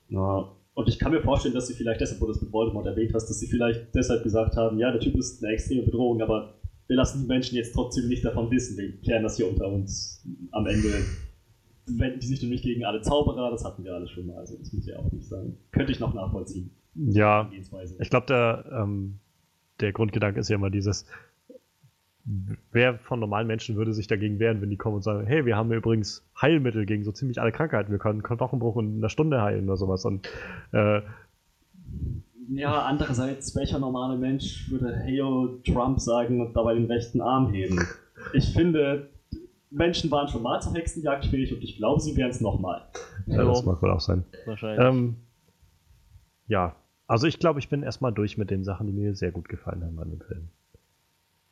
Ja, und ich kann mir vorstellen, dass sie vielleicht deshalb, wo du das mit Voldemort erwähnt hast, dass sie vielleicht deshalb gesagt haben, ja, der Typ ist eine extreme Bedrohung, aber wir lassen die Menschen jetzt trotzdem nicht davon wissen. Wir klären das hier unter uns. Am Ende wenden die sich nämlich gegen alle Zauberer, das hatten wir alle schon mal, also das muss ja auch nicht sein. Könnte ich noch nachvollziehen. Ja, ich glaube, der, ähm, der Grundgedanke ist ja immer dieses, wer von normalen Menschen würde sich dagegen wehren, wenn die kommen und sagen, hey, wir haben übrigens Heilmittel gegen so ziemlich alle Krankheiten, wir können Knochenbruch in einer Stunde heilen oder sowas. Und äh, Ja, andererseits, welcher normale Mensch würde Heyo Trump sagen und dabei den rechten Arm heben? Ich finde, Menschen waren schon mal zur Hexenjagd fähig und ich glaube, sie wären es nochmal. ja, das mag wohl auch sein. Wahrscheinlich. Ähm, ja, also ich glaube, ich bin erstmal durch mit den Sachen, die mir sehr gut gefallen haben an dem Film.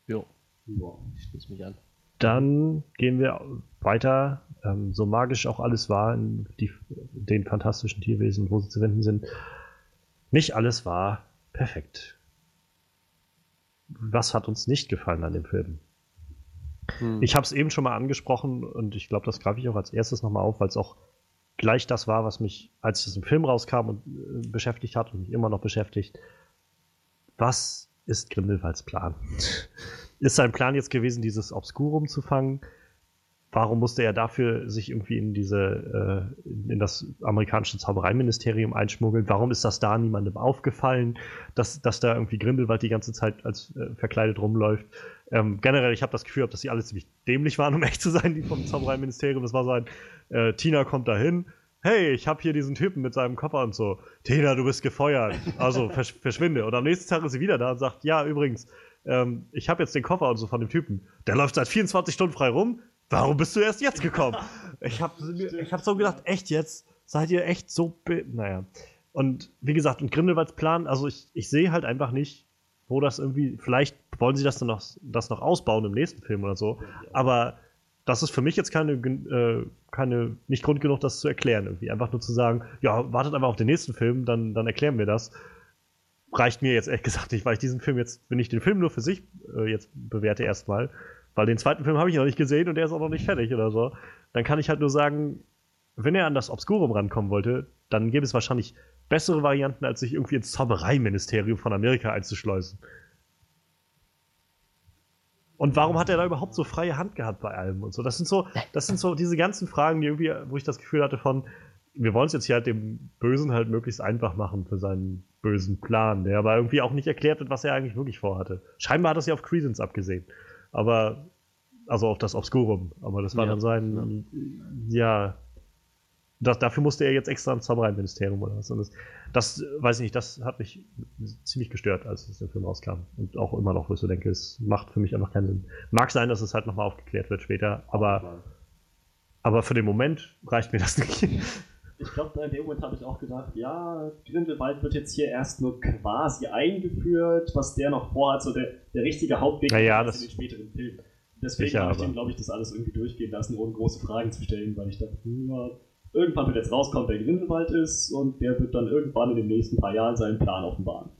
jo, Ja. ich schließe mich an. Dann gehen wir weiter, ähm, so magisch auch alles war in die, den fantastischen Tierwesen, wo sie zu finden sind. Nicht alles war perfekt. Was hat uns nicht gefallen an dem Film? Hm. Ich habe es eben schon mal angesprochen und ich glaube, das greife ich auch als erstes nochmal auf, weil es auch gleich das war, was mich, als es im Film rauskam und äh, beschäftigt hat und mich immer noch beschäftigt. Was ist Grindelwalds Plan? Ist sein Plan jetzt gewesen, dieses Obscurum zu fangen? Warum musste er dafür sich irgendwie in diese äh, in das amerikanische Zaubereiministerium einschmuggeln? Warum ist das da niemandem aufgefallen, dass, dass da irgendwie Grindelwald die ganze Zeit als äh, verkleidet rumläuft? Ähm, generell, ich habe das Gefühl, dass sie alle ziemlich dämlich waren, um echt zu sein, die vom Zaubereiministerium. Das war so ein, äh, Tina kommt dahin, hey, ich habe hier diesen Typen mit seinem Koffer und so. Tina, du bist gefeuert. Also versch verschwinde. Und am nächsten Tag ist sie wieder da und sagt, ja, übrigens, ähm, ich habe jetzt den Koffer und so von dem Typen. Der läuft seit 24 Stunden frei rum. Warum bist du erst jetzt gekommen? Ich habe ich hab so gedacht, echt jetzt? Seid ihr echt so. Naja. Und wie gesagt, und Grindelwalds Plan, also ich, ich sehe halt einfach nicht, wo das irgendwie. Vielleicht wollen sie das dann noch, das noch ausbauen im nächsten Film oder so. Aber das ist für mich jetzt keine, äh, keine, nicht Grund genug, das zu erklären irgendwie. Einfach nur zu sagen, ja, wartet einfach auf den nächsten Film, dann, dann erklären wir das. Reicht mir jetzt ehrlich gesagt nicht, weil ich diesen Film jetzt, wenn ich den Film nur für sich äh, jetzt bewerte erstmal, weil den zweiten Film habe ich noch nicht gesehen und der ist auch noch nicht fertig oder so, dann kann ich halt nur sagen, wenn er an das Obscurum rankommen wollte, dann gäbe es wahrscheinlich bessere Varianten, als sich irgendwie ins Zaubereiministerium von Amerika einzuschleusen. Und warum hat er da überhaupt so freie Hand gehabt bei allem und so? Das sind so, das sind so diese ganzen Fragen, die irgendwie, wo ich das Gefühl hatte von, wir wollen es jetzt hier halt dem Bösen halt möglichst einfach machen für seinen bösen Plan, der aber irgendwie auch nicht erklärt wird, was er eigentlich wirklich vorhatte. Scheinbar hat er sich auf Crescents abgesehen. Aber, also auf das Obscurum. Aber das war ja, dann sein, ja, ja das, dafür musste er jetzt extra ins Zaubereiministerium oder was. Und das, das, weiß ich nicht, das hat mich ziemlich gestört, als es der Film rauskam. Und auch immer noch, wo ich so denke, es macht für mich einfach keinen Sinn. Mag sein, dass es halt nochmal aufgeklärt wird später, aber, aber für den Moment reicht mir das nicht. Ich glaube, in dem Moment habe ich auch gedacht, ja, Grindelwald wird jetzt hier erst nur quasi eingeführt, was der noch vorhat, so der, der richtige Hauptweg naja, in den späteren Film. Deswegen habe ich dem, glaube ich, das alles irgendwie durchgehen lassen, ohne große Fragen zu stellen, weil ich dachte, ja, irgendwann wird jetzt rauskommen, wer Grindelwald ist und der wird dann irgendwann in den nächsten paar Jahren seinen Plan offenbaren.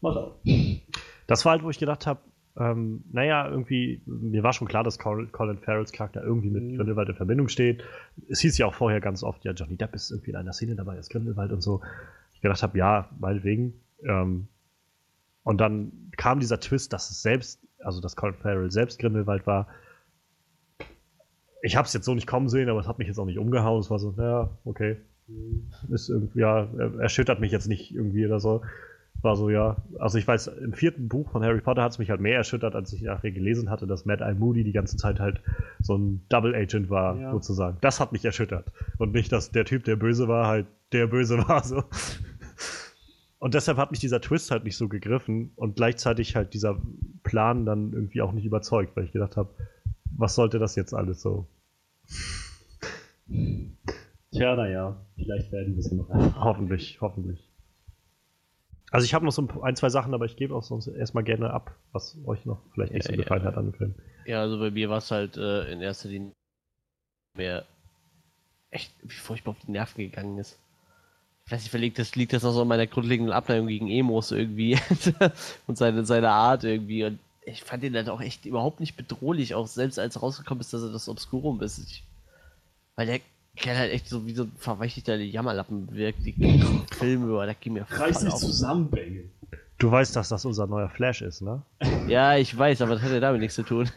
Mal schauen. Das war halt, wo ich gedacht habe, ähm, naja, irgendwie, mir war schon klar, dass Colin Farrells Charakter irgendwie mit mhm. Grindelwald in Verbindung steht. Es hieß ja auch vorher ganz oft, ja, Johnny Depp ist irgendwie in einer Szene dabei als Grindelwald und so. Ich gedacht habe, ja, meinetwegen. Ähm, und dann kam dieser Twist, dass es selbst, also dass Colin Farrell selbst Grindelwald war ich habe es jetzt so nicht kommen sehen, aber es hat mich jetzt auch nicht umgehauen. Es war so, ja, okay. Ist irgendwie, ja, erschüttert mich jetzt nicht irgendwie oder so. War so, ja. Also ich weiß, im vierten Buch von Harry Potter hat es mich halt mehr erschüttert, als ich nachher gelesen hatte, dass Mad Eye Moody die ganze Zeit halt so ein Double Agent war, ja. sozusagen. Das hat mich erschüttert. Und nicht, dass der Typ, der böse war, halt der böse war, so. Und deshalb hat mich dieser Twist halt nicht so gegriffen und gleichzeitig halt dieser Plan dann irgendwie auch nicht überzeugt, weil ich gedacht habe, was sollte das jetzt alles so? Tja, naja, vielleicht werden wir es noch. Hoffentlich, hoffentlich. Also ich habe noch so ein, zwei Sachen, aber ich gebe auch sonst erstmal gerne ab, was euch noch vielleicht nicht ja, so gefallen ja. hat an dem Film. Ja, also bei mir war es halt äh, in erster Linie mehr echt, wie furchtbar auf die Nerven gegangen ist. Ich weiß nicht, verlegt das liegt das auch so an meiner grundlegenden Abneigung gegen Emos irgendwie und seine, seine Art irgendwie. Und ich fand ihn halt auch echt überhaupt nicht bedrohlich, auch selbst als rausgekommen ist, dass er das Obscurum ist. Ich, weil der Kerl halt echt so wie so ein verweichlichter Jammerlappen wirkt, die Filme über, da ging mir Reiß dich zusammen, Bengel. Du weißt, dass das unser neuer Flash ist, ne? Ja, ich weiß, aber das hat ja damit nichts zu tun.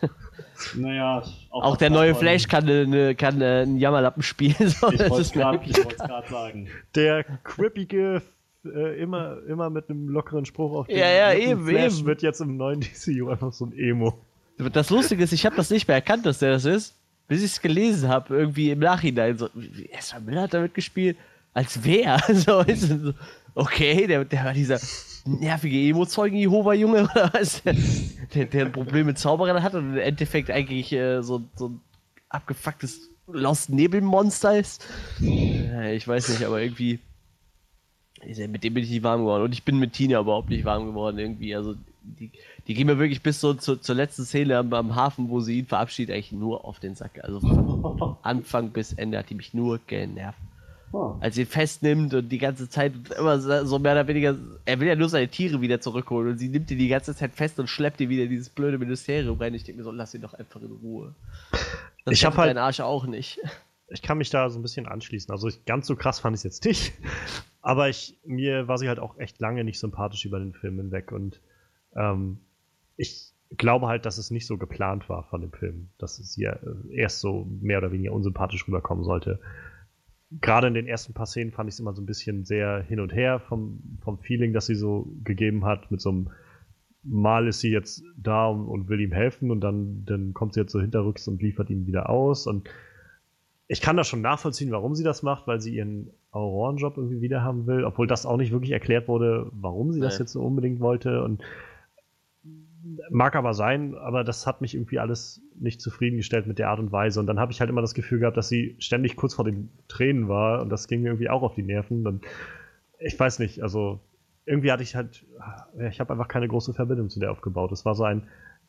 Naja, auch, auch der neue Flash kann, eine, kann äh, einen Jammerlappen spielen. So, ich wollte es gerade sagen. Der quippige äh, immer, immer mit einem lockeren Spruch auf den Ja, ja, eben, Flash eben. wird jetzt im neuen DCU einfach so ein Emo. Das Lustige ist, ich habe das nicht mehr erkannt, dass der das ist, bis ich es gelesen habe, irgendwie im Nachhinein. So, Ezra Miller hat damit gespielt, als wer? So, so, okay, der, der war dieser nervige Emo-Zeugen Jehova-Junge oder was? Der, der ein Problem mit Zauberern hat und im Endeffekt eigentlich äh, so, so ein abgefucktes Lost Nebelmonster ist. Äh, ich weiß nicht, aber irgendwie mit dem bin ich nicht warm geworden. Und ich bin mit Tina überhaupt nicht warm geworden irgendwie. Also die, die gehen mir wirklich bis so zu, zur letzten Szene am, am, Hafen, wo sie ihn verabschiedet, eigentlich nur auf den Sack. Also von Anfang bis Ende hat die mich nur genervt. Oh. Als sie ihn festnimmt und die ganze Zeit immer so mehr oder weniger, er will ja nur seine Tiere wieder zurückholen und sie nimmt ihn die ganze Zeit fest und schleppt ihn wieder in dieses blöde Ministerium rein. Ich denke mir so, lass ihn doch einfach in Ruhe. Das ich habe halt deinen Arsch auch nicht. Ich kann mich da so ein bisschen anschließen. Also ich, ganz so krass fand ich es jetzt nicht. Aber ich, mir war sie halt auch echt lange nicht sympathisch über den Film hinweg. Und ähm, ich glaube halt, dass es nicht so geplant war von dem Film, dass es hier äh, erst so mehr oder weniger unsympathisch rüberkommen sollte. Gerade in den ersten paar Szenen fand ich es immer so ein bisschen sehr hin und her vom, vom Feeling, das sie so gegeben hat, mit so einem mal ist sie jetzt da und, und will ihm helfen und dann, dann kommt sie jetzt so hinterrücks und liefert ihn wieder aus. Und ich kann das schon nachvollziehen, warum sie das macht, weil sie ihren Aurorenjob irgendwie wieder haben will, obwohl das auch nicht wirklich erklärt wurde, warum sie nee. das jetzt so unbedingt wollte. Und mag aber sein, aber das hat mich irgendwie alles nicht zufriedengestellt mit der Art und Weise. Und dann habe ich halt immer das Gefühl gehabt, dass sie ständig kurz vor den Tränen war und das ging mir irgendwie auch auf die Nerven. Und ich weiß nicht, also irgendwie hatte ich halt, ich habe einfach keine große Verbindung zu der aufgebaut. Es war so ein,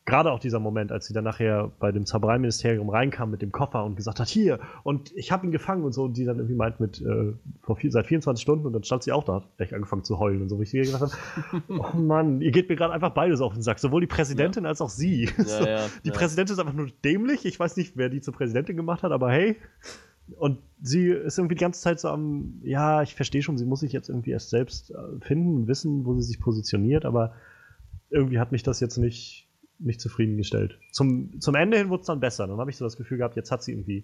gerade auch dieser Moment, als sie dann nachher bei dem Zaubereiministerium reinkam mit dem Koffer und gesagt hat, hier, und ich habe ihn gefangen und so, und die dann irgendwie meint mit, äh, vor vier, seit 24 Stunden, und dann stand sie auch da, echt angefangen zu heulen und so, wo ich gedacht habe, oh Mann, ihr geht mir gerade einfach beides auf den Sack, sowohl die Präsidentin ja. als auch sie. Ja, so, ja, die Präsidentin ist einfach nur dämlich, ich weiß nicht, wer die zur Präsidentin gemacht hat, aber hey, und sie ist irgendwie die ganze Zeit so am, ja, ich verstehe schon, sie muss sich jetzt irgendwie erst selbst äh, finden, wissen, wo sie sich positioniert, aber irgendwie hat mich das jetzt nicht, nicht zufriedengestellt. Zum, zum Ende hin wurde es dann besser. Dann habe ich so das Gefühl gehabt, jetzt hat sie irgendwie,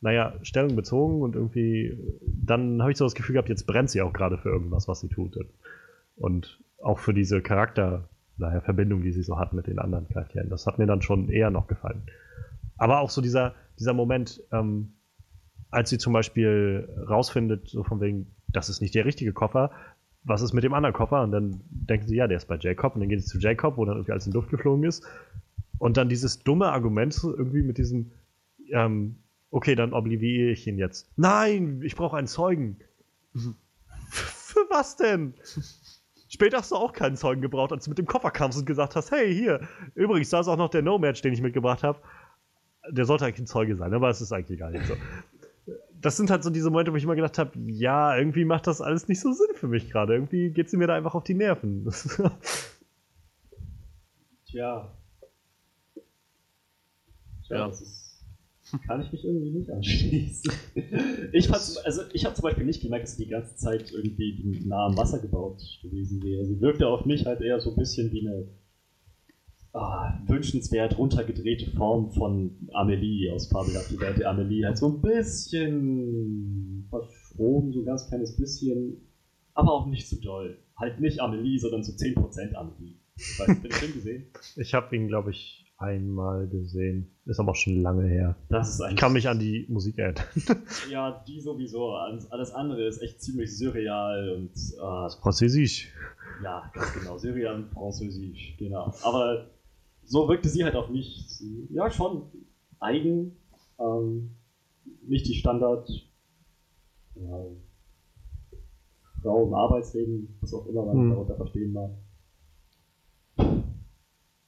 naja, Stellung bezogen und irgendwie, dann habe ich so das Gefühl gehabt, jetzt brennt sie auch gerade für irgendwas, was sie tut. Und auch für diese Charakter, naja, Verbindung, die sie so hat mit den anderen Charakteren. Das hat mir dann schon eher noch gefallen. Aber auch so dieser, dieser Moment, ähm, als sie zum Beispiel rausfindet, so von wegen, das ist nicht der richtige Koffer, was ist mit dem anderen Koffer? Und dann denken sie, ja, der ist bei Jacob. Und dann gehen sie zu Jacob, wo dann irgendwie alles in Luft geflogen ist. Und dann dieses dumme Argument irgendwie mit diesem, ähm, okay, dann obliviere ich ihn jetzt. Nein, ich brauche einen Zeugen. Für was denn? Später hast du auch keinen Zeugen gebraucht, als du mit dem Koffer kamst und gesagt hast, hey, hier, übrigens, da ist auch noch der No-Match, den ich mitgebracht habe. Der sollte eigentlich ein Zeuge sein, aber es ist eigentlich gar nicht so das sind halt so diese Momente, wo ich immer gedacht habe, ja, irgendwie macht das alles nicht so Sinn für mich gerade. Irgendwie geht sie mir da einfach auf die Nerven. Tja. Tja, ja. das ist, kann ich mich irgendwie nicht anschließen. ich also ich habe zum Beispiel nicht gemerkt, dass sie die ganze Zeit irgendwie nah am Wasser gebaut gewesen wäre. Sie wirkte auf mich halt eher so ein bisschen wie eine ah, wünschenswert runtergedrehte Form von Amelie aus Fabelhafte Welt der Amelie. Halt so ein bisschen verschroben, so ein ganz kleines bisschen, aber auch nicht so doll. Halt nicht Amelie, sondern so 10% Amelie. Weißt du den Film gesehen? Ich habe ihn, glaube ich, einmal gesehen. Ist aber auch schon lange her. Das ist ich kann mich an die Musik erinnern. ja, die sowieso. Alles andere ist echt ziemlich surreal und. Äh, Französisch. Ja, ganz genau. Surreal und Französisch, genau. Aber so wirkte sie halt auf mich, ja, schon eigen, ähm, nicht die Standard ja, Frau im Arbeitsleben, was auch immer man hm. darunter verstehen mag.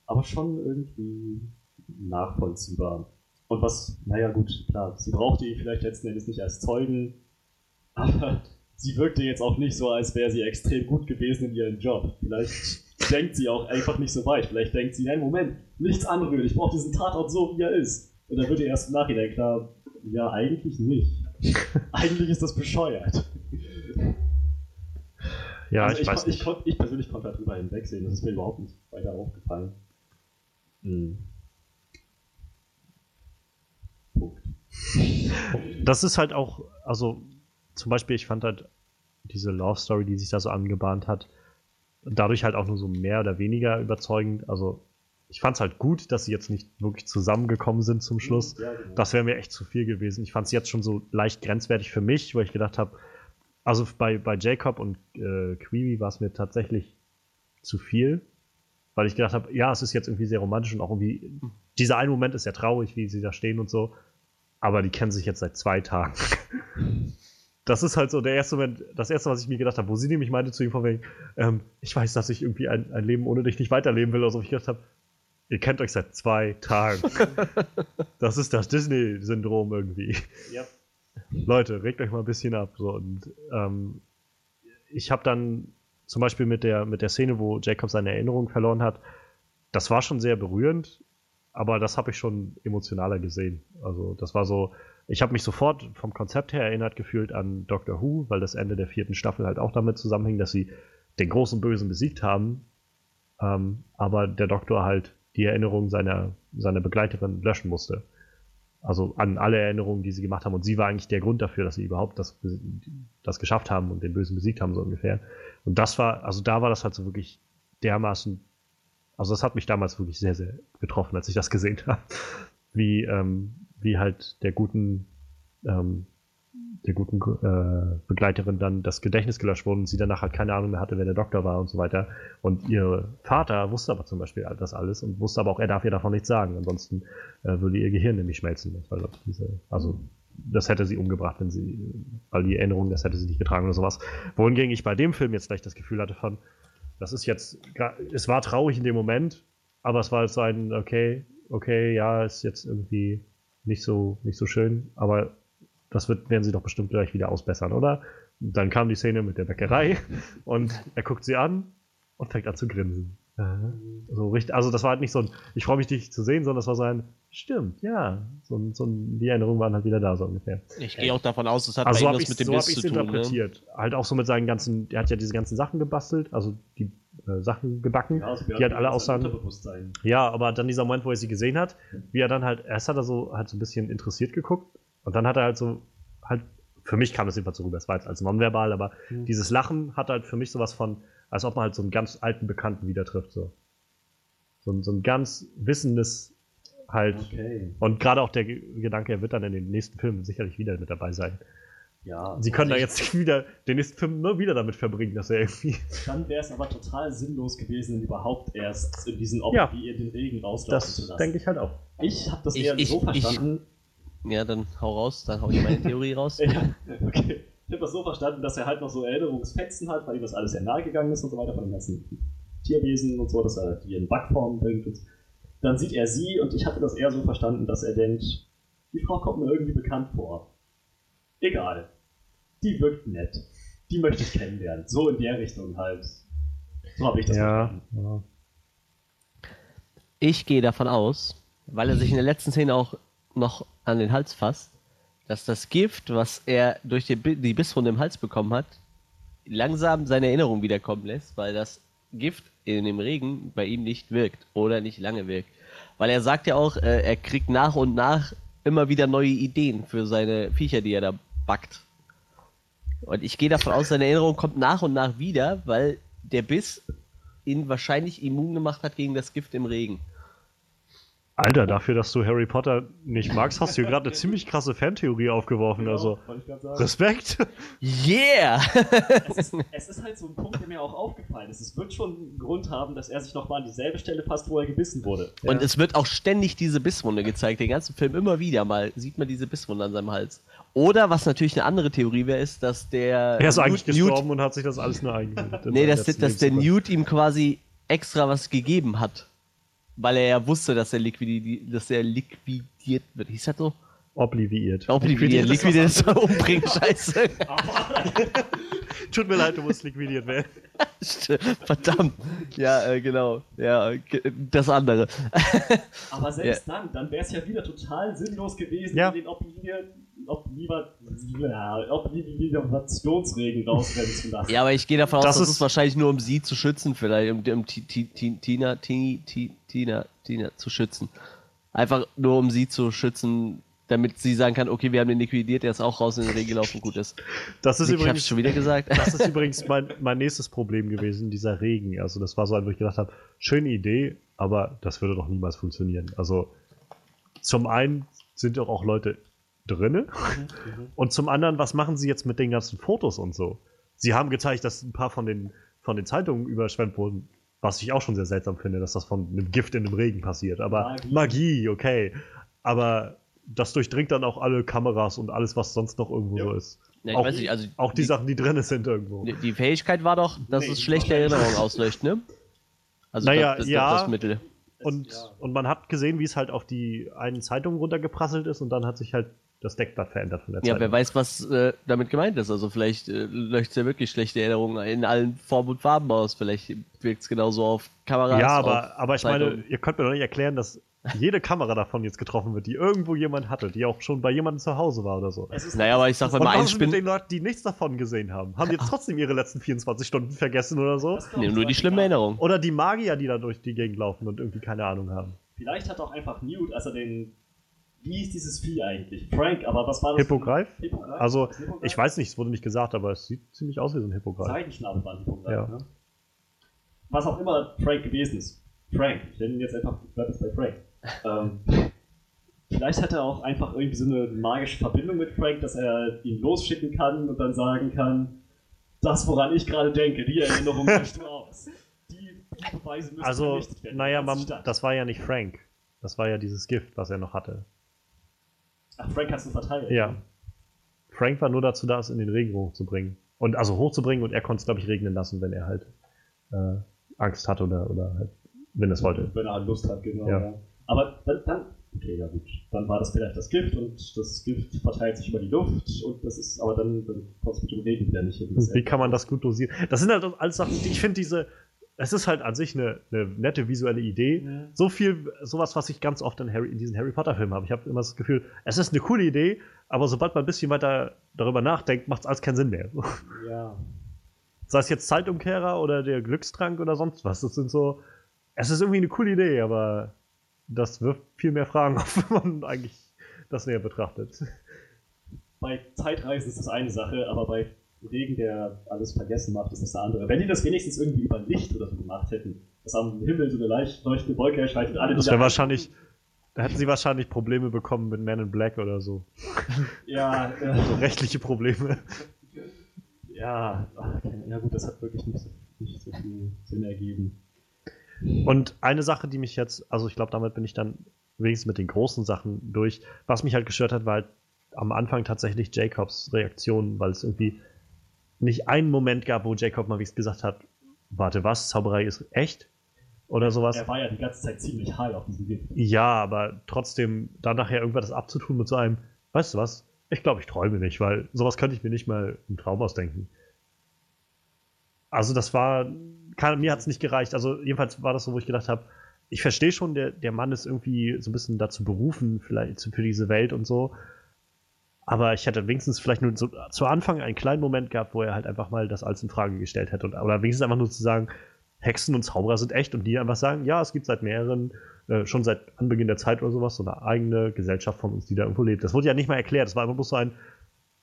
Aber schon irgendwie nachvollziehbar. Und was, naja gut, klar, sie brauchte ihn vielleicht letzten Endes nicht als Zeugen, aber sie wirkte jetzt auch nicht so, als wäre sie extrem gut gewesen in ihrem Job. Vielleicht denkt sie auch einfach nicht so weit. Vielleicht denkt sie, nein, Moment, nichts anrühren, ich brauche diesen Tatort so, wie er ist. Und dann wird ihr erst im Nachhinein klar, ja, eigentlich nicht. eigentlich ist das bescheuert. Ja, also ich, ich, weiß ich, ich, ich, persönlich konnte darüber hinwegsehen, das ist mir überhaupt nicht weiter aufgefallen. Hm. Punkt. Das ist halt auch, also zum Beispiel, ich fand halt diese Love Story, die sich da so angebahnt hat, dadurch halt auch nur so mehr oder weniger überzeugend. Also ich fand es halt gut, dass sie jetzt nicht wirklich zusammengekommen sind zum Schluss. Ja, genau. Das wäre mir echt zu viel gewesen. Ich fand es jetzt schon so leicht grenzwertig für mich, weil ich gedacht habe, also bei, bei Jacob und äh, Queevy war es mir tatsächlich zu viel, weil ich gedacht habe, ja, es ist jetzt irgendwie sehr romantisch und auch irgendwie, dieser eine Moment ist ja traurig, wie sie da stehen und so, aber die kennen sich jetzt seit zwei Tagen das ist halt so der erste Moment, das erste, was ich mir gedacht habe, wo sie nämlich meinte zu ihm von wegen, ähm, ich weiß, dass ich irgendwie ein, ein Leben ohne dich nicht weiterleben will, also ich gedacht habe, ihr kennt euch seit zwei Tagen. das ist das Disney-Syndrom irgendwie. Ja. Leute, regt euch mal ein bisschen ab. So. Und ähm, ich habe dann zum Beispiel mit der, mit der Szene, wo Jacob seine Erinnerung verloren hat, das war schon sehr berührend, aber das habe ich schon emotionaler gesehen. Also das war so, ich habe mich sofort vom Konzept her erinnert gefühlt an Doctor Who, weil das Ende der vierten Staffel halt auch damit zusammenhing, dass sie den großen Bösen besiegt haben, ähm, aber der Doktor halt die Erinnerung seiner, seiner Begleiterin löschen musste. Also an alle Erinnerungen, die sie gemacht haben. Und sie war eigentlich der Grund dafür, dass sie überhaupt das, das geschafft haben und den Bösen besiegt haben, so ungefähr. Und das war, also da war das halt so wirklich dermaßen Also das hat mich damals wirklich sehr, sehr getroffen, als ich das gesehen habe. Wie, ähm, wie halt der guten, ähm, der guten äh, Begleiterin dann das Gedächtnis gelöscht wurde und sie danach halt keine Ahnung mehr hatte, wer der Doktor war und so weiter. Und ihr Vater wusste aber zum Beispiel das alles und wusste aber auch, er darf ihr davon nichts sagen. Ansonsten äh, würde ihr Gehirn nämlich schmelzen. Weil diese, also das hätte sie umgebracht, wenn sie, weil die Erinnerung, das hätte sie nicht getragen oder sowas. Wohingegen ich bei dem Film jetzt gleich das Gefühl hatte von, das ist jetzt, es war traurig in dem Moment, aber es war so ein, okay, okay, ja, ist jetzt irgendwie nicht so, nicht so schön, aber das wird, werden sie doch bestimmt gleich wieder ausbessern, oder? dann kam die Szene mit der Bäckerei und er guckt sie an und fängt an zu grinsen. So richtig, also das war halt nicht so ein, ich freue mich, dich zu sehen, sondern das war so ein, stimmt, ja. So, so die Erinnerungen waren halt wieder da, so ungefähr. Ich gehe auch davon aus, es hat also so was mit dem so Biss zu tun. Ne? interpretiert. Ne? Halt auch so mit seinen ganzen, der hat ja diese ganzen Sachen gebastelt, also die äh, Sachen gebacken, ja, also die halt alle aussahen. Ja, aber dann dieser Moment, wo er sie gesehen hat, wie er dann halt, erst hat er so halt so ein bisschen interessiert geguckt und dann hat er halt so, halt, für mich kam das jedenfalls so rüber, es war jetzt als nonverbal, aber mhm. dieses Lachen hat halt für mich sowas von, als ob man halt so einen ganz alten Bekannten wieder trifft. So, so, so ein ganz wissendes halt. Okay. Und gerade auch der Gedanke, er wird dann in den nächsten Filmen sicherlich wieder mit dabei sein. Ja. Sie können da jetzt wieder den nächsten Film nur wieder damit verbringen, dass er irgendwie. Dann wäre es aber total sinnlos gewesen, überhaupt erst in diesen Ob ja. wie ihr den Regen rauslaufen zu lassen. Das denke ich halt auch. Ich habe das ich, eher ich, so verstanden. Ich, ja, dann hau raus, dann hau ich meine Theorie raus. ja, okay. Ich habe das so verstanden, dass er halt noch so Erinnerungsfetzen hat, weil ihm das alles sehr nahe gegangen ist und so weiter von den ganzen Tierwesen und so, dass er die in Backform bringt. Und dann sieht er sie und ich hatte das eher so verstanden, dass er denkt, die Frau kommt mir irgendwie bekannt vor. Egal. Die wirkt nett. Die möchte ich kennenlernen. So in der Richtung halt. So habe ich das ja. Ja. Ich gehe davon aus, weil er sich in der letzten Szene auch noch an den Hals fasst, dass das Gift, was er durch die, die Bisswunde im Hals bekommen hat, langsam seine Erinnerung wiederkommen lässt, weil das Gift in dem Regen bei ihm nicht wirkt oder nicht lange wirkt. Weil er sagt ja auch, äh, er kriegt nach und nach immer wieder neue Ideen für seine Viecher, die er da backt. Und ich gehe davon aus, seine Erinnerung kommt nach und nach wieder, weil der Biss ihn wahrscheinlich immun gemacht hat gegen das Gift im Regen. Alter, dafür, dass du Harry Potter nicht magst, hast du gerade eine ziemlich krasse Fantheorie aufgeworfen. Genau, also Respekt. Yeah! es, ist, es, ist, halt so ein Punkt, der mir auch aufgefallen ist. Es wird schon einen Grund haben, dass er sich nochmal an dieselbe Stelle passt, wo er gebissen wurde. Und ja. es wird auch ständig diese Bisswunde gezeigt. Den ganzen Film immer wieder mal sieht man diese Bisswunde an seinem Hals. Oder was natürlich eine andere Theorie wäre, ist, dass der. Er ist eigentlich Newt, gestorben und hat sich das alles nur eingebildet. nee, dass, dass der Newt ihm quasi extra was gegeben hat weil er ja wusste, dass er, liquidi dass er liquidiert wird. Hieß das so? Obliviert. Obliviert, liquidiert ist umbringen, scheiße. Tut mir leid, du musst liquidiert werden. Verdammt. Ja, äh, genau. Ja, das andere. Aber selbst ja. dann, dann wäre es ja wieder total sinnlos gewesen, ja. den Obliviert Obligationsregen rausrennen zu lassen. Ja, aber ich gehe davon aus, das dass es wahrscheinlich nur um sie zu schützen, vielleicht um, um Tina, Tina, Tina zu schützen. Einfach nur um sie zu schützen, damit sie sagen kann, okay, wir haben den liquidiert, der ist auch raus in den Regen gelaufen, gut ist. Das ist ich übrigens schon wieder gesagt. Das ist übrigens mein, mein nächstes Problem gewesen, dieser Regen. Also das war so, wo ich gedacht habe, schöne Idee, aber das würde doch niemals funktionieren. Also zum einen sind doch auch Leute drinne. Mhm, und zum anderen, was machen sie jetzt mit den ganzen Fotos und so? Sie haben gezeigt, dass ein paar von den, von den Zeitungen überschwemmt wurden, was ich auch schon sehr seltsam finde, dass das von einem Gift in dem Regen passiert. Aber Magie, Magie okay. Aber das durchdringt dann auch alle Kameras und alles, was sonst noch irgendwo ja. so ist. Ja, auch, nicht, also auch die, die, Sachen, die drin sind irgendwo. Die Fähigkeit war doch, dass nee, es schlechte Erinnerungen auslöscht, ne? Also naja, das, das, ja, das Mittel. Und, ja. und man hat gesehen, wie es halt auf die einen Zeitung runtergeprasselt ist und dann hat sich halt das Deckblatt verändert von der Zeit. Ja, wer weiß, was äh, damit gemeint ist. Also vielleicht äh, löscht es ja wirklich schlechte Erinnerungen in allen Formen und Farben aus. Vielleicht wirkt es genauso auf Kameras. Ja, aber, aber ich Zeitung. meine, ihr könnt mir doch nicht erklären, dass jede Kamera davon jetzt getroffen wird, die irgendwo jemand hatte, die auch schon bei jemandem zu Hause war oder so. Naja, aber ich sag mal, eins mit den Leuten, die nichts davon gesehen haben? Haben die jetzt trotzdem ihre letzten 24 Stunden vergessen oder so? Nee, nur die schlimme Erinnerung. Oder die Magier, die da durch die Gegend laufen und irgendwie keine Ahnung haben. Vielleicht hat auch einfach Newt, als er den wie ist dieses Vieh eigentlich? Frank, aber was war das? Hippogreif? Hippogreif? Also, Hippogreif? ich weiß nicht, es wurde nicht gesagt, aber es sieht ziemlich aus wie so ein Hippogreif. Seitenschnabel war ein Hippogreif, ja. ne? Was auch immer Frank gewesen ist. Frank. Ich nenne ihn jetzt einfach, ich bleibe jetzt bei Frank. Ähm, vielleicht hat er auch einfach irgendwie so eine magische Verbindung mit Frank, dass er ihn losschicken kann und dann sagen kann, das, woran ich gerade denke, die Erinnerung löscht du aus. Die Beweise müssen Also, werden. naja, Das man, das war ja nicht Frank. Das war ja dieses Gift, was er noch hatte. Ach, Frank hat es verteilt. Ja. Frank war nur dazu da, es in den Regen hochzubringen. Und also hochzubringen und er konnte es, glaube ich, regnen lassen, wenn er halt äh, Angst hatte oder, oder halt, wenn es wollte. Wenn er halt Lust hat, genau. Ja. Ja. Aber dann, dann, okay, ja gut. Dann war das vielleicht das Gift und das Gift verteilt sich über die Luft und das ist, aber dann, dann kommt es mit dem Regen wieder nicht hin. Wie kann man das gut dosieren? Das sind halt alles Sachen, die ich finde, diese, es ist halt an sich eine, eine nette visuelle Idee. Ja. So viel, sowas, was ich ganz oft in, Harry, in diesen Harry Potter-Filmen habe. Ich habe immer das Gefühl, es ist eine coole Idee, aber sobald man ein bisschen weiter darüber nachdenkt, macht es alles keinen Sinn mehr. Ja. Sei es jetzt Zeitumkehrer oder der Glückstrank oder sonst was. Das sind so, es ist irgendwie eine coole Idee, aber das wirft viel mehr Fragen auf, wenn man eigentlich das näher betrachtet. Bei Zeitreisen ist das eine Sache, aber bei Regen, der alles vergessen macht, ist das eine andere. Wenn die das wenigstens irgendwie über Licht oder so gemacht hätten, dass am Himmel so eine leicht leuchtende Wolke erscheint und alle Das wäre wahrscheinlich, da hätten sie wahrscheinlich Probleme bekommen mit Man in Black oder so. Ja, So äh, rechtliche Probleme. ja, ja gut, das hat wirklich nicht so, nicht so viel Sinn ergeben. Und eine Sache, die mich jetzt, also ich glaube, damit bin ich dann wenigstens mit den großen Sachen durch. Was mich halt gestört hat, war halt am Anfang tatsächlich Jacobs Reaktion, weil es irgendwie nicht einen Moment gab, wo Jacob mal wie gesagt hat, warte, was, Zauberei ist echt? Oder sowas. Er war ja die ganze Zeit ziemlich high auf diesem Gift. Ja, aber trotzdem dann nachher irgendwas abzutun mit so einem, weißt du was, ich glaube, ich träume nicht, weil sowas könnte ich mir nicht mal im Traum ausdenken. Also das war, kann, mir hat es nicht gereicht. Also jedenfalls war das so, wo ich gedacht habe, ich verstehe schon, der, der Mann ist irgendwie so ein bisschen dazu berufen, vielleicht für diese Welt und so. Aber ich hätte wenigstens vielleicht nur so zu Anfang einen kleinen Moment gehabt, wo er halt einfach mal das alles in Frage gestellt hätte. Und, oder wenigstens einfach nur zu sagen, Hexen und Zauberer sind echt und die einfach sagen, ja, es gibt seit mehreren, äh, schon seit Anbeginn der Zeit oder sowas, so eine eigene Gesellschaft von uns, die da irgendwo lebt. Das wurde ja nicht mal erklärt, das war einfach bloß so ein,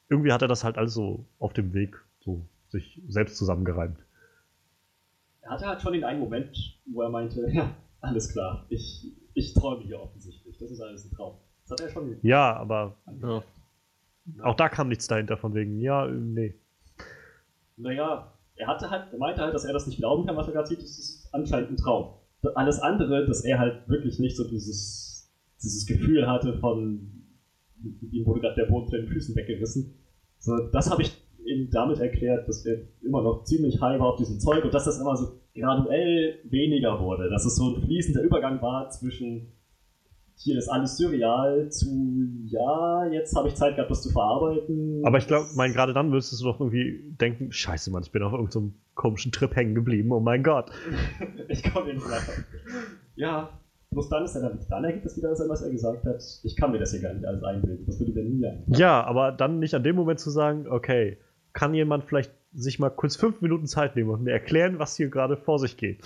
irgendwie hat er das halt alles so auf dem Weg so sich selbst zusammengereimt. Er hatte halt schon den einen Moment, wo er meinte, ja, alles klar, ich, ich träume hier offensichtlich, das ist alles ein Traum. Das hat er schon Ja, aber Ja. Auch da kam nichts dahinter von wegen, ja, äh, nee. Naja, er hatte halt, er meinte halt, dass er das nicht glauben kann, was er gerade sieht, das ist anscheinend ein Traum. Alles andere, dass er halt wirklich nicht so dieses, dieses Gefühl hatte von, ihm wurde gerade der Boden unter den Füßen weggerissen. So, das habe ich ihm damit erklärt, dass er immer noch ziemlich high war auf diesem Zeug und dass das immer so graduell weniger wurde. Dass es so ein fließender Übergang war zwischen hier ist alles surreal zu ja, jetzt habe ich Zeit gehabt, das zu verarbeiten. Aber ich glaube, mein, gerade dann müsstest du doch irgendwie denken, scheiße, Mann, ich bin auf irgendeinem so komischen Trip hängen geblieben, oh mein Gott. ich komme nicht weiter. Ja, bloß dann ist er dann, dann ergibt es wieder Sinn, was er gesagt hat. Ich kann mir das hier gar nicht alles einbilden. Das würde mir nie ein. Ja, aber dann nicht an dem Moment zu sagen, okay, kann jemand vielleicht sich mal kurz fünf Minuten Zeit nehmen und mir erklären, was hier gerade vor sich geht.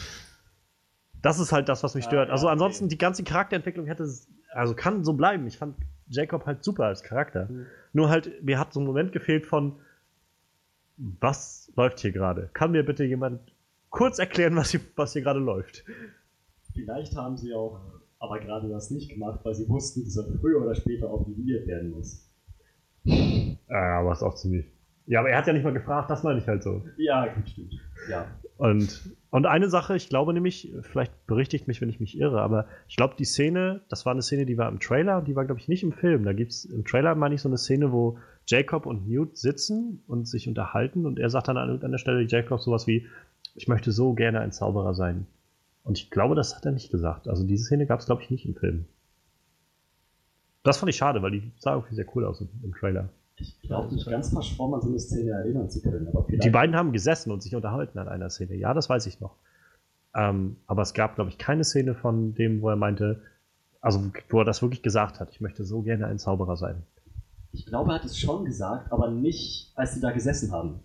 Das ist halt das, was mich Ah, stört. also ansonsten, die ganze Charakterentwicklung hätte, also kann so bleiben. Ich fand Jacob halt super als Charakter. Mhm. Nur halt, mir hat so ein Moment gefehlt von, was läuft hier gerade? Kann mir bitte jemand kurz erklären, was hier, was hier gerade läuft? Vielleicht haben sie auch aber gerade das nicht gemacht, weil sie wussten, dass er früher oder später auch nivelliert werden muss. Ja, aber ist auch ziemlich. Ja, aber er hat ja nicht mal gefragt, das meine ich halt so. Ja, gut, stimmt. Ja. Und, und eine Sache, ich glaube nämlich, vielleicht berichtigt mich, wenn ich mich irre, aber ich glaube, die Szene, das war eine Szene, die war im Trailer und die war, glaube ich, nicht im Film. Da gibt es im Trailer, meine ich, so eine Szene, wo Jacob und Newt sitzen und sich unterhalten und er sagt dann an irgendeiner Stelle Jacob sowas wie, ich möchte so gerne ein Zauberer sein. Und ich glaube, das hat er nicht gesagt. Also diese Szene gab es, glaube ich, nicht im Film. Das fand ich schade, weil die sah irgendwie sehr cool aus im, im Trailer. Ich glaube nicht ganz verschwommen an so eine Szene erinnern zu können. Die beiden haben gesessen und sich unterhalten an einer Szene. Ja, das weiß ich noch. Ähm, aber es gab, glaube ich, keine Szene von dem, wo er meinte, also wo er das wirklich gesagt hat, ich möchte so gerne ein Zauberer sein. Ich glaube, er hat es schon gesagt, aber nicht, als sie da gesessen haben.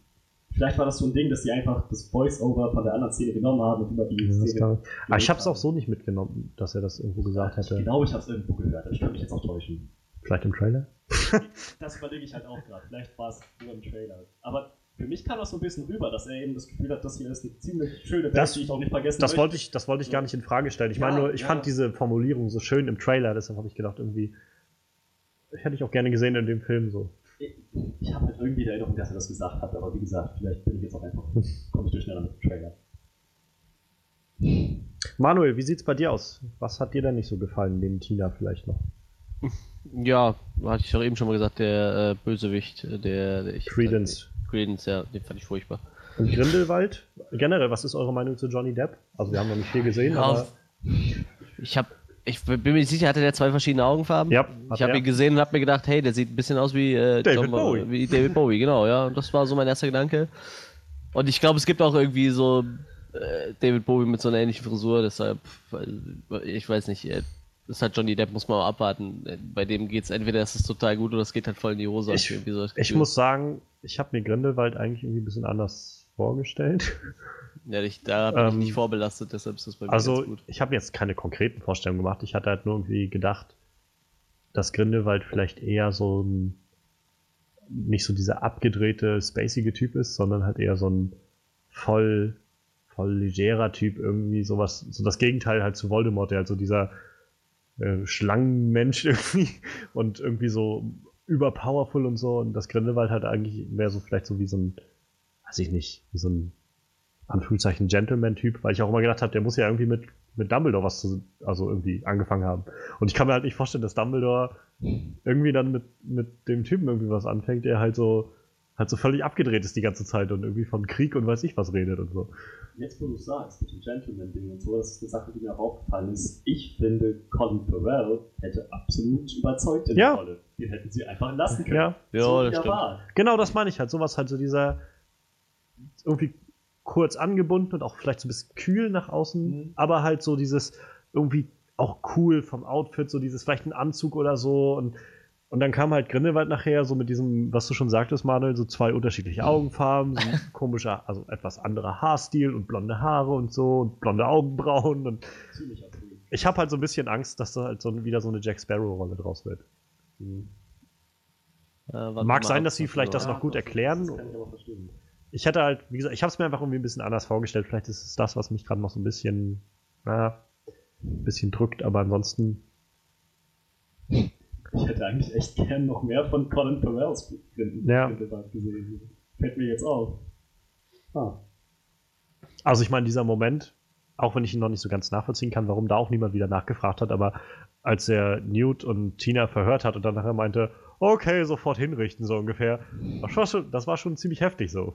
Vielleicht war das so ein Ding, dass die einfach das Voice-Over von der anderen Szene genommen haben und über die Ja, Szene. Aber ich habe es auch so nicht mitgenommen, dass er das irgendwo gesagt Ich hätte. glaube, ich habe es irgendwo gehört, aber ich kann mich jetzt auch täuschen. Vielleicht im Trailer? Das überlege ich halt auch gerade. Vielleicht war es nur im Trailer. Aber für mich kam das so ein bisschen rüber, dass er eben das Gefühl hat, das hier ist eine ziemlich schöne Welt, Das- die ich auch nicht vergessen Das möchte. wollte ich, das wollte ich gar nicht in Frage stellen. Ich Ja, meine nur, ich ja. fand diese Formulierung so schön im Trailer, deshalb habe ich gedacht, irgendwie, hätte ich auch gerne gesehen in dem Film so. Ich, ich habe halt irgendwie die Erinnerung, dass er das gesagt hat, aber wie gesagt, vielleicht bin ich jetzt auch einfach, komme ich durcheinander mit dem Trailer. Manuel, wie sieht's bei dir aus? Was hat dir denn nicht so gefallen, neben Tina vielleicht noch? Ja, hatte ich doch eben schon mal gesagt, der äh, Bösewicht, äh, der, der ich. Credence. Credence, ja, den fand ich furchtbar. Und Grindelwald? Generell, was ist eure Meinung zu Johnny Depp? Also wir haben noch nicht viel gesehen, Ja, aber Ich hab, ich bin mir nicht sicher, hatte der zwei verschiedene Augenfarben? Ja, Ich habe ihn gesehen und habe mir gedacht, hey, der sieht ein bisschen aus wie äh, David John Bo- Bowie. Wie David Bowie, genau, ja. Und das war so mein erster Gedanke. Und ich glaube, es gibt auch irgendwie so äh, David Bowie mit so einer ähnlichen Frisur, deshalb, ich weiß nicht, das hat Johnny Depp, muss man auch abwarten. Bei dem geht's entweder ist es total gut oder es geht halt voll in die Hose. Ich- so ich muss sagen, ich habe mir Grindelwald eigentlich irgendwie ein bisschen anders vorgestellt. Ja, ich, da bin Ähm, ich nicht vorbelastet, deshalb ist das bei mir Also, gut. ich habe jetzt keine konkreten Vorstellungen gemacht. Ich hatte halt nur irgendwie gedacht, dass Grindelwald vielleicht eher so ein nicht so dieser abgedrehte, spacige Typ ist, sondern halt eher so ein voll, voll legerer Typ, irgendwie sowas, so das Gegenteil halt zu Voldemort, der halt so dieser äh, Schlangenmensch irgendwie und irgendwie so überpowerful und so und das Grindelwald halt eigentlich mehr so vielleicht so wie so ein, weiß ich nicht, wie so ein Anführungszeichen Gentleman-Typ, weil ich auch immer gedacht habe, der muss ja irgendwie mit, mit Dumbledore was zu, also irgendwie angefangen haben. Und ich kann mir halt nicht vorstellen, dass Dumbledore irgendwie dann mit, mit dem Typen irgendwie was anfängt, der halt so, halt so völlig abgedreht ist die ganze Zeit und irgendwie von Krieg und weiß ich was redet und so. Jetzt, wo du sagst, mit dem Gentleman-Ding und so, das ist eine Sache, die mir auch aufgefallen ist. Ich finde, Colin Farrell hätte absolut überzeugt in Ja. der Rolle. Den hätten sie einfach lassen können. Ja, Ja, so das stimmt. war. genau das meine ich halt. Sowas halt so dieser irgendwie kurz angebunden und auch vielleicht so ein bisschen kühl nach außen, Mhm. aber halt so dieses irgendwie auch cool vom Outfit, so dieses vielleicht ein Anzug oder so und und dann kam halt Grindelwald nachher so mit diesem, was du schon sagtest, Manuel, so zwei unterschiedliche Augenfarben, so ein komischer, also etwas anderer Haarstil und blonde Haare und so und blonde Augenbrauen und ich habe halt so ein bisschen Angst, dass da halt so wieder so eine Jack Sparrow-Rolle draus wird. Äh, warten Mag sein, dass sie vielleicht so- das noch gut erklären. Ich hätte halt, wie gesagt, ich habe es mir einfach irgendwie ein bisschen anders vorgestellt. Vielleicht ist es das, was mich gerade noch so ein bisschen, na, ein bisschen drückt, aber ansonsten, Ich hätte eigentlich echt gern noch mehr von Colin Farrells Grinden Ja. Gesehen. Fällt mir jetzt auf. Ah. also ich meine, dieser Moment, auch wenn ich ihn noch nicht so ganz nachvollziehen kann, warum da auch niemand wieder nachgefragt hat, aber als er Newt und Tina verhört hat und dann nachher meinte, okay, sofort hinrichten, so ungefähr, das war schon, das war schon ziemlich heftig so.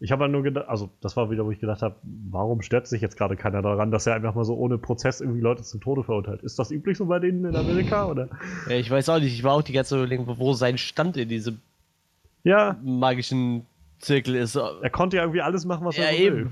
Ich habe halt nur gedacht, also das war wieder, wo ich gedacht habe, warum stört sich jetzt gerade keiner daran, dass er einfach mal so ohne Prozess irgendwie Leute zum Tode verurteilt? Ist das üblich so bei denen in Amerika, oder? Ja, ich weiß auch nicht, ich war auch die ganze Zeit überlegen, wo sein Stand in diesem Ja, magischen Zirkel ist. er konnte ja irgendwie alles machen, was Ja, er eben. will.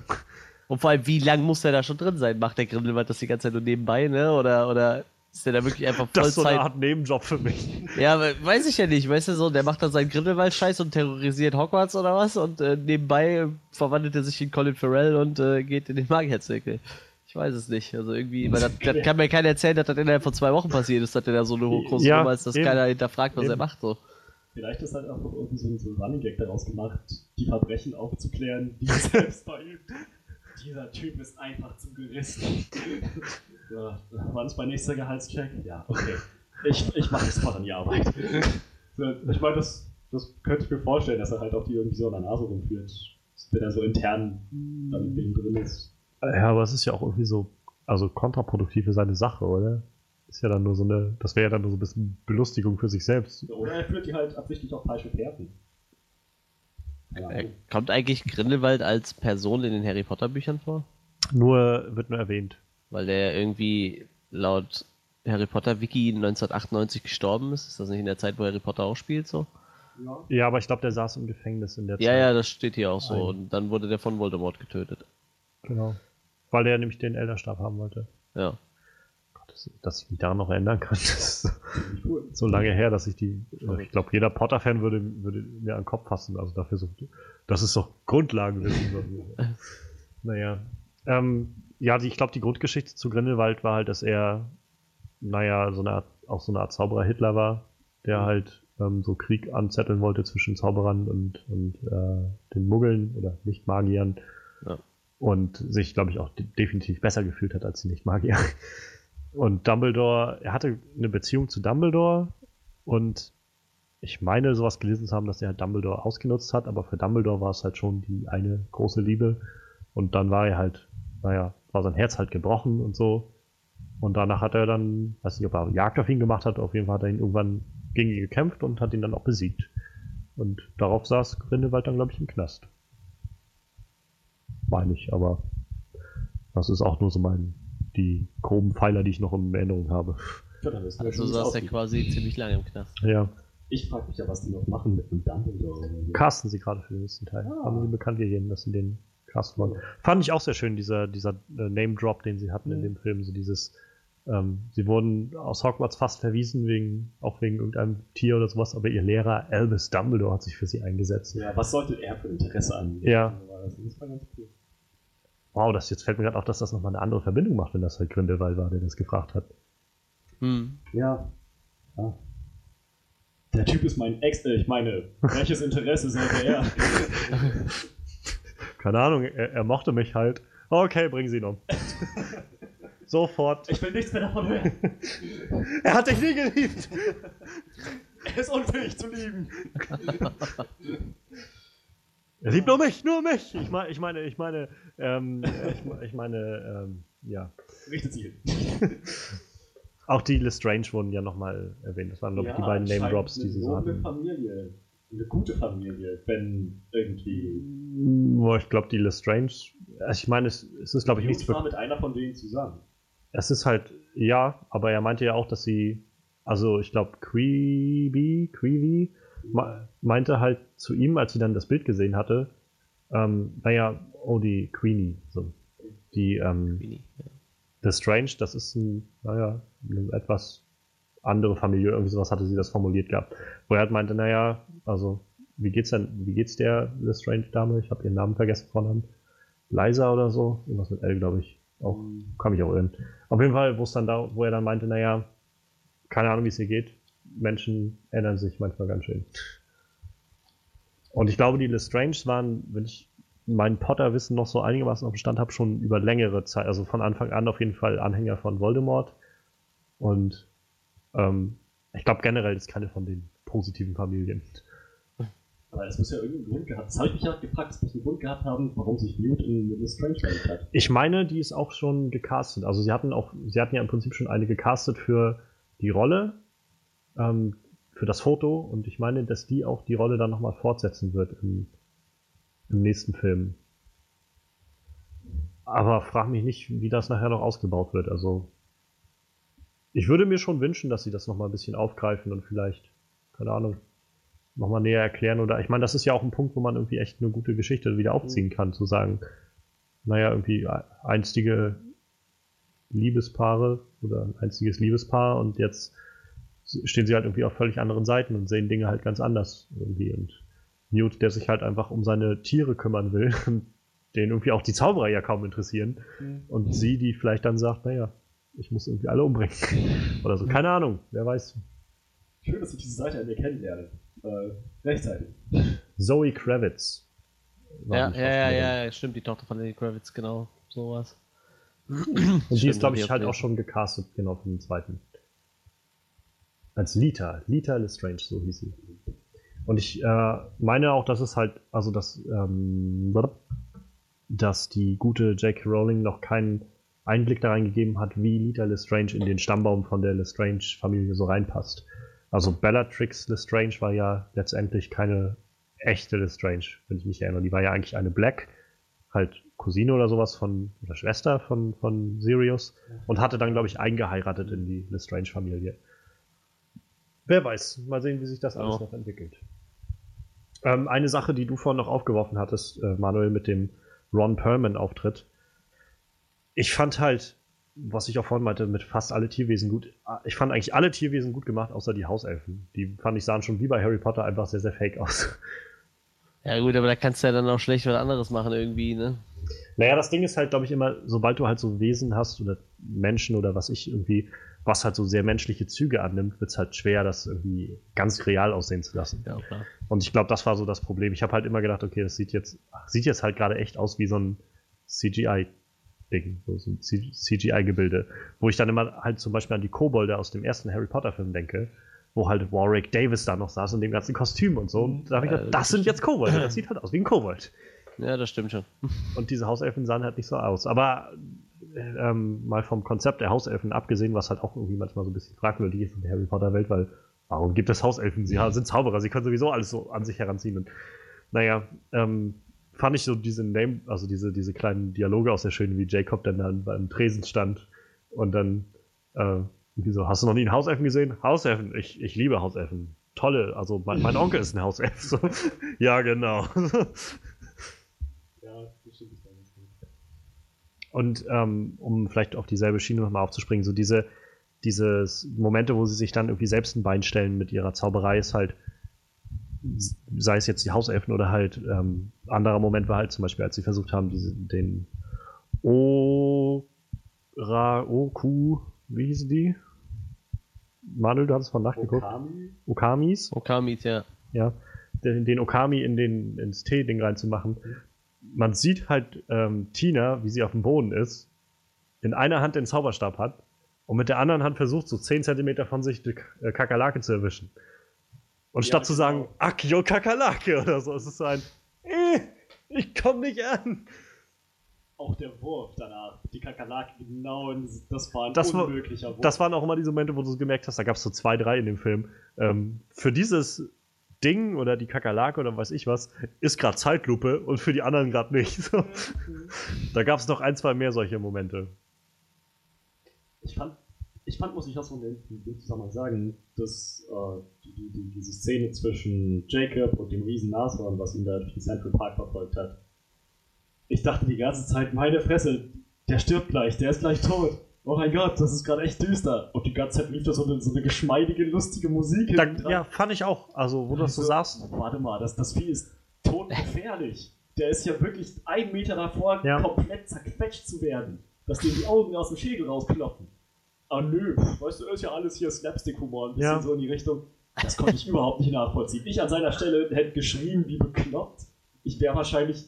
Und vor allem, wie lang muss der da schon drin sein? Macht der Grindelwald das die ganze Zeit nur nebenbei, ne? Oder, oder ist der da wirklich einfach Das ist so Vollzeit? eine Art Nebenjob für mich. ja, weiß ich ja nicht, weißt du so, der macht dann seinen Grindelwald-Scheiß und terrorisiert Hogwarts oder was und äh, nebenbei verwandelt er sich in Colin Farrell und äh, geht in den Magierzirkel. Ich weiß es nicht. Also irgendwie, weil das, das kann mir keiner erzählen, dass das innerhalb von zwei Wochen passiert ist, dass der da so eine große Ja, Nummer ist, dass eben. keiner hinterfragt, was Eben. er macht. So. Vielleicht ist halt auch noch irgendwie so ein, so ein Running Gag daraus gemacht, die Verbrechen aufzuklären, die er selbst verübt. Dieser Typ ist einfach zu gerissen. ja, wann ist mein nächster Gehaltscheck? Ja, okay. Ich, ich mache sofort an die Arbeit. So, ich meine, das, das könnte ich mir vorstellen, dass er halt auch die irgendwie so an der Nase rumführt. Wenn er so intern da mit dem drin ist. Ja, aber es ist ja auch irgendwie so, also kontraproduktiv für seine Sache, oder? Ist ja dann nur so eine, das wäre ja dann nur so ein bisschen Belustigung für sich selbst. Oder er führt die halt absichtlich auf falsche Fährten. Ja, Äh, kommt eigentlich Grindelwald als Person in den Harry Potter Büchern vor? Nur, wird nur erwähnt. Weil der irgendwie laut Harry Potter Wiki 1998 gestorben ist. Ist das nicht in der Zeit, wo Harry Potter auch spielt so? ja. Ja, aber ich glaube, der saß im Gefängnis in der Ja, Zeit. ja, das steht hier auch so. Ein- Und dann wurde der von Voldemort getötet. Genau. Weil der nämlich den Elderstab haben wollte. Ja. Dass, dass ich mich daran noch erinnern kann. Das ist cool. so lange her, dass ich die, äh, ich glaube, jeder Potter-Fan würde, würde mir an den Kopf fassen. Also dafür so, das ist doch Grundlagenwissen. naja. Ähm, ja, die, ich glaube, die Grundgeschichte zu Grindelwald war halt, dass er, naja, so eine Art, auch so eine Art Zauberer Hitler war, der halt ähm, so Krieg anzetteln wollte zwischen Zauberern und, und äh, den Muggeln oder Nicht-Magiern. Ja. Und sich, glaube ich, auch de definitiv besser gefühlt hat als die Nicht-Magier. Und Dumbledore, er hatte eine Beziehung zu Dumbledore und ich meine, sowas gelesen zu haben, dass er Dumbledore ausgenutzt hat, aber für Dumbledore war es halt schon die eine große Liebe. Und dann war er halt, naja, war sein Herz halt gebrochen und so. Und danach hat er dann, weiß nicht, ob er Jagd auf ihn gemacht hat, auf jeden Fall hat er ihn irgendwann gegen ihn gekämpft und hat ihn dann auch besiegt. Und darauf saß Grindelwald dann, glaube ich, im Knast. Meine ich, aber das ist auch nur so mein, die groben Pfeiler, die ich noch in Erinnerung habe. Ja, also saß er quasi ziemlich lange im Knast. Ja. Ich frage mich ja, was die noch machen mit dem Dumbledore. Casten sie gerade für den nächsten Teil. Ah. Haben sie bekannt gegeben, dass sie den casten wollen. Fand ich auch sehr schön, dieser, dieser äh, Name-Drop, den sie hatten mhm. in dem Film. So dieses, ähm, sie wurden aus Hogwarts fast verwiesen, wegen, auch wegen irgendeinem Tier oder sowas, aber ihr Lehrer Albus Dumbledore hat sich für sie eingesetzt. Ja, was sollte er für Interesse an? Ja. Das war ganz cool. Wow, das jetzt fällt mir gerade auf, dass das nochmal eine andere Verbindung macht, wenn das halt Grindelwald war, der das gefragt hat. Hm. Ja. ja der Typ ist mein Ex, äh, ich meine, welches Interesse sollte er? Keine Ahnung, er, er, mochte mich halt. Okay, bringen Sie ihn um. Sofort. Ich will nichts mehr davon hören. er hat dich nie geliebt. er ist unfähig zu lieben. Er liebt nur mich, nur mich. Ich, mein, ich meine, ich meine, ähm, ich, ich meine, ähm, ja. Richtet sie hin. Auch die Lestrange wurden ja nochmal erwähnt. Das waren, glaube ich, die beiden Name Drops, die sie so hatten. Eine Familie. Eine gute Familie, wenn irgendwie. Boah, ich glaube, die Lestrange. Also ich meine, es, es ist, glaube ich, nichts. Ich war mit einer von denen zusammen. Es ist halt, ja, aber er meinte ja auch, dass sie. Also, ich glaube, Creeby, Creevy meinte halt zu ihm, als sie dann das Bild gesehen hatte, ähm, naja, oh, die Queenie, so. Die, ähm, Queenie, ja. The Strange, das ist ein, naja, eine etwas andere Familie, irgendwie sowas hatte sie das formuliert gehabt. Wo er halt meinte, naja, also, wie geht's denn, wie geht's der The Strange Dame? Ich habe ihren Namen vergessen von Liza oder so. Irgendwas mit L, glaube ich. Auch, kann mich auch irren. Auf jeden Fall, wo es dann da, wo er dann meinte, naja, keine Ahnung, wie es ihr geht. Menschen ändern sich manchmal ganz schön. Und ich glaube, die Lestrange waren, wenn ich mein Potter-Wissen noch so einigermaßen auf dem Stand habe, schon über längere Zeit, also von Anfang an auf jeden Fall Anhänger von Voldemort. Und ähm, ich glaube generell ist keine von den positiven Familien. Aber es muss ja irgendeinen Grund gehabt Das habe ich mich ja gefragt, es muss einen Grund gehabt haben, warum sich Newt in Miss Strange hat. Ich meine, die ist auch schon gecastet. Also sie hatten auch, sie hatten ja im Prinzip schon eine gecastet für die Rolle, ähm, für das Foto und ich meine, dass die auch die Rolle dann nochmal fortsetzen wird im im nächsten Film. Aber frag mich nicht, wie das nachher noch ausgebaut wird. Also, ich würde mir schon wünschen, dass sie das nochmal ein bisschen aufgreifen und vielleicht, keine Ahnung, nochmal näher erklären. Oder ich meine, das ist ja auch ein Punkt, wo man irgendwie echt eine gute Geschichte wieder aufziehen kann, zu sagen, naja, irgendwie einstige Liebespaare oder ein einziges Liebespaar und jetzt stehen sie halt irgendwie auf völlig anderen Seiten und sehen Dinge halt ganz anders irgendwie und Newt, der sich halt einfach um seine Tiere kümmern will, den irgendwie auch die Zauberer ja kaum interessieren. Mhm. Und sie, die vielleicht dann sagt, naja, ich muss irgendwie alle umbringen. Oder so. Keine Ahnung, wer weiß. Schön, dass ich diese Seite an mir kennenlerne. Äh, rechtzeitig. Zoe Kravitz. Ja, ja, ja, ja, stimmt, die Tochter von Lenny Kravitz, genau, sowas. Und die ist, glaube ich, halt auch schon gecastet, genau, für den zweiten. Als Lita, Lita Lestrange, so hieß sie. Und ich äh, meine auch, dass es halt, also dass, ähm, dass die gute J.K. Rowling noch keinen Einblick da reingegeben hat, wie Lita Lestrange in den Stammbaum von der Lestrange-Familie so reinpasst. Also Bellatrix Lestrange war ja letztendlich keine echte Lestrange, wenn ich mich erinnere. Die war ja eigentlich eine Black, halt Cousine oder sowas von, oder Schwester von, von Sirius und hatte dann, glaube ich, eingeheiratet in die Lestrange-Familie. Wer weiß, mal sehen, wie sich das alles oh. noch entwickelt. Ähm, eine Sache, die du vorhin noch aufgeworfen hattest, äh, Manuel, mit dem Ron Perlman-Auftritt. Ich fand halt, was ich auch vorhin meinte, mit fast alle Tierwesen gut. Ich fand eigentlich alle Tierwesen gut gemacht, außer die Hauselfen. Die fand ich sahen schon wie bei Harry Potter einfach sehr, sehr fake aus. Ja, gut, aber da kannst du ja dann auch schlecht was anderes machen irgendwie, ne? Naja, das Ding ist halt, glaube ich, immer, sobald du halt so Wesen hast oder Menschen oder was ich irgendwie, was halt so sehr menschliche Züge annimmt, wird es halt schwer, das irgendwie ganz real aussehen zu lassen. Ja. Und ich glaube, das war so das Problem. Ich habe halt immer gedacht, okay, das sieht jetzt, sieht jetzt halt gerade echt aus wie so ein CGI-Ding, so, ein CGI-Gebilde. Wo ich dann immer halt zum Beispiel an die Kobolde aus dem ersten Harry Potter-Film denke, wo halt Warwick Davis da noch saß in dem ganzen Kostüm und so. Und da habe ich gedacht, Ja, das das sind jetzt Kobolde, das sieht halt aus wie ein Kobold. Ja, das stimmt schon. Und diese Hauselfen sahen halt nicht so aus. Aber äh, ähm, mal vom Konzept der Hauselfen abgesehen, was halt auch irgendwie manchmal so ein bisschen fragwürdig ist in der Harry Potter-Welt, weil warum gibt es Hauselfen? Sie sind Zauberer, sie können sowieso alles so an sich heranziehen. Und naja, ähm, fand ich so diese Name, also diese, diese kleinen Dialoge auch sehr schön, wie Jacob dann, dann beim Tresen stand und dann äh, irgendwie so, hast du noch nie einen Hauselfen gesehen? Hauselfen, ich, ich liebe Hauselfen. Tolle, also mein, mein Onkel ist ein Hauself. So. ja, genau. Ja, das stimmt. Das ganz gut. Und ähm, um vielleicht auf dieselbe Schiene nochmal aufzuspringen, so diese dieses Momente, wo sie sich dann irgendwie selbst ein Bein stellen mit ihrer Zauberei, ist halt, sei es jetzt die Hauselfen oder halt ähm, anderer Moment war halt zum Beispiel, als sie versucht haben, diese, den Ora Oku, wie hießen die? Manuel, du hast es von nachgeguckt. Okami? Okamis, Okamis, ja. ja, den, den Okami in den, ins Tee-Ding reinzumachen. Man sieht halt ähm, Tina, wie sie auf dem Boden ist, in einer Hand den Zauberstab hat und mit der anderen Hand versucht, so 10 Zentimeter von sich die äh, Kakerlake zu erwischen. Und Ja, statt zu genau. sagen, Akio Kakerlake oder so, ist es so ein, äh, ich komm nicht an. Auch der Wurf danach. Die Kakerlake genau, in, das war ein Das war- unmöglicher Wurf. Das waren auch immer diese Momente, wo du gemerkt hast, da gab es so zwei, drei in dem Film. Ähm, für dieses Ding oder die Kakerlake oder weiß ich was, ist gerade Zeitlupe und für die anderen gerade nicht. So. Da gab es noch ein, zwei mehr solche Momente. ich fand, ich fand, muss ich das in dem- Zusammenhang sagen, dass äh, die, die, diese Szene zwischen Jacob und dem riesen Nashorn, was ihn da durch den Central Park verfolgt hat. Ich dachte die ganze Zeit, meine Fresse, der stirbt gleich, der ist gleich tot. Oh mein Gott, das ist gerade echt düster. Und die ganze Zeit lief da so eine, so eine geschmeidige, lustige Musik Da, ja, fand ich auch. Also, wo du das so Also, sagst. Warte mal, das, das Vieh ist todgefährlich. Der ist ja wirklich einen Meter davor, Ja. komplett zerquetscht zu werden. Dass dir die Augen aus dem Schädel rausploppen. Ah nö, weißt du, ist ja alles hier Slapstick-Humor, ein bisschen Ja. so in die Richtung. Das konnte ich überhaupt nicht nachvollziehen. Ich an seiner Stelle hätte geschrien wie bekloppt. Ich wäre wahrscheinlich.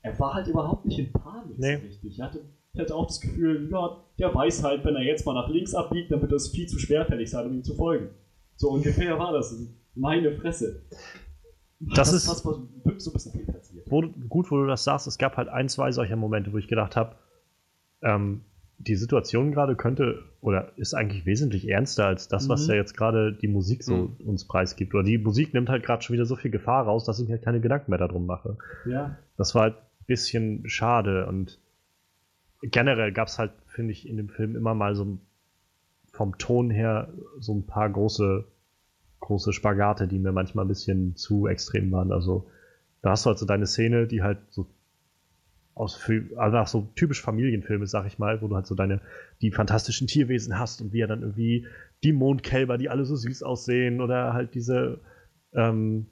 Er war halt überhaupt nicht in Panik Nee. so richtig. Ich hatte, ich hatte auch das Gefühl, ja, der weiß halt, wenn er jetzt mal nach links abbiegt, dann wird das viel zu schwerfällig sein, um ihm zu folgen. So ungefähr war das. Meine Fresse. Das ist- was, was so ein bisschen viel passiert. Wo, gut, wo du das sagst, es gab halt ein, zwei solcher Momente, wo ich gedacht habe, ähm, die Situation gerade könnte oder ist eigentlich wesentlich ernster als das, was Mhm. ja jetzt gerade die Musik so uns preisgibt. Oder die Musik nimmt halt gerade schon wieder so viel Gefahr raus, dass ich mir halt keine Gedanken mehr darum mache. Ja. Das war halt ein bisschen schade und generell gab es halt, finde ich, in dem Film immer mal so vom Ton her so ein paar große, große Spagate, die mir manchmal ein bisschen zu extrem waren. Also da hast du halt so deine Szene, die halt so aus einfach so typisch Familienfilme, sag ich mal, wo du halt so deine, die fantastischen Tierwesen hast und wie er dann irgendwie die Mondkälber, die alle so süß aussehen oder halt diese ähm,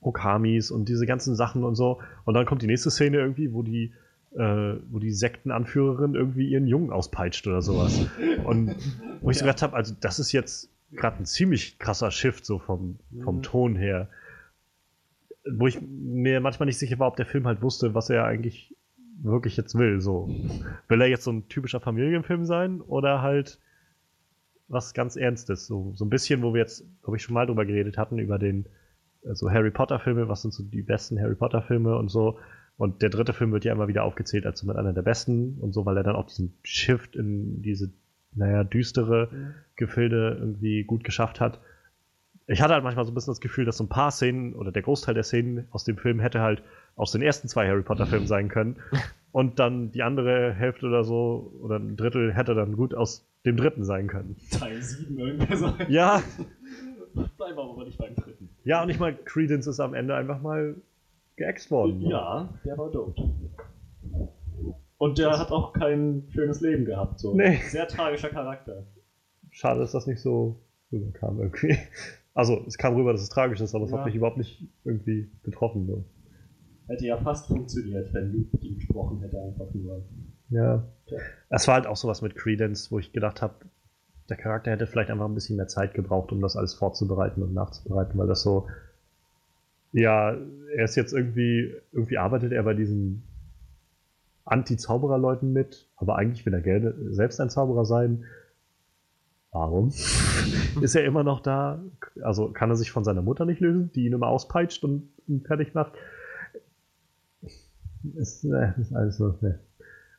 Okamis und diese ganzen Sachen und so. Und dann kommt die nächste Szene irgendwie, wo die, äh, wo die Sektenanführerin irgendwie ihren Jungen auspeitscht oder sowas. Und wo ich so gedacht habe, also das ist jetzt gerade ein ziemlich krasser Shift so vom, vom Mhm. Ton her. Wo ich mir manchmal nicht sicher war, ob der Film halt wusste, was er eigentlich wirklich jetzt will. So. Will er jetzt so ein typischer Familienfilm sein oder halt was ganz Ernstes? So, so ein bisschen, wo wir jetzt, glaube ich, schon mal drüber geredet hatten, über den äh, so Harry Potter-Filme, was sind so die besten Harry Potter-Filme und so. Und der dritte Film wird ja immer wieder aufgezählt als mit einer der besten und so, weil er dann auch diesen Shift in diese, naja, düstere Gefilde irgendwie gut geschafft hat. Ich hatte halt manchmal so ein bisschen das Gefühl, dass so ein paar Szenen oder der Großteil der Szenen aus dem Film hätte halt aus den ersten zwei Harry Potter-Filmen sein können. Und dann die andere Hälfte oder so, oder ein Drittel hätte dann gut aus dem dritten sein können. Teil 7 irgendwie so. Ja, Bleiben wir aber nicht beim dritten. ja, und ich meine, Credence ist am Ende einfach mal geäxt worden. Ja, der war tot. Und der hat auch kein schönes Leben gehabt. So. Nee. Sehr tragischer Charakter. Schade, dass das nicht so rüberkam irgendwie. Also, es kam rüber, dass es tragisch ist, aber es Ja. hat mich überhaupt nicht irgendwie getroffen. So. Hätte ja fast funktioniert, wenn Luke mit ihm gesprochen hätte, einfach nur. Ja. Ja. Es war halt auch sowas mit Credence, wo ich gedacht habe, der Charakter hätte vielleicht einfach ein bisschen mehr Zeit gebraucht, um das alles vorzubereiten und nachzubereiten, weil das so, ja, er ist jetzt irgendwie, irgendwie arbeitet er bei diesen Anti-Zauberer-Leuten mit, aber eigentlich will er gerne selbst ein Zauberer sein. Warum? ist er immer noch da? Also kann er sich von seiner Mutter nicht lösen, die ihn immer auspeitscht und ihn fertig macht? Ist, äh, ist alles so. Ne.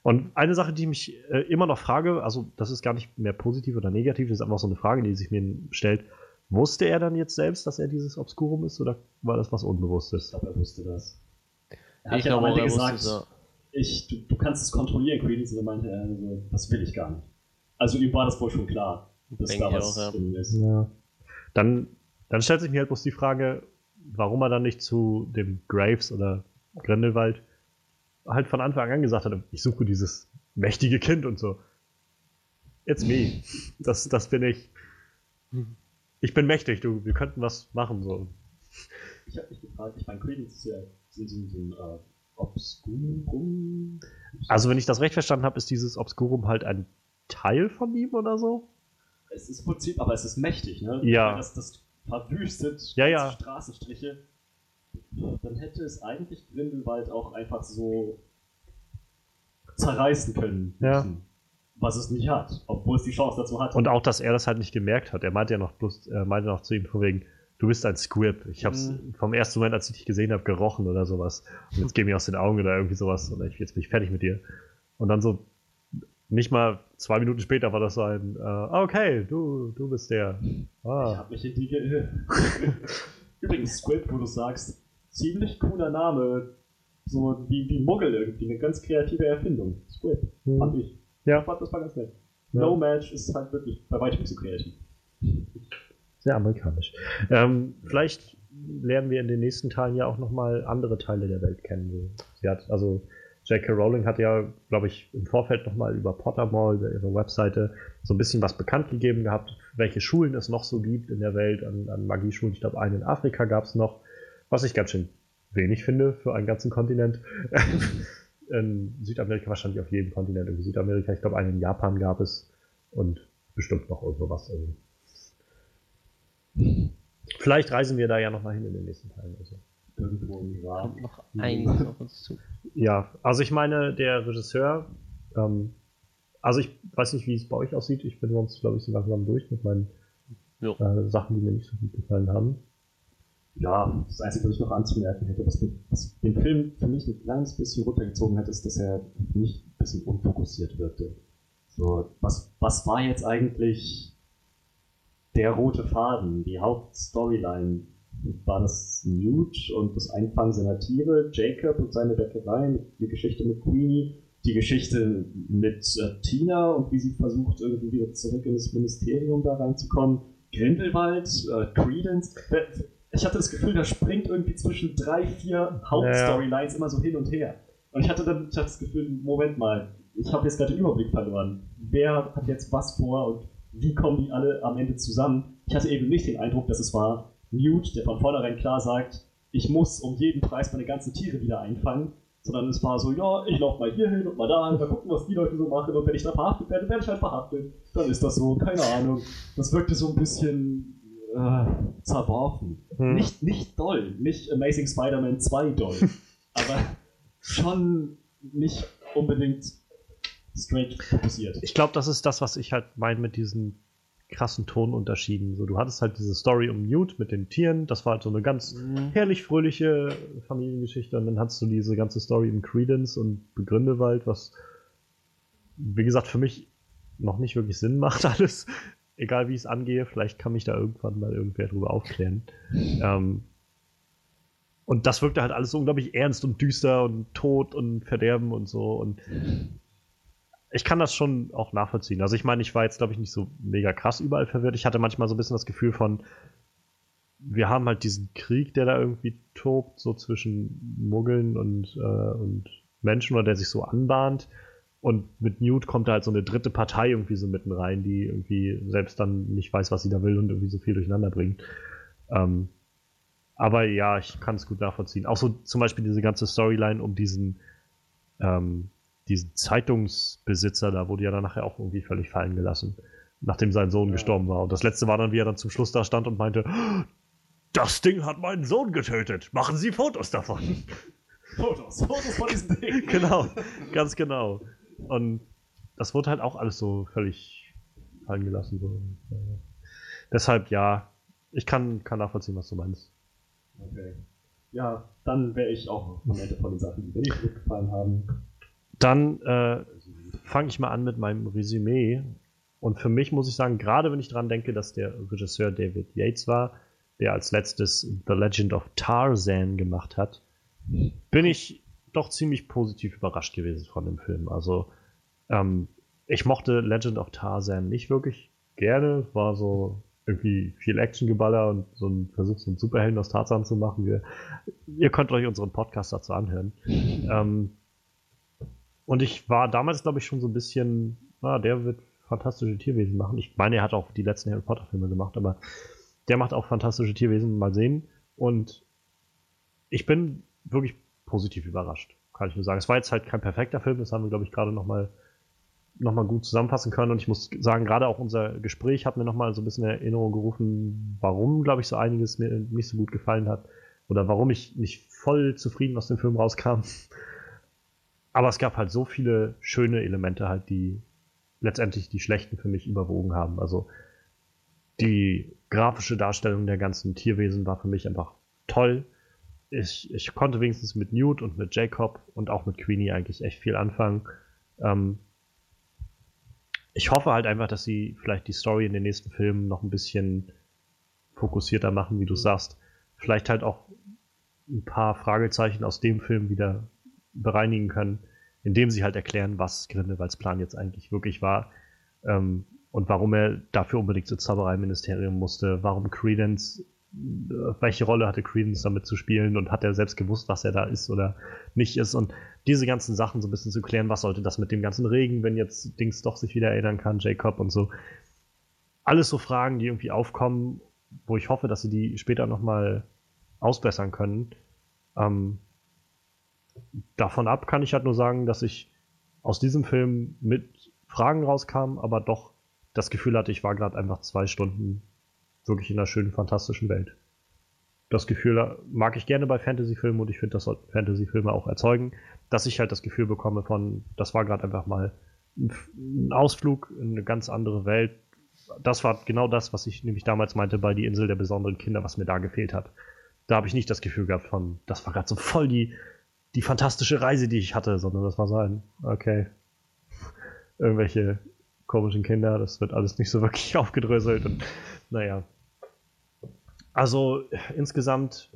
Und eine Sache, die ich mich äh, immer noch frage, also das ist gar nicht mehr positiv oder negativ, das ist einfach so eine Frage, die sich mir stellt. Wusste er dann jetzt selbst, dass er dieses Obscurum ist oder war das was Unbewusstes? Ich glaube, er wusste das. Er hat ich ja glaube, er gesagt, so. ich, du, du, kannst es kontrollieren, Credence, und dann meinte er, also, das will ich gar nicht. Also ihm war das wohl schon klar, dass Denke da was auch, ja. ist. Ja. Dann, dann stellt sich mir halt bloß die Frage, warum er dann nicht zu dem Graves oder Grindelwald halt von Anfang an gesagt hat, ich suche dieses mächtige Kind und so. It's me. Das, das bin ich. Ich bin mächtig, du, wir könnten was machen. So. Ich habe mich gefragt, ich meine, Credence ist ja so, so, ein äh, Obscurum. Also, wenn ich das recht verstanden habe, ist dieses Obscurum halt ein Teil von ihm oder so? Es ist Prinzip, aber es ist mächtig, ne? Ja. Das, das verwüstet ja, ja. Straßenstriche dann hätte es eigentlich Grindelwald auch einfach so zerreißen können. Ja. Was es nicht hat, obwohl es die Chance dazu hat. Und auch, dass er das halt nicht gemerkt hat. Er meinte ja noch bloß, er meinte noch zu ihm von wegen, du bist ein Squib. Ich hab's mhm. vom ersten Moment, als ich dich gesehen habe, gerochen oder sowas. Und jetzt geh mir aus den Augen oder irgendwie sowas. Und ich, jetzt bin ich fertig mit dir. Und dann so, nicht mal zwei Minuten später war das so ein, uh, okay, du, du bist der. Ah. Ich hab mich in die. Ge Übrigens, Squib, wo du sagst, ziemlich cooler Name. So wie, wie Muggel irgendwie, eine ganz kreative Erfindung. Squid, hm. fand ich. Ja. Ich fand, das war ganz nett. Ja. No Match ist halt wirklich bei weitem so kreativ. Sehr amerikanisch. Ähm, vielleicht lernen wir in den nächsten Teilen ja auch nochmal andere Teile der Welt kennen. Sie hat, also J.K. Rowling hat ja, glaube ich, im Vorfeld nochmal über Pottermore, über ihre Webseite, so ein bisschen was bekannt gegeben gehabt, welche Schulen es noch so gibt in der Welt an, an Magieschulen. Ich glaube, einen in Afrika gab es noch. Was ich ganz schön wenig finde für einen ganzen Kontinent. in Südamerika wahrscheinlich auf jedem Kontinent. In Südamerika, ich glaube, einen in Japan gab es und bestimmt noch irgendwo was. Vielleicht reisen wir da ja nochmal hin in den nächsten Teilen. Also. Irgendwo im Jahr. Kommt noch einiges auf uns zu. Ja, also ich meine, der Regisseur, ähm, also ich weiß nicht, wie es bei euch aussieht. Ich bin sonst, glaube ich, so langsam durch mit meinen äh, Sachen, die mir nicht so gut gefallen haben ja, das Einzige, was ich noch anzumerken hätte, was, was, den Film für mich ein kleines bisschen runtergezogen hat, ist, dass er nicht ein bisschen unfokussiert wirkte. So, was, was war jetzt eigentlich der rote Faden, die Hauptstoryline? War das Newt und das Einfangen seiner Tiere, Jacob und seine Bäckerei, die Geschichte mit Queenie, die Geschichte mit äh, Tina und wie sie versucht, irgendwie wieder zurück in das Ministerium da reinzukommen, Grindelwald, äh, Credence ich hatte das Gefühl, da springt irgendwie zwischen drei, vier Hauptstorylines ja. immer so hin und her. Und ich hatte dann ich hatte das Gefühl, Moment mal, ich habe jetzt gerade den Überblick verloren. Wer hat jetzt was vor und wie kommen die alle am Ende zusammen? Ich hatte eben nicht den Eindruck, dass es war Newt, der von vornherein klar sagt, ich muss um jeden Preis meine ganzen Tiere wieder einfangen, sondern es war so, ja, ich laufe mal hier hin und mal da hin, mal gucken, was die Leute so machen und wenn ich da verhaftet werde, werde ich halt verhaftet. Dann ist das so, keine Ahnung. Das wirkte so ein bisschen äh, zerworfen. Hm. Nicht, nicht doll, nicht Amazing Spider-Man 2 doll, aber schon nicht unbedingt straight fokussiert. Ich glaube, das ist das, was ich halt meine mit diesen krassen Tonunterschieden. So, du hattest halt diese Story um Newt mit den Tieren, das war halt so eine ganz mhm. herrlich fröhliche Familiengeschichte und dann hattest du diese ganze Story um Credence und Begründewald, was wie gesagt für mich noch nicht wirklich Sinn macht alles egal wie ich es angehe, vielleicht kann mich da irgendwann mal irgendwer drüber aufklären. Ähm, und das wirkte halt alles so unglaublich ernst und düster und Tod und Verderben und so. Und ich kann das schon auch nachvollziehen. Also ich meine, ich war jetzt, glaube ich, nicht so mega krass überall verwirrt. Ich hatte manchmal so ein bisschen das Gefühl von, wir haben halt diesen Krieg, der da irgendwie tobt, so zwischen Muggeln und, äh, und Menschen oder der sich so anbahnt. Und mit Newt kommt da halt so eine dritte Partei irgendwie so mitten rein, die irgendwie selbst dann nicht weiß, was sie da will und irgendwie so viel durcheinander bringt. Ähm, aber ja, ich kann es gut nachvollziehen. Auch so zum Beispiel diese ganze Storyline um diesen, ähm, diesen Zeitungsbesitzer, da wurde ja dann nachher auch irgendwie völlig fallen gelassen. nachdem sein Sohn ja. gestorben war. Und das letzte war dann, wie er dann zum Schluss da stand und meinte, das Ding hat meinen Sohn getötet. Machen Sie Fotos davon. Fotos, Fotos von diesem Ding. genau, ganz genau. Und das wurde halt auch alles so völlig fallen gelassen. So. Äh, deshalb ja, ich kann, kann nachvollziehen, was du meinst. Okay. Ja, dann wäre ich auch am Ende von den Sachen, die mir nicht gut gefallen haben. Dann äh, fange ich mal an mit meinem Resümee. Und für mich muss ich sagen, gerade wenn ich daran denke, dass der Regisseur David Yates war, der als letztes The Legend of Tarzan gemacht hat, bin ich doch ziemlich positiv überrascht gewesen von dem Film. Also, ähm, ich mochte Legend of Tarzan nicht wirklich gerne. War so irgendwie viel Actiongeballer und so ein Versuch, so einen Superhelden aus Tarzan zu machen. Wir, ihr könnt euch unseren Podcast dazu anhören. Ähm, und ich war damals, glaube ich, schon so ein bisschen, na, der wird fantastische Tierwesen machen. Ich meine, er hat auch die letzten Harry Potter Filme gemacht, aber der macht auch fantastische Tierwesen, mal sehen. Und ich bin wirklich positiv überrascht, kann ich nur sagen. Es war jetzt halt kein perfekter Film, das haben wir, glaube ich, gerade nochmal noch mal gut zusammenfassen können. Und ich muss sagen, gerade auch unser Gespräch hat mir nochmal so ein bisschen in Erinnerung gerufen, warum, glaube ich, so einiges mir nicht so gut gefallen hat. Oder warum ich nicht voll zufrieden aus dem Film rauskam. Aber es gab halt so viele schöne Elemente halt, die letztendlich die schlechten für mich überwogen haben. Also die grafische Darstellung der ganzen Tierwesen war für mich einfach toll. Ich, ich konnte wenigstens mit Newt und mit Jacob und auch mit Queenie eigentlich echt viel anfangen. Ähm, ich hoffe halt einfach, dass sie vielleicht die Story in den nächsten Filmen noch ein bisschen fokussierter machen, wie du sagst. Vielleicht halt auch ein paar Fragezeichen aus dem Film wieder bereinigen können, indem sie halt erklären, was Grindelwalds Plan jetzt eigentlich wirklich war ähm, und warum er dafür unbedingt ins Zaubereiministerium musste, warum Credence, welche Rolle hatte Credence damit zu spielen und hat er selbst gewusst, was er da ist oder nicht ist und diese ganzen Sachen so ein bisschen zu klären, was sollte das mit dem ganzen Regen, wenn jetzt Dings doch sich wieder erinnern kann, Jacob und so. Alles so Fragen, die irgendwie aufkommen, wo ich hoffe, dass sie die später nochmal ausbessern können. Ähm, davon ab kann ich halt nur sagen, dass ich aus diesem Film mit Fragen rauskam, aber doch das Gefühl hatte, ich war gerade einfach zwei Stunden wirklich in einer schönen, fantastischen Welt. Das Gefühl mag ich gerne bei Fantasy-Filmen und ich finde, das sollten Fantasy-Filme auch erzeugen, dass ich halt das Gefühl bekomme von, das war gerade einfach mal ein Ausflug in eine ganz andere Welt. Das war genau das, was ich nämlich damals meinte bei Die Insel der besonderen Kinder, was mir da gefehlt hat. Da habe ich nicht das Gefühl gehabt von, das war gerade so voll die die fantastische Reise, die ich hatte, sondern das war so ein, okay, irgendwelche komischen Kinder, das wird alles nicht so wirklich aufgedröselt und naja. Also insgesamt,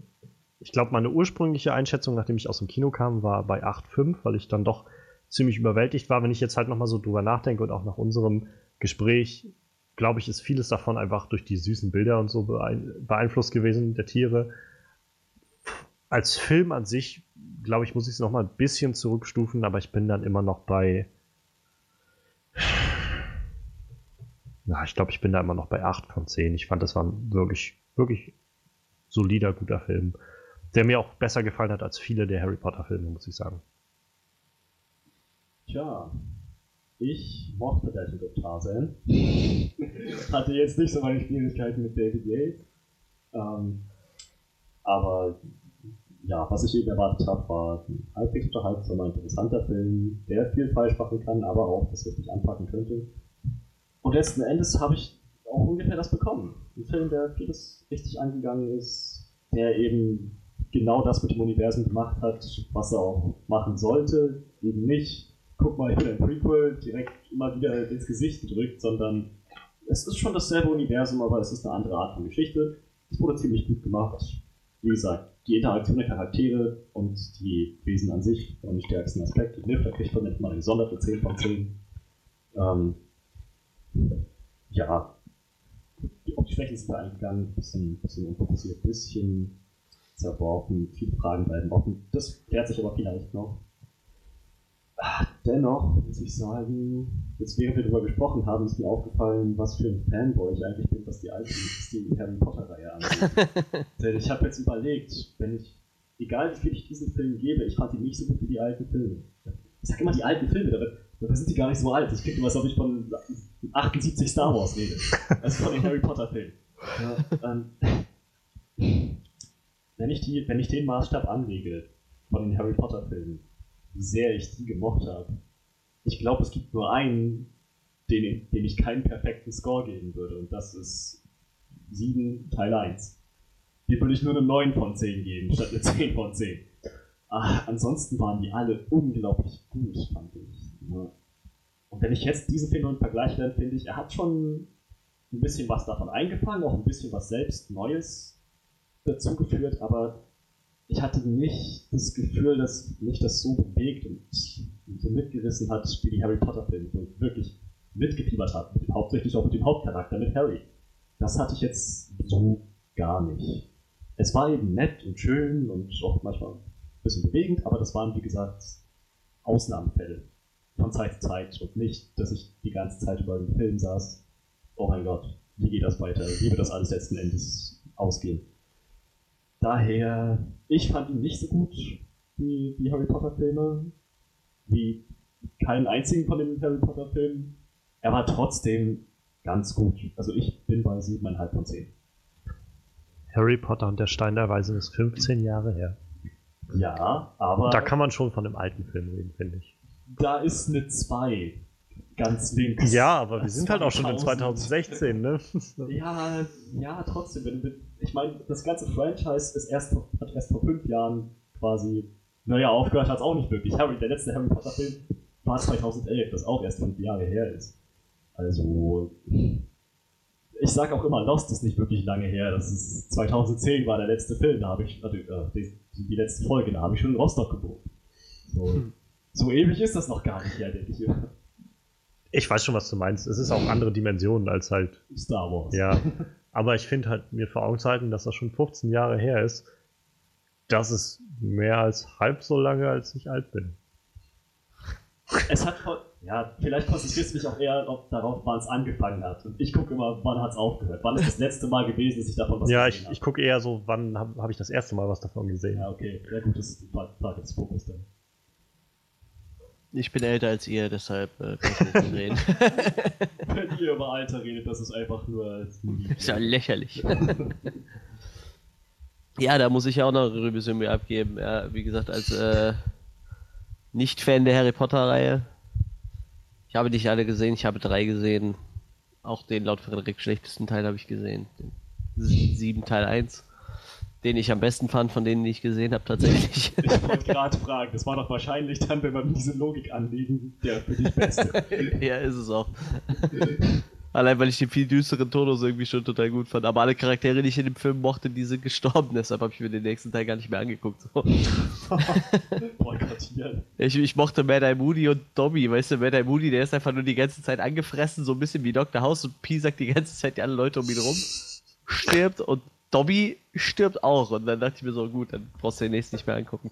ich glaube, meine ursprüngliche Einschätzung, nachdem ich aus dem Kino kam, war bei 8,5, weil ich dann doch ziemlich überwältigt war. Wenn ich jetzt halt nochmal so drüber nachdenke und auch nach unserem Gespräch, glaube ich, ist vieles davon einfach durch die süßen Bilder und so beeinflusst gewesen, der Tiere. Als Film an sich glaube ich, muss ich es noch mal ein bisschen zurückstufen, aber ich bin dann immer noch bei. Ja, ich glaube, ich bin da immer noch bei 8 von 10. Ich fand, das war wirklich, wirklich solider, guter Film. Der mir auch besser gefallen hat als viele der Harry Potter-Filme, muss ich sagen. Tja, ich mochte Legend of Tarzan. Hatte jetzt nicht so meine Schwierigkeiten mit David Yates. Ähm, aber ja, was ich eben erwartet habe, war ein halbwegs unterhaltsamer, interessanter Film, der viel falsch machen kann, aber auch das richtig anpacken könnte. Und letzten Endes habe ich auch ungefähr das bekommen. Ein Film, der vieles richtig angegangen ist, der eben genau das mit dem Universum gemacht hat, was er auch machen sollte. Eben nicht, guck mal, ich bin ein Prequel, direkt immer wieder ins Gesicht gedrückt, sondern es ist schon dasselbe Universum, aber es ist eine andere Art von Geschichte. Es wurde ziemlich gut gemacht. Wie gesagt, die Interaktion der Charaktere und die Wesen an sich waren die stärksten Aspekte. Niff, da kriegt man nicht mal eine gesonderte 10 von 10. Ähm, ja, die Schwächen sind wir eingegangen, bisschen, bisschen unfokussiert, bisschen zerworfen, viele Fragen bleiben offen. Das klärt sich aber vielleicht noch. Dennoch muss ich sagen, jetzt während wir darüber gesprochen haben, ist mir aufgefallen, was für ein Fanboy ich eigentlich bin, was die alte, was die Harry Potter-Reihe angeht. Denn ich habe jetzt überlegt, wenn ich, egal wie viel ich diesen Film gebe, ich fand ihn nicht so gut wie die alten Filme. Ich sage immer die alten Filme, aber Da sind die gar nicht so alt. Ich kriege immer, als ob ich von 78 Star Wars rede. Also von den Harry Potter-Filmen. Ja, ähm, wenn, ich die, wenn ich den Maßstab anlege von den Harry Potter-Filmen, wie sehr ich die gemocht habe, ich glaube, es gibt nur einen, den, dem ich keinen perfekten Score geben würde. Und das ist 7 Teil 1. Dem würde ich nur eine 9 von 10 geben, statt eine 10 von 10. Ach, ansonsten waren die alle unglaublich gut, fand ich. Und wenn ich jetzt diese Filme vergleiche, dann finde ich, er hat schon ein bisschen was davon eingefangen, auch ein bisschen was selbst Neues dazugeführt, aber ich hatte nicht das Gefühl, dass mich das so bewegt und so mitgerissen hat, wie die Harry Potter-Filme, wo ich wirklich mitgefiebert habe, hauptsächlich auch mit dem Hauptcharakter, mit Harry. Das hatte ich jetzt so gar nicht. Es war eben nett und schön und auch manchmal ein bisschen bewegend, aber das waren, wie gesagt, Ausnahmefälle von Zeit zu Zeit und nicht, dass ich die ganze Zeit über den Film saß. Oh mein Gott, wie geht das weiter? Wie wird das alles letzten Endes ausgehen? Daher, ich fand ihn nicht so gut wie die Harry Potter Filme, wie keinen einzigen von den Harry Potter Filmen. Er war trotzdem ganz gut. Also ich bin bei 7,5 von 10. Harry Potter und der Stein der Weisen ist 15 Jahre her. Ja, aber. Da kann man schon von dem alten Film reden, finde ich. Da ist eine 2 ganz links. Ja, aber wir sind halt auch schon in 2016, ne? ja, ja, trotzdem. Wenn, ich meine, das ganze Franchise ist erst, hat erst vor fünf Jahren quasi, naja, aufgehört hat es auch nicht wirklich. Harry, der letzte Harry Potter Film war 2011, das auch erst fünf Jahre her ist. Also, ich sag auch immer, Lost ist nicht wirklich lange her. Das ist 2010 war der letzte Film, da habe ich, also, äh, die, die, letzte Folge, da habe ich schon in Rostock geboren. So, hm. So ewig ist das noch gar nicht her, denke ich. Ich weiß schon, was du meinst. Es ist auch andere Dimensionen als halt Star Wars. Ja. Aber ich finde halt, mir vor Augen zu halten, dass das schon 15 Jahre her ist, das ist mehr als halb so lange, als ich alt bin. Es hat, ja, vielleicht konzentrierst du dich auch eher darauf, wann es angefangen hat. Und ich gucke immer, wann hat es aufgehört. Wann ist das letzte Mal gewesen, dass ich davon was ja, gesehen habe? Ja, ich, ich gucke eher so, wann habe hab ich das erste Mal was davon gesehen. Ja, okay. Ja, gut, das Frage des Fokus dann. Ich bin älter als ihr, deshalb äh, kann ich nicht reden. Wenn ihr über Alter redet, das ist einfach nur. ist ja lächerlich. ja, da muss ich ja auch noch eine Revision abgeben. Ja, wie gesagt, als äh, Nicht-Fan der Harry Potter-Reihe. Ich habe nicht alle gesehen, ich habe drei gesehen. Auch den laut Frederik schlechtesten Teil habe ich gesehen. Den sieben Teil 1 den ich am besten fand, von denen die ich gesehen habe, tatsächlich. Ich wollte gerade fragen, das war doch wahrscheinlich dann, wenn man diese Logik anlegen, der für dich Beste. ja, ist es auch. Allein weil ich den viel düsteren Tonus irgendwie schon total gut fand. Aber alle Charaktere, die ich in dem Film mochte, die sind gestorben. Deshalb habe ich mir den nächsten Teil gar nicht mehr angeguckt. So. ich, ich mochte Mad Eye Moody und Dobby. Weißt du, Mad Eye Moody, der ist einfach nur die ganze Zeit angefressen, so ein bisschen wie Dr. House. Und Pi sagt die ganze Zeit die alle Leute um ihn rum. Stirbt und Dobby stirbt auch. Und dann dachte ich mir so, gut, dann brauchst du den nächsten nicht mehr angucken.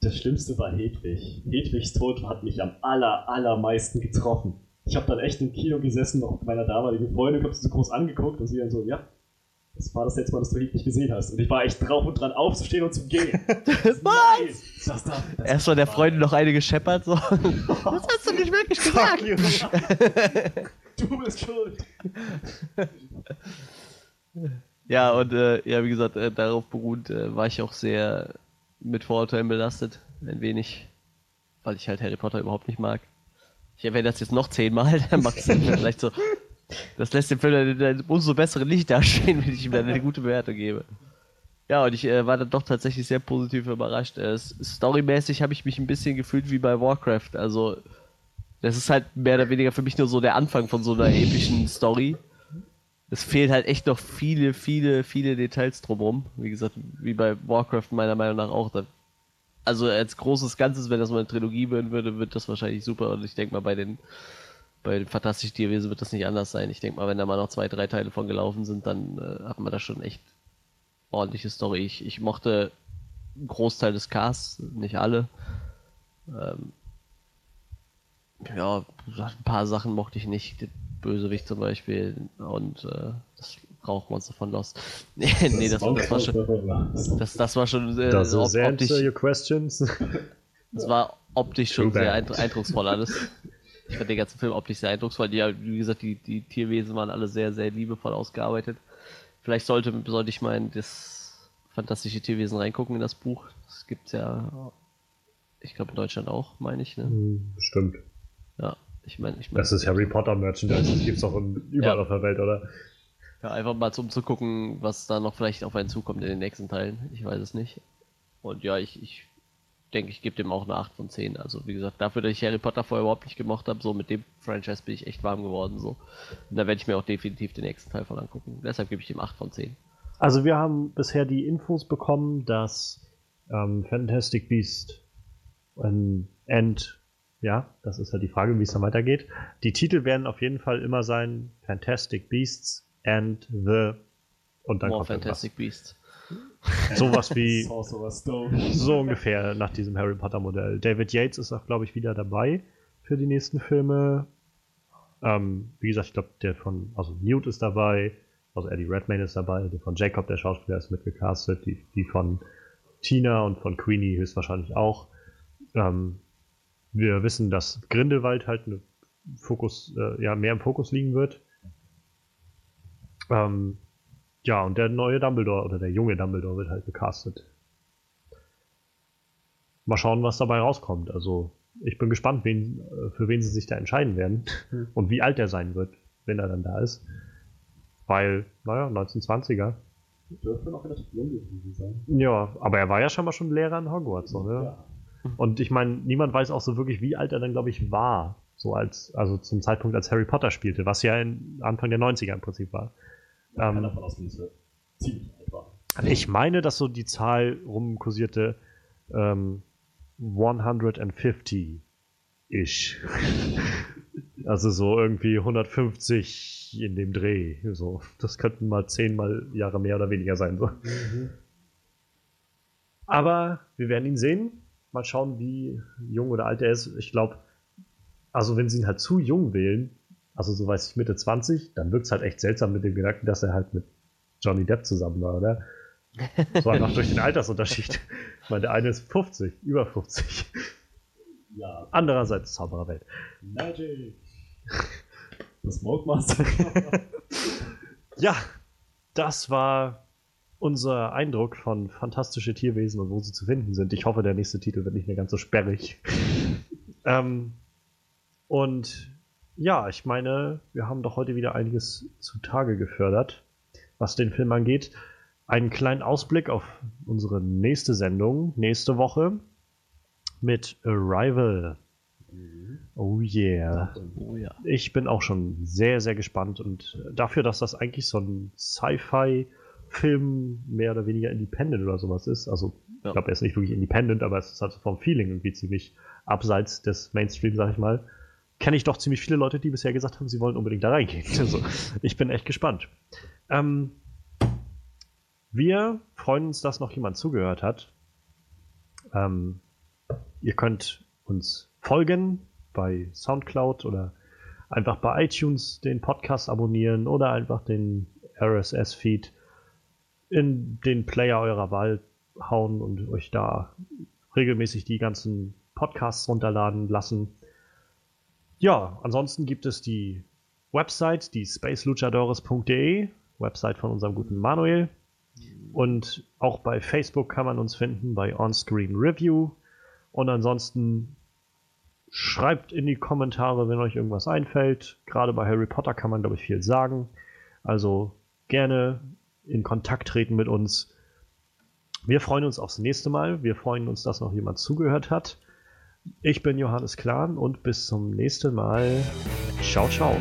Das Schlimmste war Hedwig. Hedwigs Tod hat mich am aller, allermeisten getroffen. Ich habe dann echt im Kino gesessen, auch mit meiner damaligen Freundin, hab sie so groß angeguckt und sie dann so, ja, das war das letzte Mal, dass du Hedwig gesehen hast. Und ich war echt drauf und dran aufzustehen und zu gehen. Nein! Das, das, das Erst war der Freundin noch eine gescheppert, so. das hast du nicht wirklich gesagt. du bist schuld. Ja, und äh, ja, wie gesagt, äh, darauf beruht äh, war ich auch sehr mit Vorurteilen belastet. Ein wenig, weil ich halt Harry Potter überhaupt nicht mag. Ich erwähne das jetzt noch zehnmal, dann macht es vielleicht so. Das lässt den Film dann umso bessere Licht dastehen, wenn ich ihm dann eine gute Bewertung gebe. Ja, und ich äh, war dann doch tatsächlich sehr positiv überrascht. Äh, storymäßig habe ich mich ein bisschen gefühlt wie bei Warcraft. Also, das ist halt mehr oder weniger für mich nur so der Anfang von so einer epischen Story es fehlt halt echt noch viele, viele, viele Details drumherum. Wie gesagt, wie bei Warcraft meiner Meinung nach auch. Also als großes Ganzes, wenn das mal eine Trilogie werden würde, wird das wahrscheinlich super. Und ich denke mal, bei den, bei den Fantastischen Tierwesen wird das nicht anders sein. Ich denke mal, wenn da mal noch zwei, drei Teile von gelaufen sind, dann äh, hat man da schon echt ordentliche Story. Ich, ich mochte einen Großteil des Casts, nicht alle. Ähm, ja, ein paar Sachen mochte ich nicht. Bösewicht zum Beispiel und äh, das Rauchmonster von Lost. nee, nee das, das, war schon. Das, das war schon. Äh, das ist optisch, your questions. das war optisch schon sehr eindrucksvoll alles. Ich fand den ganzen Film optisch sehr eindrucksvoll. Die, wie gesagt, die, die Tierwesen waren alle sehr, sehr liebevoll ausgearbeitet. Vielleicht sollte, sollte ich mal in das fantastische Tierwesen reingucken in das Buch. Das gibt es ja, ich glaube in Deutschland auch, meine ich. Ne? Hm, bestimmt. Ja, ich meine, ich mein, Das ist Harry Potter Merchandise, das gibt es auch überall ja. auf der Welt, oder? Ja, einfach mal um zu gucken, was da noch vielleicht auf einen zukommt in den nächsten Teilen. Ich weiß es nicht. Und ja, ich, ich denke, ich gebe dem auch eine 8 von 10. Also wie gesagt, dafür, dass ich Harry Potter vorher überhaupt nicht gemocht habe, so mit dem Franchise bin ich echt warm geworden. So. Und da werde ich mir auch definitiv den nächsten Teil von angucken. Deshalb gebe ich dem 8 von 10. Also wir haben bisher die Infos bekommen, dass ähm, Fantastic Beast ein End, ja, das ist halt die Frage, wie es dann weitergeht. Die Titel werden auf jeden Fall immer sein Fantastic Beasts and the und dann More kommt Fantastic Beasts. Sowas wie. so ungefähr nach diesem Harry Potter Modell. David Yates ist auch, glaube ich, wieder dabei für die nächsten Filme. Ähm, wie gesagt, ich glaube, der von, also Newt ist dabei, also Eddie Redmayne ist dabei, der von Jacob, der Schauspieler, ist mitgecastet, die, die von Tina und von Queenie höchstwahrscheinlich auch. Ähm, wir wissen, dass Grindelwald halt eine Fokus, äh, ja, mehr im Fokus liegen wird. Ähm, ja, und der neue Dumbledore oder der junge Dumbledore wird halt gecastet. Mal schauen, was dabei rauskommt. Also, ich bin gespannt, wen, äh, für wen sie sich da entscheiden werden hm. und wie alt er sein wird, wenn er dann da ist. Weil, naja, 1920er. Dürfte noch relativ jung gewesen sein. Ja, aber er war ja schon mal schon Lehrer in Hogwarts, ne? Ja. Und ich meine, niemand weiß auch so wirklich, wie alt er dann, glaube ich, war. So als, also zum Zeitpunkt, als Harry Potter spielte, was ja in Anfang der 90er im Prinzip war. Man ähm, davon ausgehen, dass ziemlich alt war. Ich meine, dass so die Zahl rumkursierte ähm, 150-ish. also so irgendwie 150 in dem Dreh. So. Das könnten mal zehnmal Jahre mehr oder weniger sein. So. Mhm. Aber wir werden ihn sehen. Mal schauen, wie jung oder alt er ist. Ich glaube, also wenn sie ihn halt zu jung wählen, also so weiß ich Mitte 20, dann wirkt es halt echt seltsam mit dem Gedanken, dass er halt mit Johnny Depp zusammen war, oder? So einfach durch den Altersunterschied. Ich meine, der eine ist 50, über 50. Ja. Andererseits Zaubererwelt. Magic. Das Smoke Master. ja, das war unser Eindruck von fantastische Tierwesen und wo sie zu finden sind. Ich hoffe, der nächste Titel wird nicht mehr ganz so sperrig. ähm, und ja, ich meine, wir haben doch heute wieder einiges zutage gefördert, was den Film angeht. Einen kleinen Ausblick auf unsere nächste Sendung, nächste Woche mit Arrival. Oh yeah. oh yeah. Ich bin auch schon sehr, sehr gespannt und dafür, dass das eigentlich so ein Sci-Fi-Film mehr oder weniger independent oder sowas ist, also ja. ich glaube, er ist nicht wirklich independent, aber es ist halt vom Feeling irgendwie ziemlich abseits des Mainstream, sag ich mal kenne ich doch ziemlich viele Leute, die bisher gesagt haben, sie wollen unbedingt da reingehen. Also, ich bin echt gespannt. Ähm, wir freuen uns, dass noch jemand zugehört hat. Ähm, ihr könnt uns folgen bei Soundcloud oder einfach bei iTunes den Podcast abonnieren oder einfach den RSS-Feed in den Player eurer Wahl hauen und euch da regelmäßig die ganzen Podcasts runterladen lassen. Ja, ansonsten gibt es die Website, die spaceluchadores.de, Website von unserem guten Manuel. Und auch bei Facebook kann man uns finden, bei Onscreen Review. Und ansonsten schreibt in die Kommentare, wenn euch irgendwas einfällt. Gerade bei Harry Potter kann man, glaube ich, viel sagen. Also gerne in Kontakt treten mit uns. Wir freuen uns aufs nächste Mal. Wir freuen uns, dass noch jemand zugehört hat. Ich bin Johannes Klahn und bis zum nächsten Mal. Ciao, ciao.